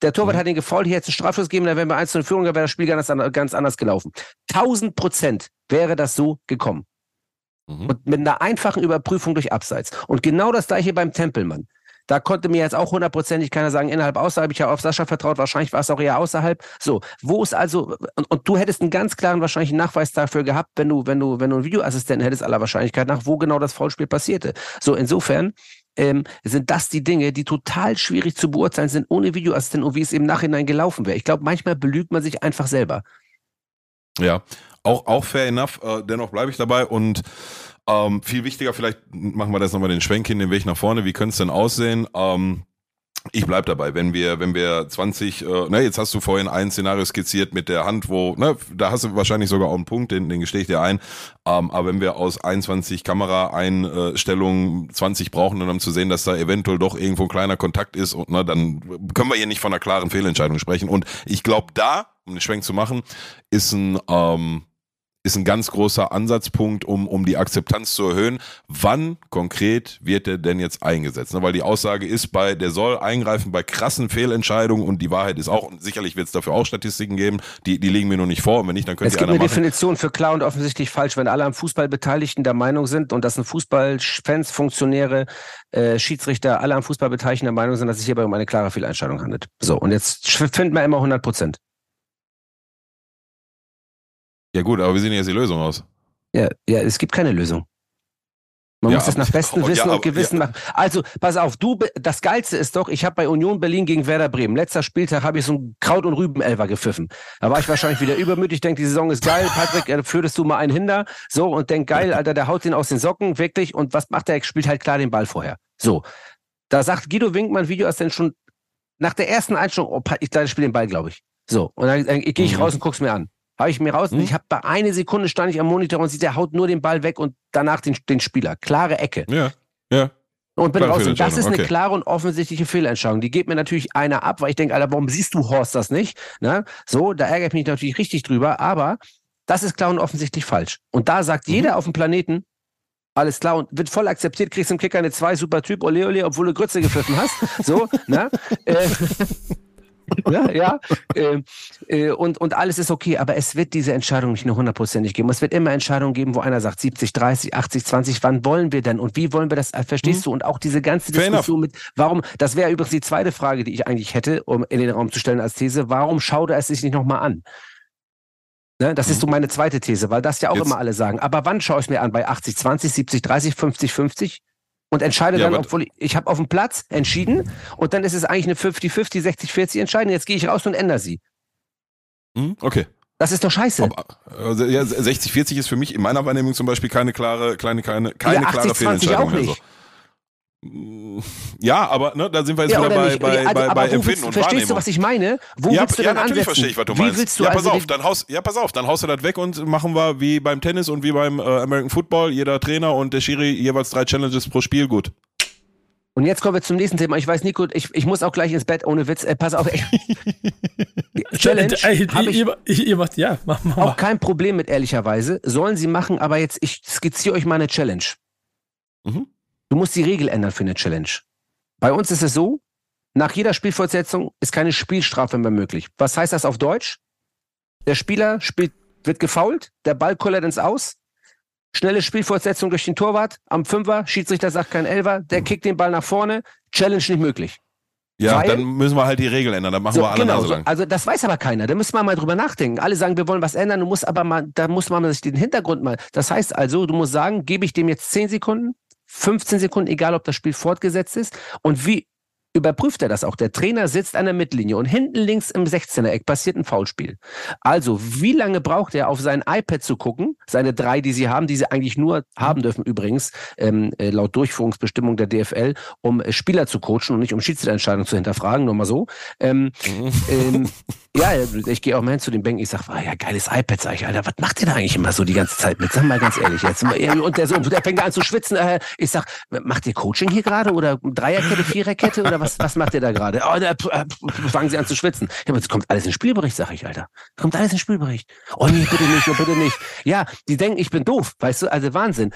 Speaker 3: der Torwart
Speaker 1: Mhm.
Speaker 3: hat ihn gefault, hier hätte es einen Strafschuss gegeben, dann wären wir 1 in Führung, dann wäre das Spiel ganz, an- ganz anders gelaufen. 1000 Prozent wäre das so gekommen.
Speaker 1: Mhm.
Speaker 3: Und mit einer einfachen Überprüfung durch Abseits. Und genau das gleiche beim Tempelmann. Da konnte mir jetzt auch hundertprozentig keiner sagen, innerhalb, außerhalb. Ich habe auf Sascha vertraut, wahrscheinlich war es auch eher außerhalb. So, wo ist also, und, und, du hättest einen ganz klaren wahrscheinlich Nachweis dafür gehabt, wenn du, wenn du, wenn du einen Videoassistenten hättest, aller Wahrscheinlichkeit nach, wo genau das Foulspiel passierte. So, insofern ähm, sind das die Dinge, die total schwierig zu beurteilen sind ohne Videoassistenten und wie es im Nachhinein gelaufen wäre. Ich glaube, manchmal belügt man sich einfach selber.
Speaker 1: Ja, auch, auch fair enough. Äh, dennoch bleibe ich dabei und ähm, viel wichtiger, vielleicht machen wir das nochmal den Schwenk hin, den Weg nach vorne. Wie könnte es denn aussehen? Ähm, ich bleib dabei, wenn wir, wenn wir 20, äh, ne, jetzt hast du vorhin ein Szenario skizziert mit der Hand, wo, ne, da hast du wahrscheinlich sogar auch einen Punkt, den, den gestehe ich dir ein. Ähm, aber wenn wir aus 21 Kameraeinstellungen 20 brauchen, um zu sehen, dass da eventuell doch irgendwo ein kleiner Kontakt ist, und ne, dann können wir hier nicht von einer klaren Fehlentscheidung sprechen. Und ich glaube, da, um den Schwenk zu machen, ist ein ähm, ist ein ganz großer Ansatzpunkt, um, um die Akzeptanz zu erhöhen. Wann konkret wird der denn jetzt eingesetzt? Ne, weil die Aussage ist bei, der soll eingreifen bei krassen Fehlentscheidungen und die Wahrheit ist auch, sicherlich wird es dafür auch Statistiken geben, die, die liegen mir noch nicht vor und wenn nicht, dann könnt
Speaker 3: es
Speaker 1: ihr Es
Speaker 3: gibt eine Definition für klar und offensichtlich falsch, wenn alle am Fußball Beteiligten der Meinung sind und das sind Fußballfans, Funktionäre, äh, Schiedsrichter, alle am Fußball Beteiligten der Meinung sind, dass es hierbei um eine klare Fehlentscheidung handelt. So, und jetzt finden wir immer 100 Prozent.
Speaker 1: Ja gut, aber wie sieht denn jetzt die Lösung aus?
Speaker 3: Ja, ja, es gibt keine Lösung. Man ja, muss das nach bestem Wissen ja, und Gewissen ja. machen. Also, pass auf, du, das Geilste ist doch, ich habe bei Union Berlin gegen Werder Bremen, letzter Spieltag habe ich so ein Kraut- und Rübenelfer gepfiffen. Da war ich wahrscheinlich wieder übermütig, denke, die Saison ist geil, Patrick, äh, führtest du mal einen hinter, so, und denk, geil, Alter, der haut den aus den Socken, wirklich, und was macht der? Spielt halt klar den Ball vorher. So. Da sagt Guido Winkmann, Video ist denn schon nach der ersten Einstellung, oh, ich, ich spiele den Ball, glaube ich. So. Und dann, dann gehe ich mhm. raus und guck's mir an. Habe ich mir raus. Hm? Ich habe bei einer Sekunde stand ich am Monitor und sieht, der haut nur den Ball weg und danach den, den Spieler. Klare Ecke.
Speaker 1: Ja, ja.
Speaker 3: Und bin raus. Und das ist eine okay. klare und offensichtliche Fehlentscheidung. Die geht mir natürlich einer ab, weil ich denke, Alter, warum siehst du Horst das nicht? Ne? So, da ärgere ich mich natürlich richtig drüber. Aber das ist klar und offensichtlich falsch. Und da sagt mhm. jeder auf dem Planeten, alles klar und wird voll akzeptiert, kriegst im Kicker eine 2, super Typ, ole ole, obwohl du Grütze gepfiffen hast. So, ne? Äh, ja, ja. Äh, äh, und, und alles ist okay, aber es wird diese Entscheidung nicht nur hundertprozentig geben. Es wird immer Entscheidungen geben, wo einer sagt 70, 30, 80, 20, wann wollen wir denn und wie wollen wir das, äh, verstehst mhm. du? Und auch diese ganze Fair Diskussion enough. mit, warum, das wäre übrigens die zweite Frage, die ich eigentlich hätte, um in den Raum zu stellen als These, warum schaut er es sich nicht nochmal an? Ne, das mhm. ist so meine zweite These, weil das ja auch Jetzt. immer alle sagen. Aber wann schaue ich es mir an? Bei 80, 20, 70, 30, 50, 50? Und entscheide ja, dann, obwohl ich, ich habe auf dem Platz entschieden und dann ist es eigentlich eine 50-50, 60-40 Entscheidung. Jetzt gehe ich raus und ändere sie.
Speaker 1: Hm, okay.
Speaker 3: Das ist doch scheiße.
Speaker 1: Also, ja, 60-40 ist für mich in meiner Wahrnehmung zum Beispiel keine klare, kleine, keine, keine ja, 80, klare Fehlentscheidung. Auch nicht. Also. Ja, aber ne, da sind wir jetzt ja, wieder bei, bei, also, bei, bei Empfinden
Speaker 3: willst,
Speaker 1: und
Speaker 3: Verstehst Wahrnehmung. du, was ich meine? Wo
Speaker 1: ja,
Speaker 3: willst du
Speaker 1: ja,
Speaker 3: dann
Speaker 1: natürlich
Speaker 3: ansetzen?
Speaker 1: verstehe ich, was du
Speaker 3: wie
Speaker 1: meinst.
Speaker 3: Willst du
Speaker 1: ja,
Speaker 3: also
Speaker 1: pass auf, dann haust, ja, pass auf, dann haust du das weg und machen wir wie beim Tennis und wie beim äh, American Football, jeder Trainer und der Schiri jeweils drei Challenges pro Spiel, gut.
Speaker 3: Und jetzt kommen wir zum nächsten Thema. Ich weiß, Nico, ich, ich muss auch gleich ins Bett, ohne Witz. Äh, pass auf. Challenge. ich,
Speaker 2: ich, ihr macht, ja, mach,
Speaker 3: mach Auch kein Problem mit, ehrlicherweise. Sollen sie machen, aber jetzt, ich skizziere euch mal eine Challenge. Mhm. Du musst die Regel ändern für eine Challenge. Bei uns ist es so, nach jeder Spielfortsetzung ist keine Spielstrafe mehr möglich. Was heißt das auf Deutsch? Der Spieler spielt, wird gefault, der Ball kullert ins Aus, Schnelle Spielfortsetzung durch den Torwart am Fünfer, Schiedsrichter sagt kein Elfer, der kickt den Ball nach vorne, Challenge nicht möglich.
Speaker 1: Ja, Weil, dann müssen wir halt die Regeln ändern, dann machen so, wir alle genau, Nase lang.
Speaker 3: Also das weiß aber keiner, da müssen wir mal drüber nachdenken. Alle sagen, wir wollen was ändern, du musst aber mal, da muss man sich den Hintergrund mal. Das heißt also, du musst sagen, gebe ich dem jetzt 10 Sekunden, 15 Sekunden, egal ob das Spiel fortgesetzt ist und wie überprüft er das auch. Der Trainer sitzt an der Mittellinie und hinten links im 16er-Eck passiert ein Foulspiel. Also, wie lange braucht er auf sein iPad zu gucken? Seine drei, die sie haben, die sie eigentlich nur haben dürfen übrigens, ähm, äh, laut Durchführungsbestimmung der DFL, um Spieler zu coachen und nicht um Schiedsrichterentscheidungen zu hinterfragen, nur mal so. Ähm, ähm, ja, ich gehe auch mal hin zu den Bänken, ich sage, ah, ja, geiles iPad, sag ich, Alter, was macht ihr da eigentlich immer so die ganze Zeit mit? Sag mal ganz ehrlich jetzt. Und der, so, der fängt an zu schwitzen. Äh, ich sag, macht ihr Coaching hier gerade oder Dreierkette, Viererkette oder was, was macht ihr da gerade? Oh, da äh, fangen sie an zu schwitzen. Ja, aber es kommt alles in Spielbericht, sag ich, Alter. Kommt alles in Spielbericht. Oh nee, bitte nicht, oh, bitte nicht. Ja, die denken, ich bin doof, weißt du, also Wahnsinn.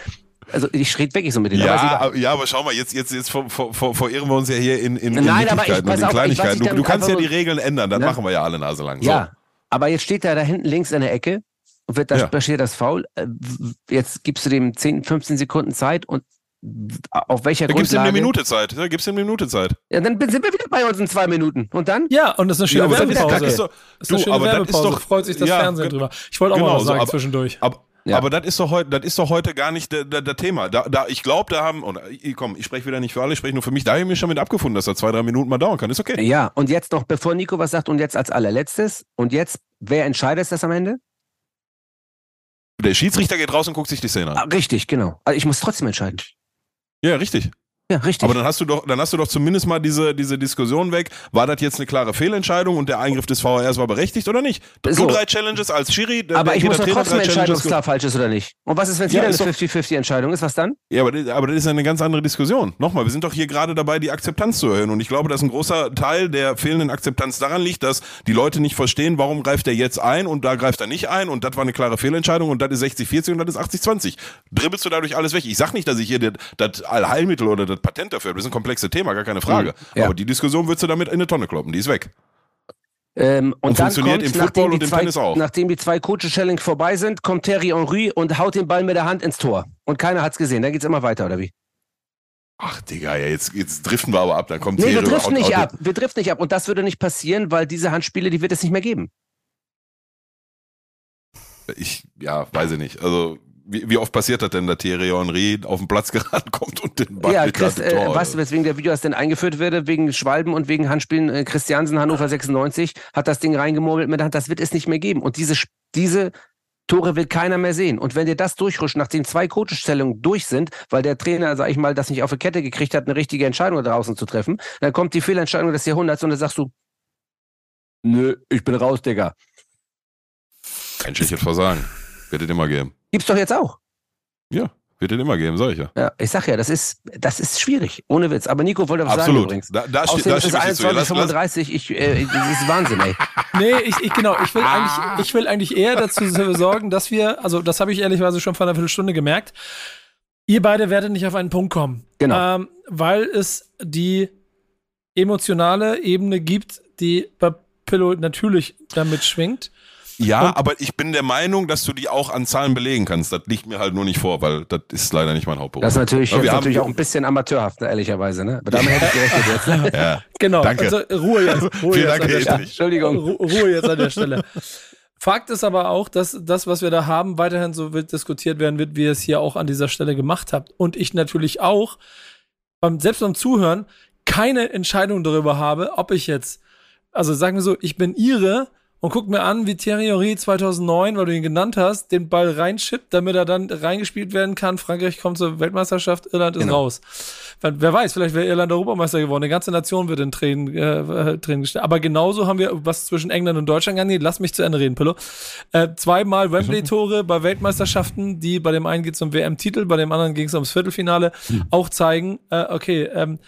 Speaker 3: Also ich rede wirklich so mit denen.
Speaker 1: Ja, aber, ja, aber schau mal, jetzt, jetzt, jetzt ver, ver, ver, verirren wir uns ja hier in, in, in
Speaker 3: Nein, aber ich, und in
Speaker 1: Kleinigkeiten. Ich, du, du, kannst ja die Regeln ändern, dann ne? machen wir ja alle Nase lang. So.
Speaker 3: Ja, aber jetzt steht er da hinten links in der Ecke und wird da ja. steht das Foul. Äh, jetzt gibst du dem 10, 15 Sekunden Zeit und auf welcher
Speaker 1: Da gibst du ihm
Speaker 3: Grundlage.
Speaker 1: eine Minute Zeit. Da gibst du ihm eine Minute Zeit.
Speaker 3: Ja, dann sind wir wieder bei uns in zwei Minuten. Und dann?
Speaker 2: Ja, und das ist eine schöne
Speaker 1: aber das ist-
Speaker 2: Werbepause.
Speaker 1: das ist doch-
Speaker 2: Das ist
Speaker 1: du,
Speaker 2: eine schöne
Speaker 1: aber das ist
Speaker 2: Werbepause.
Speaker 1: doch-
Speaker 2: Freut sich das
Speaker 1: ja,
Speaker 2: Fernsehen drüber. Ich wollte auch mal
Speaker 1: genau
Speaker 2: was
Speaker 1: so,
Speaker 2: sagen
Speaker 1: aber-
Speaker 2: zwischendurch.
Speaker 1: Aber,
Speaker 3: Ja.
Speaker 1: aber das ist doch heute, das ist doch heute gar nicht der Thema. Da, da, ich glaube, da haben, und ich, komm, ich spreche wieder nicht für alle, ich spreche nur für mich. Da habe ich mich schon mit abgefunden, dass das zwei, drei Minuten mal dauern kann. Ist okay.
Speaker 3: Ja, und jetzt noch, bevor Nico was sagt, und jetzt als allerletztes. Und jetzt, wer entscheidet das am Ende?
Speaker 1: Der Schiedsrichter geht raus und guckt sich die Szene
Speaker 3: Ah,
Speaker 1: an.
Speaker 3: richtig, genau. Also ich muss trotzdem entscheiden.
Speaker 1: Ja, richtig.
Speaker 3: Ja, richtig.
Speaker 1: Aber dann hast du doch, dann hast du doch zumindest mal diese, diese Diskussion weg. War das jetzt eine klare Fehlentscheidung und der Eingriff des VARs war berechtigt oder nicht? Du
Speaker 3: So.
Speaker 1: drei Challenges als Schiri,
Speaker 3: aber ich muss doch trotzdem entscheiden, ob es klar falsch ist oder nicht. Und was ist, wenn es
Speaker 1: Ja,
Speaker 3: wieder eine
Speaker 1: ist doch-
Speaker 3: 50-50-Entscheidung ist? Was dann?
Speaker 1: Ja, aber, das- aber das ist eine ganz andere Diskussion. Nochmal, wir sind doch hier gerade dabei, die Akzeptanz zu erhöhen. Und ich glaube, dass ein großer Teil der fehlenden Akzeptanz daran liegt, dass die Leute nicht verstehen, warum greift er jetzt ein und da greift er nicht ein und das war eine klare Fehlentscheidung und das ist 60-40 und das ist 80-20. Dribbelst du dadurch alles weg? Ich sag nicht, dass ich hier das Allheilmittel oder das Patent dafür. Das ist ein komplexes Thema, gar keine Frage.
Speaker 3: Mhm, ja.
Speaker 1: Aber die Diskussion würdest du damit in eine Tonne kloppen. Die ist weg.
Speaker 3: Ähm, und,
Speaker 1: Und
Speaker 3: dann
Speaker 1: funktioniert
Speaker 3: kommt,
Speaker 1: im Football
Speaker 3: nachdem, die
Speaker 1: und im
Speaker 3: zwei,
Speaker 1: Tennis auch.
Speaker 3: nachdem die zwei Coaches-Challenge vorbei sind, kommt Terry Henry und haut den Ball mit der Hand ins Tor. Und keiner hat's gesehen. Dann geht's immer weiter, oder wie?
Speaker 1: Ach, Digga, ja, jetzt, jetzt driften wir aber ab. Dann kommt
Speaker 3: Nee, wir
Speaker 1: Thierry
Speaker 3: driften nicht ab. Wir driften nicht ab. Und das würde nicht passieren, weil diese Handspiele, die wird es nicht mehr geben.
Speaker 1: Ich, ja, weiß ich nicht. Also, wie, wie oft passiert das denn, dass Thierry Henry auf den Platz geraten kommt und den Ball
Speaker 3: ja, Chris, äh,
Speaker 1: Tor,
Speaker 3: weißt du, weswegen der Video denn eingeführt würde? Wegen Schwalben und wegen Handspielen. Äh, Christiansen, Hannover 96, hat das Ding reingemurmelt mit der Hand. Das wird es nicht mehr geben. Und diese, diese Tore will keiner mehr sehen. Und wenn dir das durchrutscht, nachdem zwei Coachstellungen durch sind, weil der Trainer, sag ich mal, das nicht auf die Kette gekriegt hat, eine richtige Entscheidung da draußen zu treffen, dann kommt die Fehlentscheidung des Jahrhunderts und dann sagst du, nö, ich bin raus, Digga.
Speaker 1: Menschliches Versagen. Wird es immer geben.
Speaker 3: Gibt's doch jetzt auch.
Speaker 1: Ja, wird es immer geben, sag ich ja.
Speaker 3: Ja, ich sag ja, das ist, das ist schwierig. Ohne Witz. Aber Nico wollte was sagen
Speaker 1: Absolut.
Speaker 3: übrigens.
Speaker 1: Da, da,
Speaker 3: Außerdem
Speaker 1: da
Speaker 3: ist es
Speaker 1: stimme ich dir zu. Lass, lass,
Speaker 3: 21.35 ich, äh, das ist Wahnsinn, ey.
Speaker 2: Nee, ich, ich genau, ich will eigentlich, ich will eigentlich eher dazu sorgen, dass wir, also das habe ich ehrlicherweise schon vor einer Viertelstunde gemerkt, ihr beide werdet nicht auf einen Punkt kommen.
Speaker 3: Genau.
Speaker 2: Ähm, weil es die emotionale Ebene gibt, die bei Pillow natürlich damit schwingt.
Speaker 1: Ja,
Speaker 2: Und-
Speaker 1: aber ich bin der Meinung, dass du die auch an Zahlen belegen kannst. Das liegt mir halt nur nicht vor, weil das ist leider nicht mein Hauptberuf.
Speaker 3: Das ist natürlich,
Speaker 1: haben-
Speaker 3: natürlich auch ein bisschen amateurhaft, ne, ehrlicherweise, ne? Aber damit hätte ich gerechnet jetzt. Ne?
Speaker 1: ja.
Speaker 2: Genau.
Speaker 1: Danke.
Speaker 2: Also Ruhe jetzt. Ruhe
Speaker 1: Vielen
Speaker 2: jetzt
Speaker 1: Dank,
Speaker 2: an der.
Speaker 3: Entschuldigung.
Speaker 2: Ru Ruhe jetzt an der Stelle. Fakt ist aber auch, dass das, was wir da haben, weiterhin so wild diskutiert werden wird, wie ihr es hier auch an dieser Stelle gemacht habt. Und ich natürlich auch, beim, selbst beim Zuhören, keine Entscheidung darüber habe, ob ich jetzt, also sagen wir so, ich bin ihre und guck mir an, wie Thierry Henry 2009, weil du ihn genannt hast, den Ball reinschippt, damit er dann reingespielt werden kann. Frankreich kommt zur Weltmeisterschaft, Irland ist
Speaker 3: Genau.
Speaker 2: raus. Wer weiß, vielleicht wäre Irland Europameister geworden. Die ganze Nation wird in Tränen, äh, äh, Tränen gestellt. Aber genauso haben wir was zwischen England und Deutschland gegangen. Lass mich zu Ende reden, Pillow. Äh, zweimal Wembley-Tore bei Weltmeisterschaften, die bei dem einen geht es um WM-Titel, bei dem anderen ging es ums Viertelfinale, auch zeigen, äh, okay, ähm,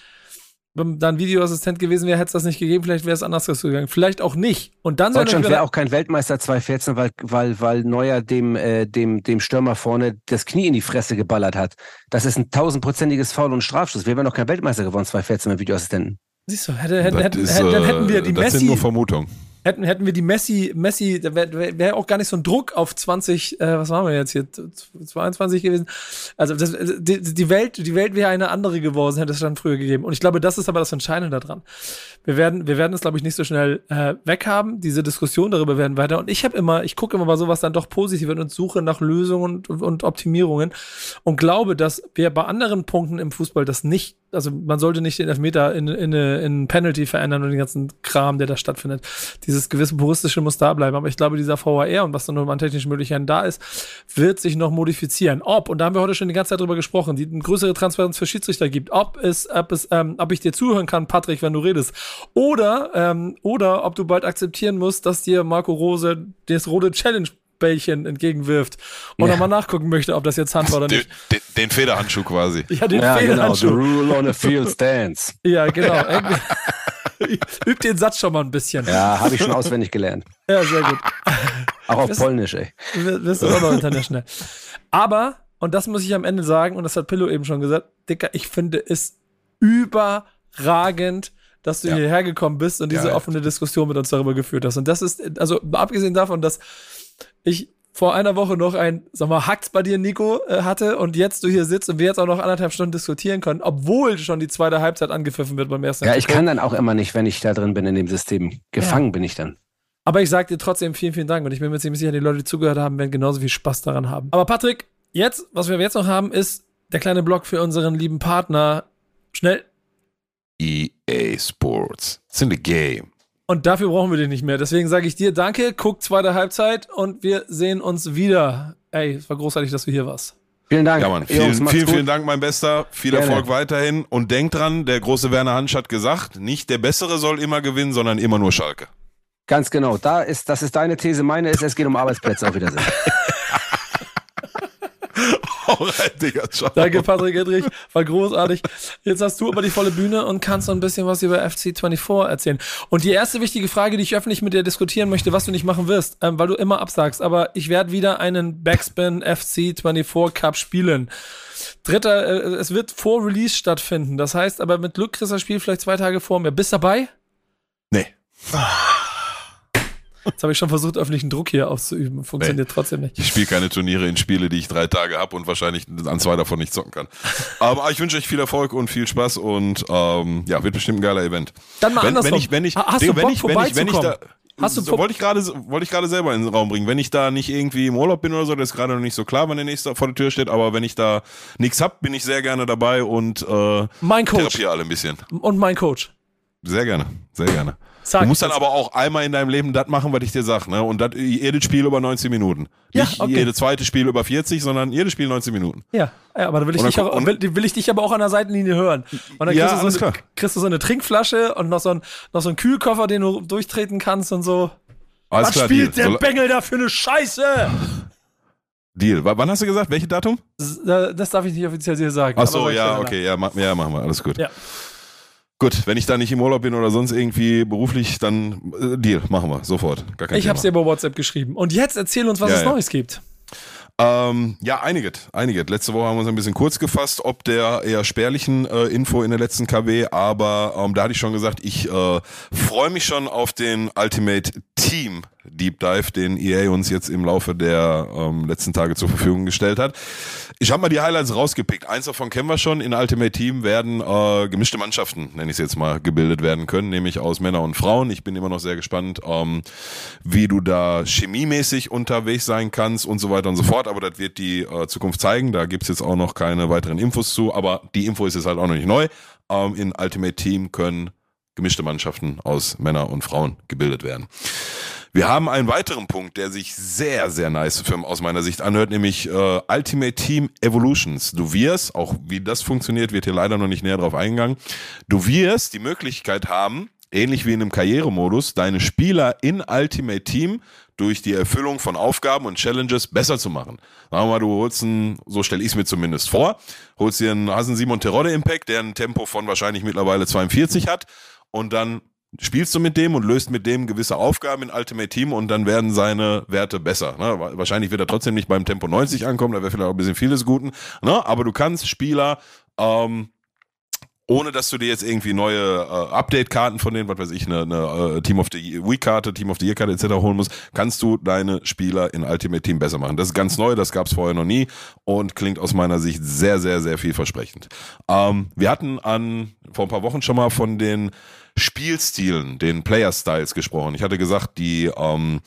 Speaker 2: wenn da ein Videoassistent gewesen wäre, hätte es das nicht gegeben, vielleicht wäre es anders gegangen. Vielleicht auch nicht. Und dann
Speaker 3: Deutschland wäre auch kein Weltmeister 2014, weil, weil, weil Neuer dem, äh, dem, dem Stürmer vorne das Knie in die Fresse geballert hat. Das ist ein tausendprozentiges Foul und Strafschuss. Wir wären noch kein Weltmeister geworden 2014 mit Videoassistenten.
Speaker 2: Siehst du, hätte, hätte,
Speaker 1: Das
Speaker 2: hätten,
Speaker 1: ist,
Speaker 2: hätten, dann hätten wir
Speaker 1: äh,
Speaker 2: die
Speaker 1: das sind
Speaker 2: Messi,
Speaker 1: nur Vermutungen.
Speaker 2: Hätten, hätten wir die Messi, Messi, da wäre wär, auch gar nicht so ein Druck auf 20, äh, was waren wir jetzt hier, 22 gewesen. Also das, die, die Welt, die Welt wäre eine andere geworden, hätte es dann früher gegeben. Und ich glaube, das ist aber das Entscheidende daran. Wir werden, wir werden es, glaube ich, nicht so schnell äh, weghaben. Diese Diskussion darüber werden weiter. Und ich habe immer, ich gucke immer bei sowas dann doch positiv und suche nach Lösungen und, und Optimierungen und glaube, dass wir bei anderen Punkten im Fußball das nicht, also man sollte nicht den Elfmeter in, in, in Penalty verändern und den ganzen Kram, der da stattfindet. Dieses gewisse puristische muss da bleiben. Aber ich glaube, dieser VAR und was dann noch an technischen Möglichkeiten da ist, wird sich noch modifizieren. Ob, und da haben wir heute schon die ganze Zeit drüber gesprochen, die eine größere Transparenz für Schiedsrichter gibt, ob es, ob es, ähm, ob ich dir zuhören kann, Patrick, wenn du redest. Oder, ähm, oder ob du bald akzeptieren musst, dass dir Marco Rose das rote Challenge Bällchen entgegenwirft und
Speaker 3: Ja.
Speaker 2: nochmal nachgucken möchte, ob das jetzt Hand war oder
Speaker 1: Den,
Speaker 2: nicht.
Speaker 1: den, den Federhandschuh quasi.
Speaker 2: Ja, den
Speaker 3: Ja, genau. The
Speaker 2: Federhandschuh.
Speaker 3: rule on a field stands.
Speaker 2: Ja, genau. Übt den Satz schon mal ein bisschen.
Speaker 3: Ja, habe ich schon auswendig gelernt.
Speaker 2: Ja, sehr gut.
Speaker 3: Auch auf
Speaker 2: Das-
Speaker 3: Polnisch, ey.
Speaker 2: Wir- Wirst du auch noch international. Aber, und das muss ich am Ende sagen, und das hat Pillow eben schon gesagt, Dicker, ich finde es überragend, dass du
Speaker 1: Ja.
Speaker 2: hierher gekommen bist und diese
Speaker 1: ja.
Speaker 2: offene Diskussion mit uns darüber geführt hast. Und das ist, also abgesehen davon, dass ich vor einer Woche noch ein, sag mal, Hacks bei dir, Nico, äh, hatte und jetzt du hier sitzt und wir jetzt auch noch anderthalb Stunden diskutieren können, obwohl schon die zweite Halbzeit angepfiffen wird beim ersten
Speaker 3: Ja, ich kann dann auch immer nicht, wenn ich da drin bin in dem System. Gefangen ja. bin ich dann.
Speaker 2: Aber ich sag dir trotzdem vielen, vielen Dank und ich bin mir ziemlich sicher, die Leute, die zugehört haben, werden genauso viel Spaß daran haben. Aber Patrick, jetzt, was wir jetzt noch haben, ist der kleine Block für unseren lieben Partner. Schnell.
Speaker 1: EA Sports. It's in the game.
Speaker 2: Und dafür brauchen wir dich nicht mehr. Deswegen sage ich dir Danke, guck zweite Halbzeit und wir sehen uns wieder. Ey, es war großartig, dass du hier warst.
Speaker 3: Vielen Dank.
Speaker 1: Ja, Mann. Vielen, Jungs, vielen, vielen Dank, mein Bester. Viel Gerne. Erfolg weiterhin. Und denk dran, der große Werner Hansch hat gesagt, nicht der Bessere soll immer gewinnen, sondern immer nur Schalke.
Speaker 3: Ganz genau. Da ist, das ist deine These. Meine ist, es geht um Arbeitsplätze. Auf Wiedersehen.
Speaker 2: Alright, Digga, ciao. Danke, Patrick Edrich. War großartig. Jetzt hast du aber die volle Bühne und kannst so ein bisschen was über FC24 erzählen. Und die erste wichtige Frage, die ich öffentlich mit dir diskutieren möchte, was du nicht machen wirst, ähm, weil du immer absagst, aber ich werde wieder einen Backspin FC24 Cup spielen. Dritter, äh, es wird vor Release stattfinden. Das heißt, aber mit Glück kriegst du das Spiel vielleicht zwei Tage vor mir. Bist dabei?
Speaker 1: Nee.
Speaker 2: Jetzt habe ich schon versucht, öffentlichen Druck hier auszuüben. Funktioniert nee. trotzdem nicht.
Speaker 1: Ich spiele keine Turniere in Spiele, die ich drei Tage habe und wahrscheinlich an zwei davon nicht zocken kann. Aber ich wünsche euch viel Erfolg und viel Spaß und ähm, ja, wird bestimmt ein geiler Event.
Speaker 2: Dann mal
Speaker 1: wenn,
Speaker 2: andersrum.
Speaker 1: Wenn ich, wenn ich,
Speaker 2: Hast du Bock, wenn ich, wenn ich, wenn ich da,
Speaker 1: Hast du so, wollte ich gerade wollte ich gerade selber in den Raum bringen. Wenn ich da nicht irgendwie im Urlaub bin oder so, das ist gerade noch nicht so klar, wann der nächste vor der Tür steht, aber wenn ich da nichts hab, bin ich sehr gerne dabei und äh,
Speaker 2: mein Coach.
Speaker 1: therapiere alle ein bisschen.
Speaker 2: Und mein Coach.
Speaker 1: Sehr gerne, sehr gerne. Sag du musst dann aber auch einmal in deinem Leben das machen, was ich dir sag, ne? Und das jedes Spiel über 90 Minuten. Ja, Nicht okay. jedes zweite Spiel über 40, sondern jedes Spiel 90 Minuten.
Speaker 2: Ja, ja aber da will ich, dich, auch, will, will, ich dich aber auch an der Seitenlinie hören. Und dann kriegst, ja, du, so eine, kriegst du so eine Trinkflasche und noch so, ein, noch so einen Kühlkoffer, den du durchtreten kannst und so. Alles Was klar, spielt Deal. der Bengel da für eine Scheiße?
Speaker 1: Deal. W wann hast du gesagt? Welches Datum?
Speaker 2: Das, das darf ich nicht offiziell dir sagen.
Speaker 1: Ach so, ja, okay, ja, ma ja, machen wir. Alles gut. Ja. Gut, wenn ich da nicht im Urlaub bin oder sonst irgendwie beruflich, dann äh, Deal, machen wir, sofort.
Speaker 2: Gar kein ich habe es dir über WhatsApp geschrieben. Und jetzt erzähl uns, was ja, es ja. Neues gibt.
Speaker 1: Ähm, ja, einiges, einiges. Letzte Woche haben wir uns ein bisschen kurz gefasst, ob der eher spärlichen äh, Info in der letzten KW, aber ähm, da hatte ich schon gesagt, ich äh, freue mich schon auf den Ultimate Team Deep Dive, den EA uns jetzt im Laufe der ähm, letzten Tage zur Verfügung gestellt hat. Ich habe mal die Highlights rausgepickt. Eins davon kennen wir schon. In Ultimate Team werden äh, gemischte Mannschaften, nenne ich es jetzt mal, gebildet werden können, nämlich aus Männern und Frauen. Ich bin immer noch sehr gespannt, ähm, wie du da chemiemäßig unterwegs sein kannst und so weiter und so fort. Aber das wird die äh, Zukunft zeigen. Da gibt's jetzt auch noch keine weiteren Infos zu. Aber die Info ist jetzt halt auch noch nicht neu. Ähm, in Ultimate Team können gemischte Mannschaften aus Männern und Frauen gebildet werden. Wir haben einen weiteren Punkt, der sich sehr, sehr nice für, aus meiner Sicht anhört, nämlich äh, Ultimate Team Evolutions. Du wirst, auch wie das funktioniert, wird hier leider noch nicht näher drauf eingegangen, du wirst die Möglichkeit haben, ähnlich wie in einem Karrieremodus, deine Spieler in Ultimate Team durch die Erfüllung von Aufgaben und Challenges besser zu machen. Sagen wir mal, du holst einen, so stelle ich es mir zumindest vor, holst dir einen, hast einen Simon Terodde Impact, der ein Tempo von wahrscheinlich mittlerweile 42 hat und dann spielst du mit dem und löst mit dem gewisse Aufgaben in Ultimate Team und dann werden seine Werte besser. Ne? Wahrscheinlich wird er trotzdem nicht beim Tempo 90 ankommen, da wäre vielleicht auch ein bisschen vieles Guten. Ne? Aber du kannst Spieler ähm, ohne dass du dir jetzt irgendwie neue äh, Update-Karten von denen, was weiß ich, eine, eine äh, Team of the Week-Karte, Team of the Year-Karte etc. holen musst, kannst du deine Spieler in Ultimate Team besser machen. Das ist ganz neu, das gab es vorher noch nie und klingt aus meiner Sicht sehr, sehr, sehr vielversprechend. Ähm, wir hatten an vor ein paar Wochen schon mal von den Spielstilen, den Player-Styles gesprochen. Ich hatte gesagt, die ähm,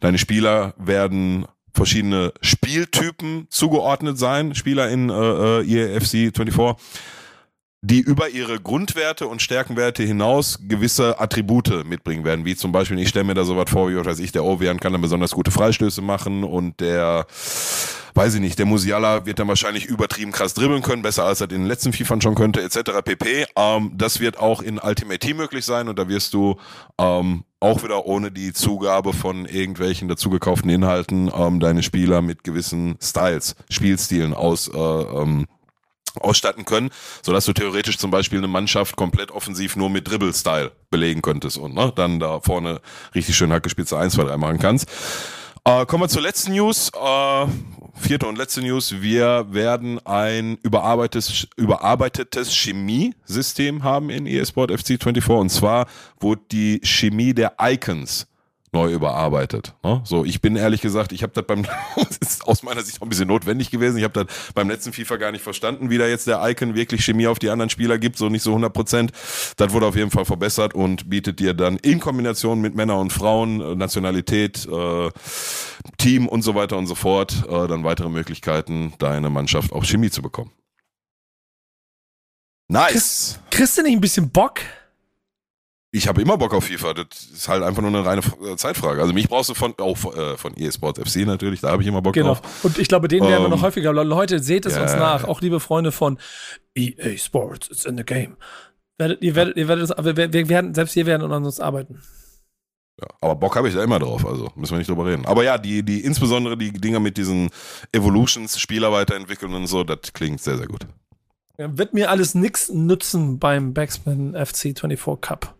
Speaker 1: deine Spieler werden verschiedene Spieltypen zugeordnet sein, Spieler in äh, äh EFC 24 die über ihre Grundwerte und Stärkenwerte hinaus gewisse Attribute mitbringen werden, wie zum Beispiel, ich stelle mir da sowas vor, wie was weiß ich, der Ovean kann dann besonders gute Freistöße machen und der, weiß ich nicht, der Musiala wird dann wahrscheinlich übertrieben krass dribbeln können, besser als er den letzten FIFA schon könnte, etc. pp. Ähm, das wird auch in Ultimate Team möglich sein und da wirst du ähm, auch wieder ohne die Zugabe von irgendwelchen dazugekauften Inhalten ähm, deine Spieler mit gewissen Styles, Spielstilen aus äh, ähm, ausstatten können, so dass du theoretisch zum Beispiel eine Mannschaft komplett offensiv nur mit Dribble-Style belegen könntest und ne, dann da vorne richtig schön Hackespitze 1, 2, 3 machen kannst. Äh, kommen wir zur letzten News. Äh, vierte und letzte News. Wir werden ein überarbeitetes, überarbeitetes Chemiesystem haben in eSport FC 24 und zwar wurde die Chemie der Icons neu überarbeitet. Ne? So, ich bin ehrlich gesagt, ich habe das beim, das ist aus meiner Sicht auch ein bisschen notwendig gewesen. Ich habe das beim letzten FIFA gar nicht verstanden, wie da jetzt der Icon wirklich Chemie auf die anderen Spieler gibt, so nicht so 100 Prozent. Das wurde auf jeden Fall verbessert und bietet dir dann in Kombination mit Männern und Frauen, äh, Nationalität, äh, Team und so weiter und so fort, äh, dann weitere Möglichkeiten, deine Mannschaft auch Chemie zu bekommen. Nice.
Speaker 2: Kriegst du nicht ein bisschen Bock?
Speaker 1: Ich habe immer Bock auf FIFA. Das ist halt einfach nur eine reine äh, Zeitfrage. Also mich brauchst du von auch äh, von ESports FC natürlich. Da habe ich immer Bock
Speaker 2: Genau.
Speaker 1: drauf.
Speaker 2: Und ich glaube, den werden wir noch
Speaker 1: Ähm,
Speaker 2: häufiger. Leute, seht es
Speaker 1: ja.
Speaker 2: uns nach. Auch liebe Freunde von EA Sports, it's in the game. Werdet, ihr werdet, ihr werdet, wir, wir werden, selbst wir werden an uns arbeiten.
Speaker 1: Ja, aber Bock habe ich da immer drauf. Also müssen wir nicht drüber reden. Aber ja, die die insbesondere die Dinger mit diesen Evolutions, Spieler weiterentwickeln und so, das klingt sehr sehr gut.
Speaker 2: Wird mir alles nix nützen beim Backspin FC 24 Cup.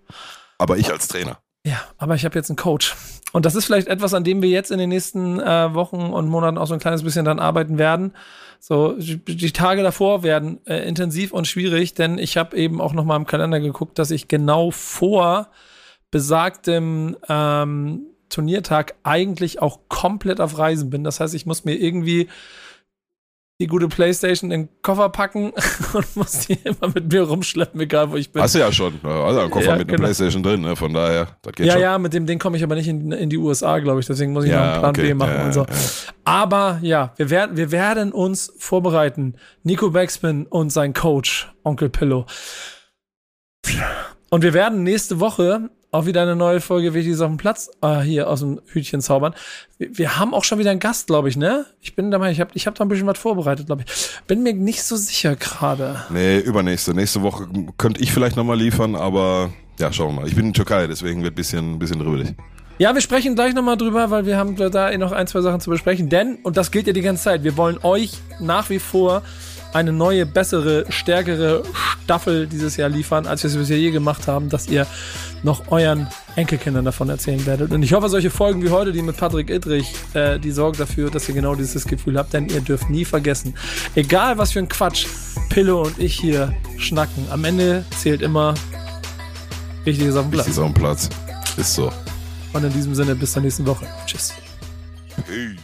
Speaker 1: Aber ich als Trainer.
Speaker 2: Ja, aber ich habe jetzt einen Coach. Und das ist vielleicht etwas, an dem wir jetzt in den nächsten äh, Wochen und Monaten auch so ein kleines bisschen dann arbeiten werden. So, die die Tage davor werden äh, intensiv und schwierig, denn ich habe eben auch noch mal im Kalender geguckt, dass ich genau vor besagtem ähm, Turniertag eigentlich auch komplett auf Reisen bin. Das heißt, ich muss mir irgendwie die gute Playstation in den Koffer packen und muss die immer mit mir rumschleppen, egal wo ich bin.
Speaker 1: Hast du ja schon. Also einen Koffer
Speaker 2: Ja,
Speaker 1: mit einer
Speaker 2: genau.
Speaker 1: Playstation drin, ne? Von daher, das geht
Speaker 2: Ja,
Speaker 1: schon.
Speaker 2: ja, mit dem Ding komme ich aber nicht in, in die USA, glaube ich. Deswegen muss ich noch einen Plan
Speaker 1: okay.
Speaker 2: B machen
Speaker 1: Ja,
Speaker 2: und so.
Speaker 1: ja.
Speaker 2: Aber ja, wir werden, wir werden uns vorbereiten. Nico Backspin und sein Coach, Onkel Pillow. Und wir werden nächste Woche auch wieder eine neue Folge Wichtiges auf dem Platz äh, hier aus dem Hütchen zaubern. Wir, wir haben auch schon wieder einen Gast, glaube ich, ne? Ich bin da mal, ich habe ich hab da ein bisschen was vorbereitet, glaube ich. Bin mir nicht so sicher gerade.
Speaker 1: Nee, übernächste. Nächste Woche könnte ich vielleicht nochmal liefern, aber ja, schauen wir mal. Ich bin in Türkei, deswegen wird ein bisschen, bisschen dribbelig.
Speaker 2: Ja, wir sprechen gleich nochmal drüber, weil wir haben da eh noch ein, zwei Sachen zu besprechen. Denn, und das gilt ja die ganze Zeit, wir wollen euch nach wie vor eine neue, bessere, stärkere Staffel dieses Jahr liefern, als wir es bisher je gemacht haben, dass ihr noch euren Enkelkindern davon erzählen werdet. Und ich hoffe, solche Folgen wie heute, die mit Patrick Idrich, äh, die sorgen dafür, dass ihr genau dieses Gefühl habt, denn ihr dürft nie vergessen, egal was für ein Quatsch Pillow und ich hier schnacken, am Ende zählt immer Wichtiges auf dem Platz.
Speaker 1: Wichtig ist auf dem Platz. Ist so.
Speaker 2: Und in diesem Sinne, bis zur nächsten Woche. Tschüss.
Speaker 1: Hey.